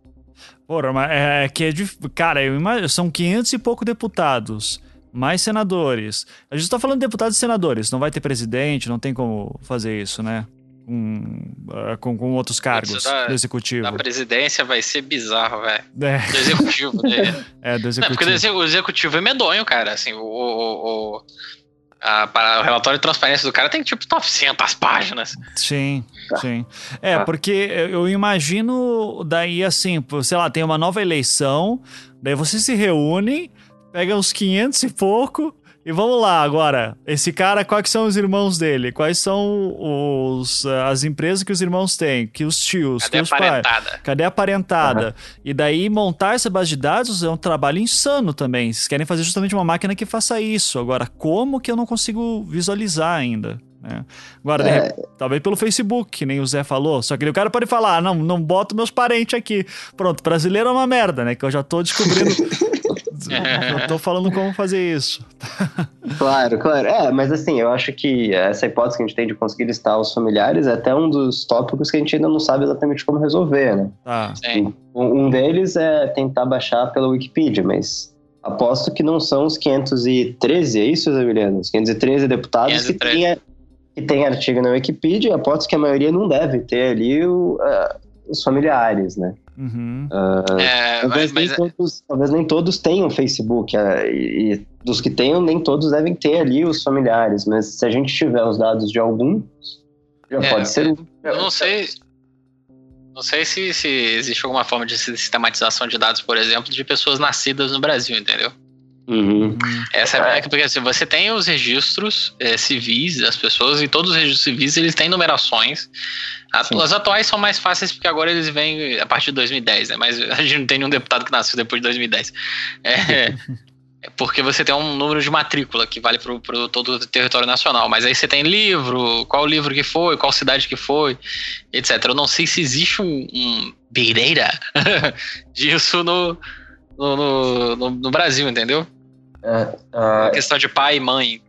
Porra, mas é, é que é difícil. Cara, eu imagino, são 500 e pouco deputados, mais senadores. A gente tá falando de deputados e senadores, não vai ter presidente, não tem como fazer isso, né? Com, uh, com, com, outros cargos da, do executivo. A presidência vai ser bizarro, velho. É. Do executivo. Né? é, do executivo. Não, porque o executivo é medonho, cara. Assim, o, o, o, a, para o relatório de transparência do cara tem tipo 900 páginas. Sim, sim. É, ah. porque eu imagino daí assim, sei lá, tem uma nova eleição, daí vocês se reúnem, pegam uns 500 e pouco e vamos lá agora. Esse cara, quais são os irmãos dele? Quais são os, eh, as empresas que os irmãos têm? Que os tios? Cadê que os a parentada? Pais? Cadê a parentada? Uhum. E daí montar essa base de dados é um trabalho insano também. Vocês querem fazer justamente uma máquina que faça isso. Agora, como que eu não consigo visualizar ainda? Né? Agora, é. talvez pelo Facebook, que nem o Zé falou. Só que o cara pode falar: ah, não, não boto meus parentes aqui. Pronto, brasileiro é uma merda, né? Que eu já tô descobrindo. eu tô falando como fazer isso. claro, claro. É, mas assim, eu acho que essa hipótese que a gente tem de conseguir listar os familiares é até um dos tópicos que a gente ainda não sabe exatamente como resolver, né? Ah. Um deles é tentar baixar pela Wikipedia, mas aposto que não são os 513, é isso, Emiliano? Os 513 deputados 513. que têm que tem artigo na Wikipedia, aposto que a maioria não deve ter ali o, uh, os familiares, né? Uhum. Uh, é, talvez, mas, nem mas... É todos, talvez nem todos tenham Facebook, uh, e, e, dos que tenham, nem todos devem ter ali os familiares, mas se a gente tiver os dados de alguns, já é, pode ser. Eu não sei. Não sei se, se existe alguma forma de sistematização de dados, por exemplo, de pessoas nascidas no Brasil, entendeu? Uhum. Essa é a é. porque assim, você tem os registros é, civis das pessoas e todos os registros civis eles têm numerações. As atuais são mais fáceis porque agora eles vêm a partir de 2010, né? Mas a gente não tem nenhum deputado que nasceu depois de 2010. É, é porque você tem um número de matrícula que vale para todo o território nacional. Mas aí você tem livro, qual livro que foi, qual cidade que foi, etc. Eu não sei se existe um, um disso no, no, no, no Brasil, entendeu? É, uh, a questão de pai e mãe.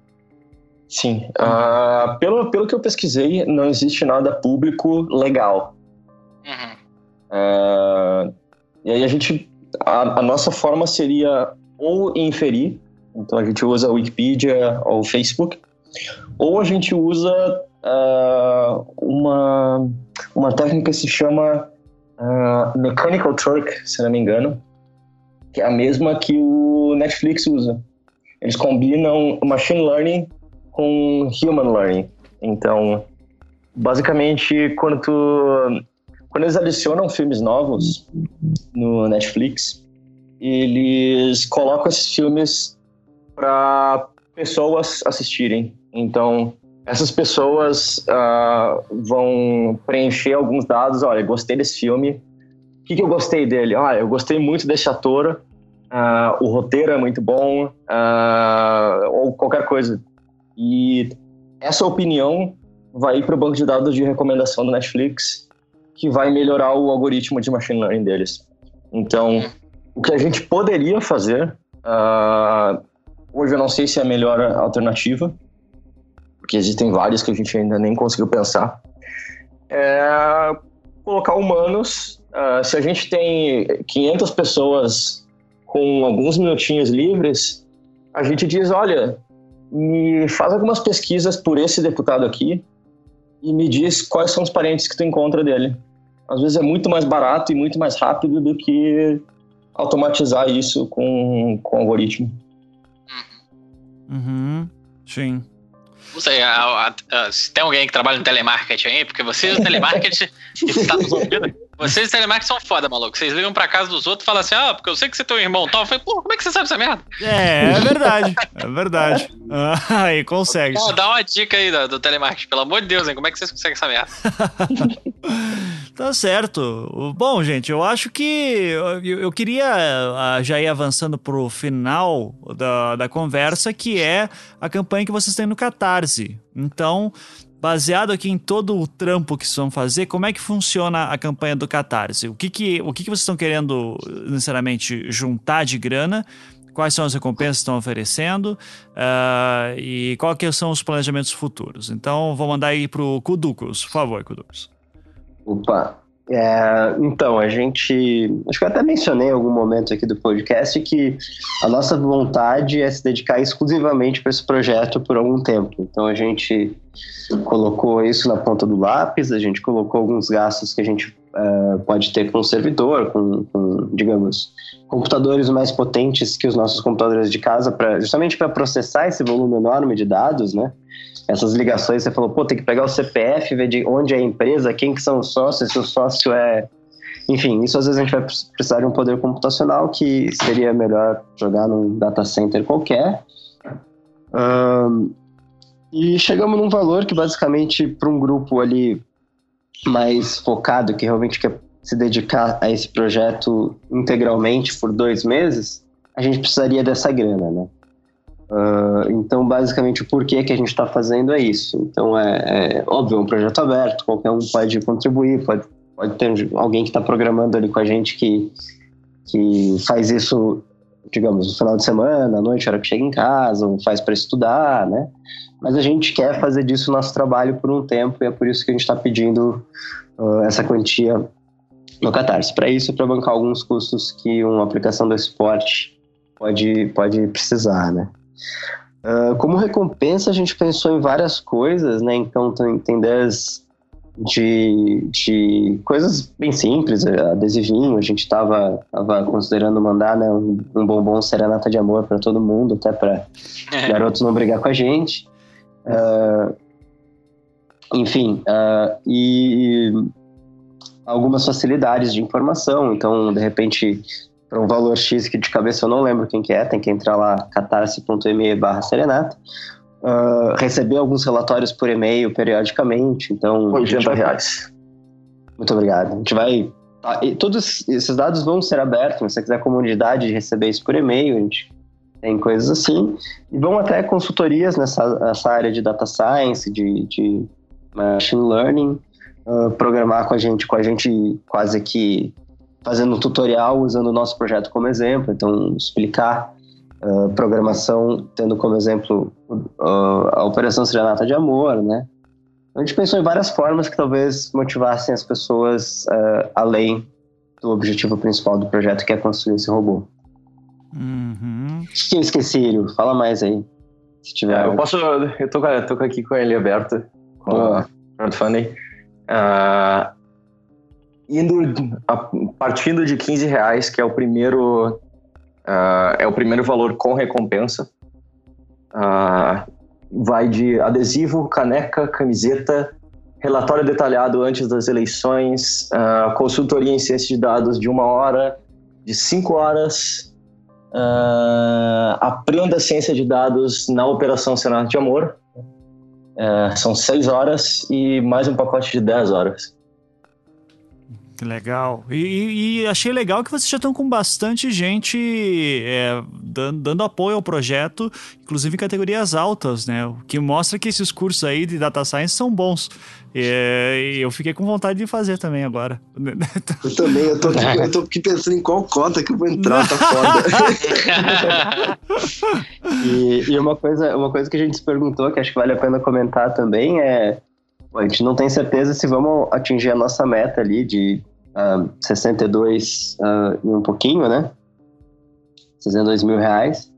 Sim. Uh, pelo, pelo que eu pesquisei, não existe nada público legal. Uhum. Uh, e aí a gente. A, a, nossa forma seria ou inferir, então a gente usa Wikipedia ou Facebook, ou a gente usa uh, uma, uma técnica que se chama Mechanical Turk, se não me engano, que é a mesma que o Netflix usa. Eles combinam machine learning com human learning. Então, basicamente, quando tu, quando eles adicionam filmes novos no Netflix, eles colocam esses filmes para pessoas assistirem. Então, essas pessoas uh, vão preencher alguns dados. Olha, gostei desse filme, o que, que eu gostei dele? Ah, eu gostei muito desse ator, uh, o roteiro é muito bom, uh, ou qualquer coisa. E essa opinião vai para o banco de dados de recomendação do Netflix, que vai melhorar o algoritmo de machine learning deles. Então, o que a gente poderia fazer, uh, hoje eu não sei se é a melhor alternativa, porque existem várias que a gente ainda nem conseguiu pensar, é colocar humanos Uh, se a gente tem 500 pessoas com alguns minutinhos livres, a gente diz: olha, me faz algumas pesquisas por esse deputado aqui e me diz quais são os parentes que tu encontra dele. Às vezes é muito mais barato e muito mais rápido do que automatizar isso com, com algoritmo. Uhum. Sim. Não sei, a, a, a, se tem alguém que trabalha no telemarketing aí, porque você, o telemarketing, que nos ouvindo, vocês telemarketing são foda, maluco. Vocês ligam pra casa dos outros e falam assim, ah, porque eu sei que você tem um irmão tal. Eu falei, pô, como é que você sabe essa merda? É, é verdade. É verdade. Ah, aí, consegue. Pô, dá uma dica aí do, do telemarketing, pelo amor de Deus, hein? Como é que vocês conseguem essa merda? tá certo. Bom, gente, eu acho que eu, eu queria uh, já ir avançando pro final da, da conversa, que é a campanha que vocês têm no Catarse. Então, baseado aqui em todo o trampo que vocês vão fazer, como é que funciona a campanha do Catarse? O que, que, o que, que vocês estão querendo necessariamente juntar de grana? quais são as recompensas que estão oferecendo uh, e quais são os planejamentos futuros. Então, vou mandar aí para o Kuducos. Por favor, Kuducos. Opa, é, então, a gente. Acho que eu até mencionei em algum momento aqui do podcast que a nossa vontade é se dedicar exclusivamente para esse projeto por algum tempo. Então, a gente colocou isso na ponta do lápis, a gente colocou alguns gastos que a gente uh, pode ter com o servidor, com, com, digamos, computadores mais potentes que os nossos computadores de casa, pra, justamente para processar esse volume enorme de dados, né? Essas ligações, você falou, pô, tem que pegar o CPF, ver de onde é a empresa, quem que são os sócios, se o sócio é... Enfim, isso às vezes a gente vai precisar de um poder computacional que seria melhor jogar num data center qualquer. Um, e chegamos num valor que basicamente para um grupo ali mais focado, que realmente quer se dedicar a esse projeto integralmente por dois meses, a gente precisaria dessa grana, né? Uh, então, basicamente, o porquê que a gente está fazendo é isso. Então, é, é, óbvio, é um projeto aberto, qualquer um pode contribuir, pode, pode ter alguém que está programando ali com a gente que, que faz isso, digamos, no final de semana, à noite, hora que chega em casa, ou faz para estudar, né? Mas a gente quer fazer disso nosso trabalho por um tempo e é por isso que a gente está pedindo uh, essa quantia no Catarse. Para isso, para bancar alguns custos que uma aplicação do esporte pode, pode precisar, né? Uh, como recompensa, a gente pensou em várias coisas, né? Então, tem, tem ideias de, de coisas bem simples, adesivinho. A gente estava tava considerando mandar né, um, um bombom serenata de amor para todo mundo, até para é. garotos não brigar com a gente. Uh, enfim, uh, e algumas facilidades de informação. Então, de repente, para um valor X que de cabeça eu não lembro quem que é, tem que entrar lá catarse.me barra serenata. Uh, receber alguns relatórios por e-mail periodicamente, então... 80 reais. Muito obrigado. A gente vai... Tá, todos esses dados vão ser abertos, se você quiser comunidade de receber isso por e-mail, a gente tem coisas assim. E vão até consultorias nessa, nessa área de data science, de, de machine learning, uh, programar com a gente, com a gente quase que fazendo um tutorial usando o nosso projeto como exemplo, então explicar uh, programação tendo como exemplo uh, a operação Serenata de Amor, né? A gente pensou em várias formas que talvez motivassem as pessoas uh, além do objetivo principal do projeto, que é construir esse robô. Uhum. O que eu esqueci, Ilho? Fala mais aí. Se tiver. É, eu posso. Eu tô, eu tô aqui com ele aberto. Com o crowdfunding. Uh, indo a, partindo de 15 reais, que é o primeiro uh, é o primeiro valor com recompensa. Uh, vai de adesivo, caneca, camiseta, relatório detalhado antes das eleições, uh, consultoria em ciência de dados de uma hora, de cinco horas, aprenda ciência de dados na Operação Senado de Amor, são seis horas e mais um pacote de dez horas. Legal. E, e, achei legal que vocês já estão com bastante gente é, dando, dando, apoio ao projeto, inclusive em categorias altas, né? O que mostra que esses cursos aí de data science são bons. E eu fiquei com vontade de fazer também agora. Eu também, eu tô aqui, eu tô aqui pensando em qual cota que eu vou entrar, tá foda. e, e uma, coisa, uma coisa que a gente se perguntou, que acho que vale a pena comentar também, é a gente não tem certeza se vamos atingir a nossa meta ali de uh, 62 uh, e um pouquinho, né? 62 mil reais.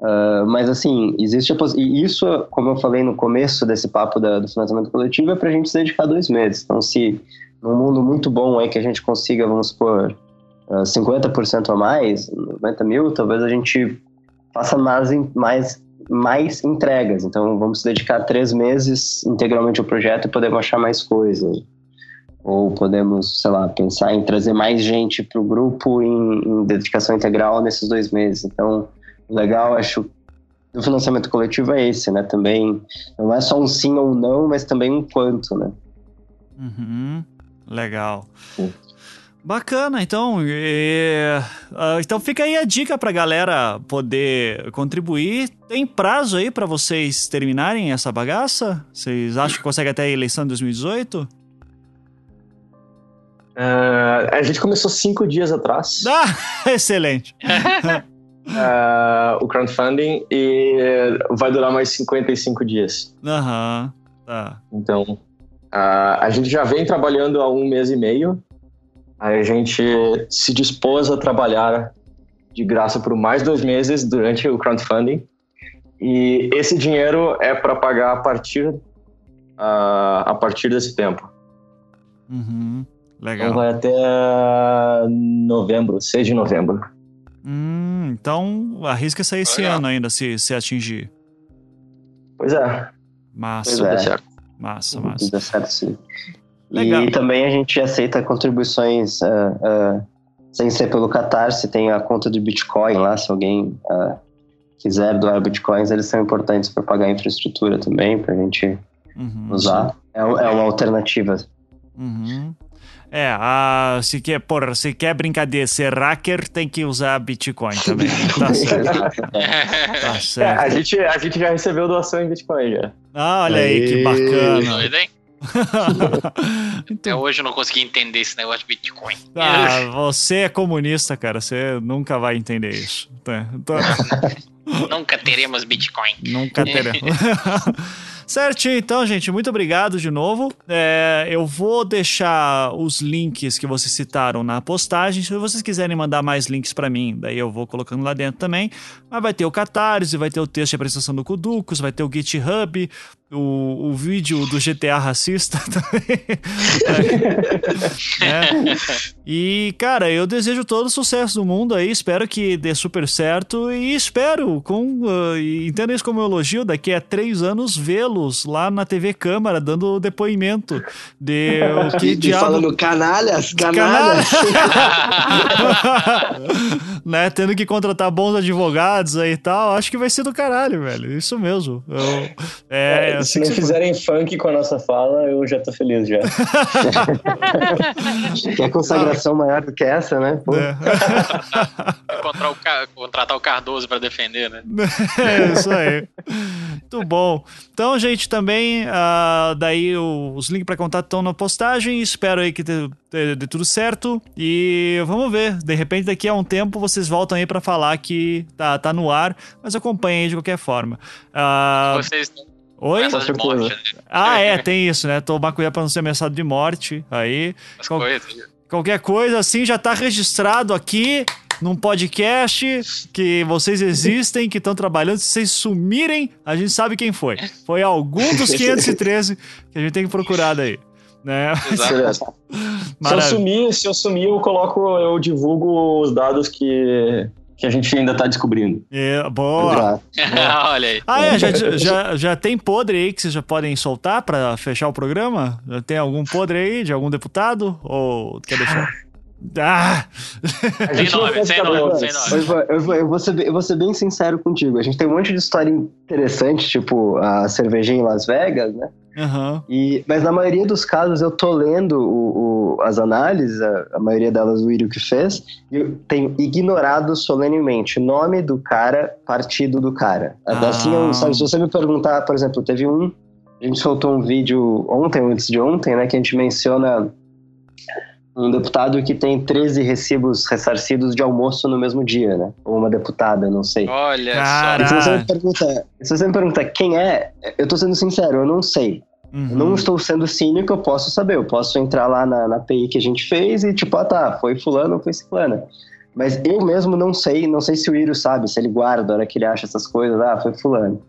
Uh, mas assim, existe a E isso, como eu falei no começo desse papo da, do financiamento coletivo, é para a gente se dedicar dois meses. Então, se num mundo muito bom aí que a gente consiga, vamos supor, uh, 50% a mais, 90 mil, talvez a gente faça mais, mais, mais entregas. Então, vamos se dedicar três meses integralmente ao projeto e poder achar mais coisas ou podemos, sei lá, pensar em trazer mais gente para o grupo em, em, dedicação integral nesses dois meses. Então, o legal, acho, do financiamento coletivo é esse, né? Também não é só um sim ou não, mas também um quanto, né? Uhum. Legal. Sim. Bacana, então. E, uh, então fica aí a dica para galera poder contribuir. Tem prazo aí para vocês terminarem essa bagaça? Vocês acham que conseguem até a eleição de 2018? Uh, a gente começou cinco dias atrás. Ah, excelente. uh, o crowdfunding e vai durar mais 55 dias. Aham, uhum, tá. Então, uh, a gente já vem trabalhando há um mês e meio. A gente se dispôs a trabalhar de graça por mais dois meses durante o crowdfunding. E esse dinheiro é para pagar a partir, uh, a partir desse tempo. Uhum. Legal. Então vai até novembro, 6 de novembro. Hum, então arrisca sair esse ano ainda, se, se atingir. Pois é. Massa. Pois é. certo. Massa, massa. Dá certo, sim. Legal. E também a gente aceita contribuições uh, uh, sem ser pelo Catarse, tem a conta de Bitcoin lá, se alguém uh, quiser doar Bitcoins, eles são importantes para pagar a infraestrutura também, para a gente uhum, usar. É, é, uma alternativa. Uhum. É, a, se quer, porra, se quer brincadeira ser hacker, tem que usar Bitcoin também. tá certo. tá certo. É, a, gente, a gente já recebeu doação em Bitcoin já. Ah, olha aí, aí que bacana. Doido, hein? Até hoje eu não consegui entender esse negócio de Bitcoin. Ah, você é comunista, cara. Você nunca vai entender isso. Então... Nunca teremos Bitcoin. Nunca teremos. Certinho, então, gente, muito obrigado de novo. É, eu vou deixar os links que vocês citaram na postagem. Se vocês quiserem mandar mais links para mim, daí eu vou colocando lá dentro também. Mas vai ter o Catarse, vai ter o texto de apresentação do Kuducos, vai ter o GitHub, o, o vídeo do GTA racista também. é. E, cara, eu desejo todo o sucesso do mundo aí, espero que dê super certo e espero, com, uh, entenda isso como um elogio, daqui a três anos lá na TV Câmara dando depoimento de o que e, diabo... falando canalhas, canalhas. né, tendo que contratar bons advogados aí e tal, acho que vai ser do caralho, velho, isso mesmo. Eu, é, é, se não fizerem funk com a nossa fala, eu já tô feliz já. Quer consagração maior do que essa, né? É. o, contratar o Cardoso para defender, né? É isso aí. Muito bom. Então, gente, também, uh, daí os links para contato estão na postagem. Espero aí que dê, tudo certo. E vamos ver. De repente, daqui a um tempo, vocês voltam aí para falar que tá, tá no ar. Mas acompanhem aí de qualquer forma. Uh, vocês Oi? Morte, né? Ah, é, tem isso, né? Tomar cuidado pra não ser ameaçado de morte. Aí. Qual... Coisas. Qualquer coisa assim já tá registrado aqui num podcast que vocês existem, que estão trabalhando. Se vocês sumirem, a gente sabe quem foi. Foi algum dos 513 que a gente tem que procurar daí. Né? Se eu sumir, se eu sumir, eu coloco, eu divulgo os dados que que a gente ainda tá descobrindo. É, boa. Olha aí. Ah, é, já, já, já tem podre aí que vocês já podem soltar para fechar o programa? Já tem algum podre aí de algum deputado? Ou quer deixar? Ah! Sem nome, sem nome, sem nome. Eu vou, eu, vou ser, eu vou ser bem sincero contigo. A gente tem um monte de história interessante, tipo a cervejinha em Las Vegas, né? Uhum. E, mas na maioria dos casos eu tô lendo o, o, as análises, a, a, maioria delas o Írio que fez, e eu tenho ignorado solenemente nome do cara, partido do cara. Ah. Assim, eu, sabe, se você me perguntar, por exemplo, teve um, a gente soltou um vídeo ontem, antes de ontem, né, que a gente menciona um deputado que tem 13 recibos ressarcidos de almoço no mesmo dia, né? Ou uma deputada, não sei. Olha Cara. só. Se você, me pergunta, se você me pergunta quem é, eu tô sendo sincero, eu não sei. Uhum. Eu não estou sendo cínico, eu posso saber. Eu posso entrar lá na, na PI que a gente fez e tipo, ah tá, foi fulano ou foi ciclana. Mas eu mesmo não sei, não sei se o Iro sabe, se ele guarda, a hora que ele acha essas coisas, ah, foi fulano.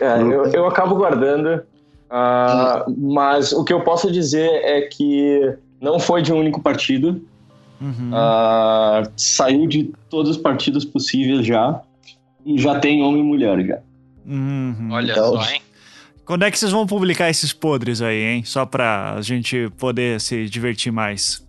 É, eu, eu acabo guardando, uh, mas o que eu posso dizer é que não foi de um único partido. Uhum. Uh, saiu de todos os partidos possíveis já. E já tem homem e mulher já. Uhum. Olha então, só, hein? Quando é que vocês vão publicar esses podres aí, hein? Só pra gente poder se divertir mais.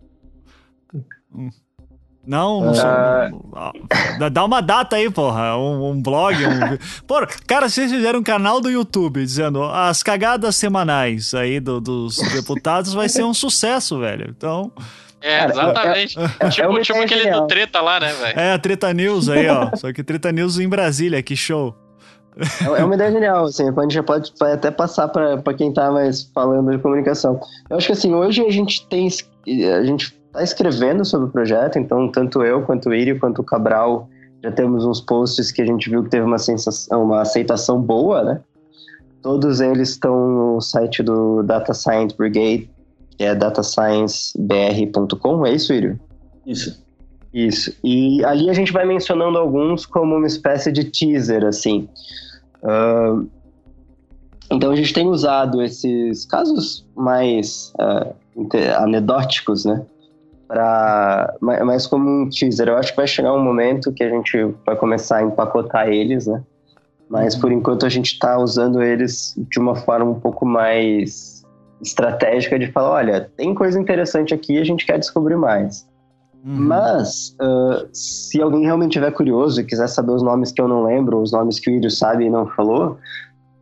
Não, não uh... Dá uma data aí, porra. Um, um blog. Um... Porra, cara, vocês fizeram um canal do YouTube dizendo as cagadas semanais aí do, dos deputados vai ser um sucesso, velho. Então. É, exatamente. É, é, tipo, é tipo aquele genial. do Treta lá, né, velho? É, a Treta News aí, ó. Só que Treta News em Brasília, que show. É, é uma ideia genial, assim, a gente já pode, pode até passar para quem tá mais falando de comunicação. Eu acho que assim, hoje a gente tem. A gente está escrevendo sobre o projeto, então tanto eu quanto o Iri quanto o Cabral já temos uns posts que a gente viu que teve uma, sensação, uma aceitação boa, né? Todos eles estão no site do Data Science Brigade, que é datasciencebr.com, é isso, Írio? Isso. Isso. E ali a gente vai mencionando alguns como uma espécie de teaser, assim. Uh, então a gente tem usado esses casos mais uh, anedóticos, né? Pra, mais como um teaser. Eu acho que vai chegar um momento que a gente vai começar a empacotar eles, né? Mas por enquanto a gente está usando eles de uma forma um pouco mais estratégica de falar, olha, tem coisa interessante aqui, a gente quer descobrir mais. Uhum. Mas, uh, se alguém realmente tiver curioso e quiser saber os nomes que eu não lembro, os nomes que o Írio sabe e não falou,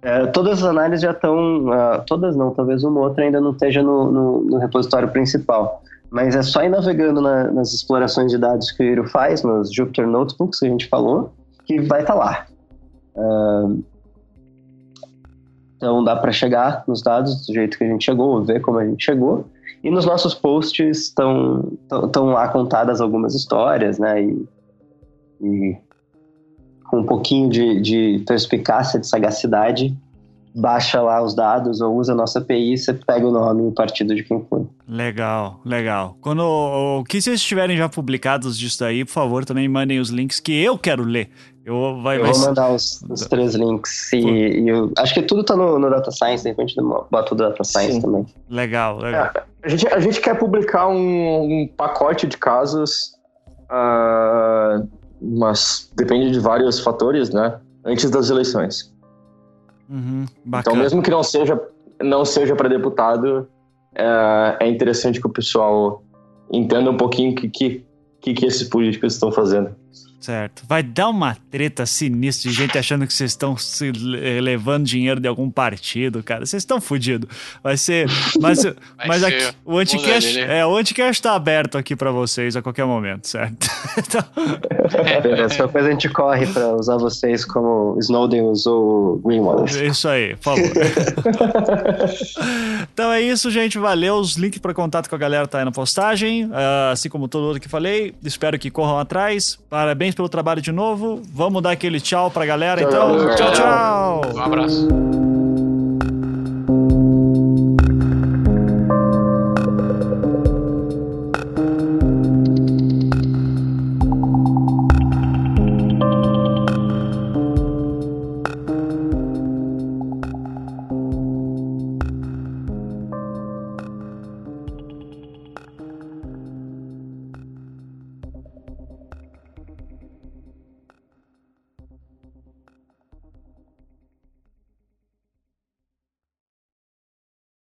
uh, todas as análises já estão. Uh, todas não, talvez uma outra ainda não esteja no, no, no repositório principal. Mas é só ir navegando na, nas explorações de dados que o Írio faz, nos Jupyter Notebooks que a gente falou, que vai estar tá lá. Uh, então dá para chegar nos dados do jeito que a gente chegou, ver como a gente chegou. E nos nossos posts estão lá contadas algumas histórias, né? E, e com um pouquinho de, de perspicácia, de sagacidade, baixa lá os dados ou usa a nossa API, você pega o nome e o partido de quem foi. Legal, legal. Quando o que vocês estiverem já publicados disso daí, por favor, também mandem os links que eu quero ler. Eu, vai, eu vai vou mandar os, os três links. E, e eu, acho que tudo tá no, no Data Science, de repente bota o Data Science Sim. também. Legal, legal. É, a, gente, a gente quer publicar um, um pacote de casos, uh, mas depende de vários fatores, né? Antes das eleições. Uhum, então, mesmo que não seja, não seja para deputado, é, é, interessante que o pessoal entenda um pouquinho o que, que, que, que esses políticos estão fazendo. Certo. Vai dar uma treta sinistra de gente achando que vocês estão se levando dinheiro de algum partido, cara. Vocês estão fodidos. Vai ser. Mas, Vai mas ser aqui, o Anticast. É, o Anticast tá aberto aqui para vocês a qualquer momento, certo? então... Beleza, qualquer coisa a gente corre para usar vocês como Snowden usou Greenwald. Isso aí, por favor. então é isso, gente. Valeu. Os links para contato com a galera tá aí na postagem. Uh, assim como todo outro que falei. Espero que corram atrás. Parabéns parabéns pelo trabalho de novo. Vamos dar aquele tchau pra galera, então. Tchau, tchau. Um abraço.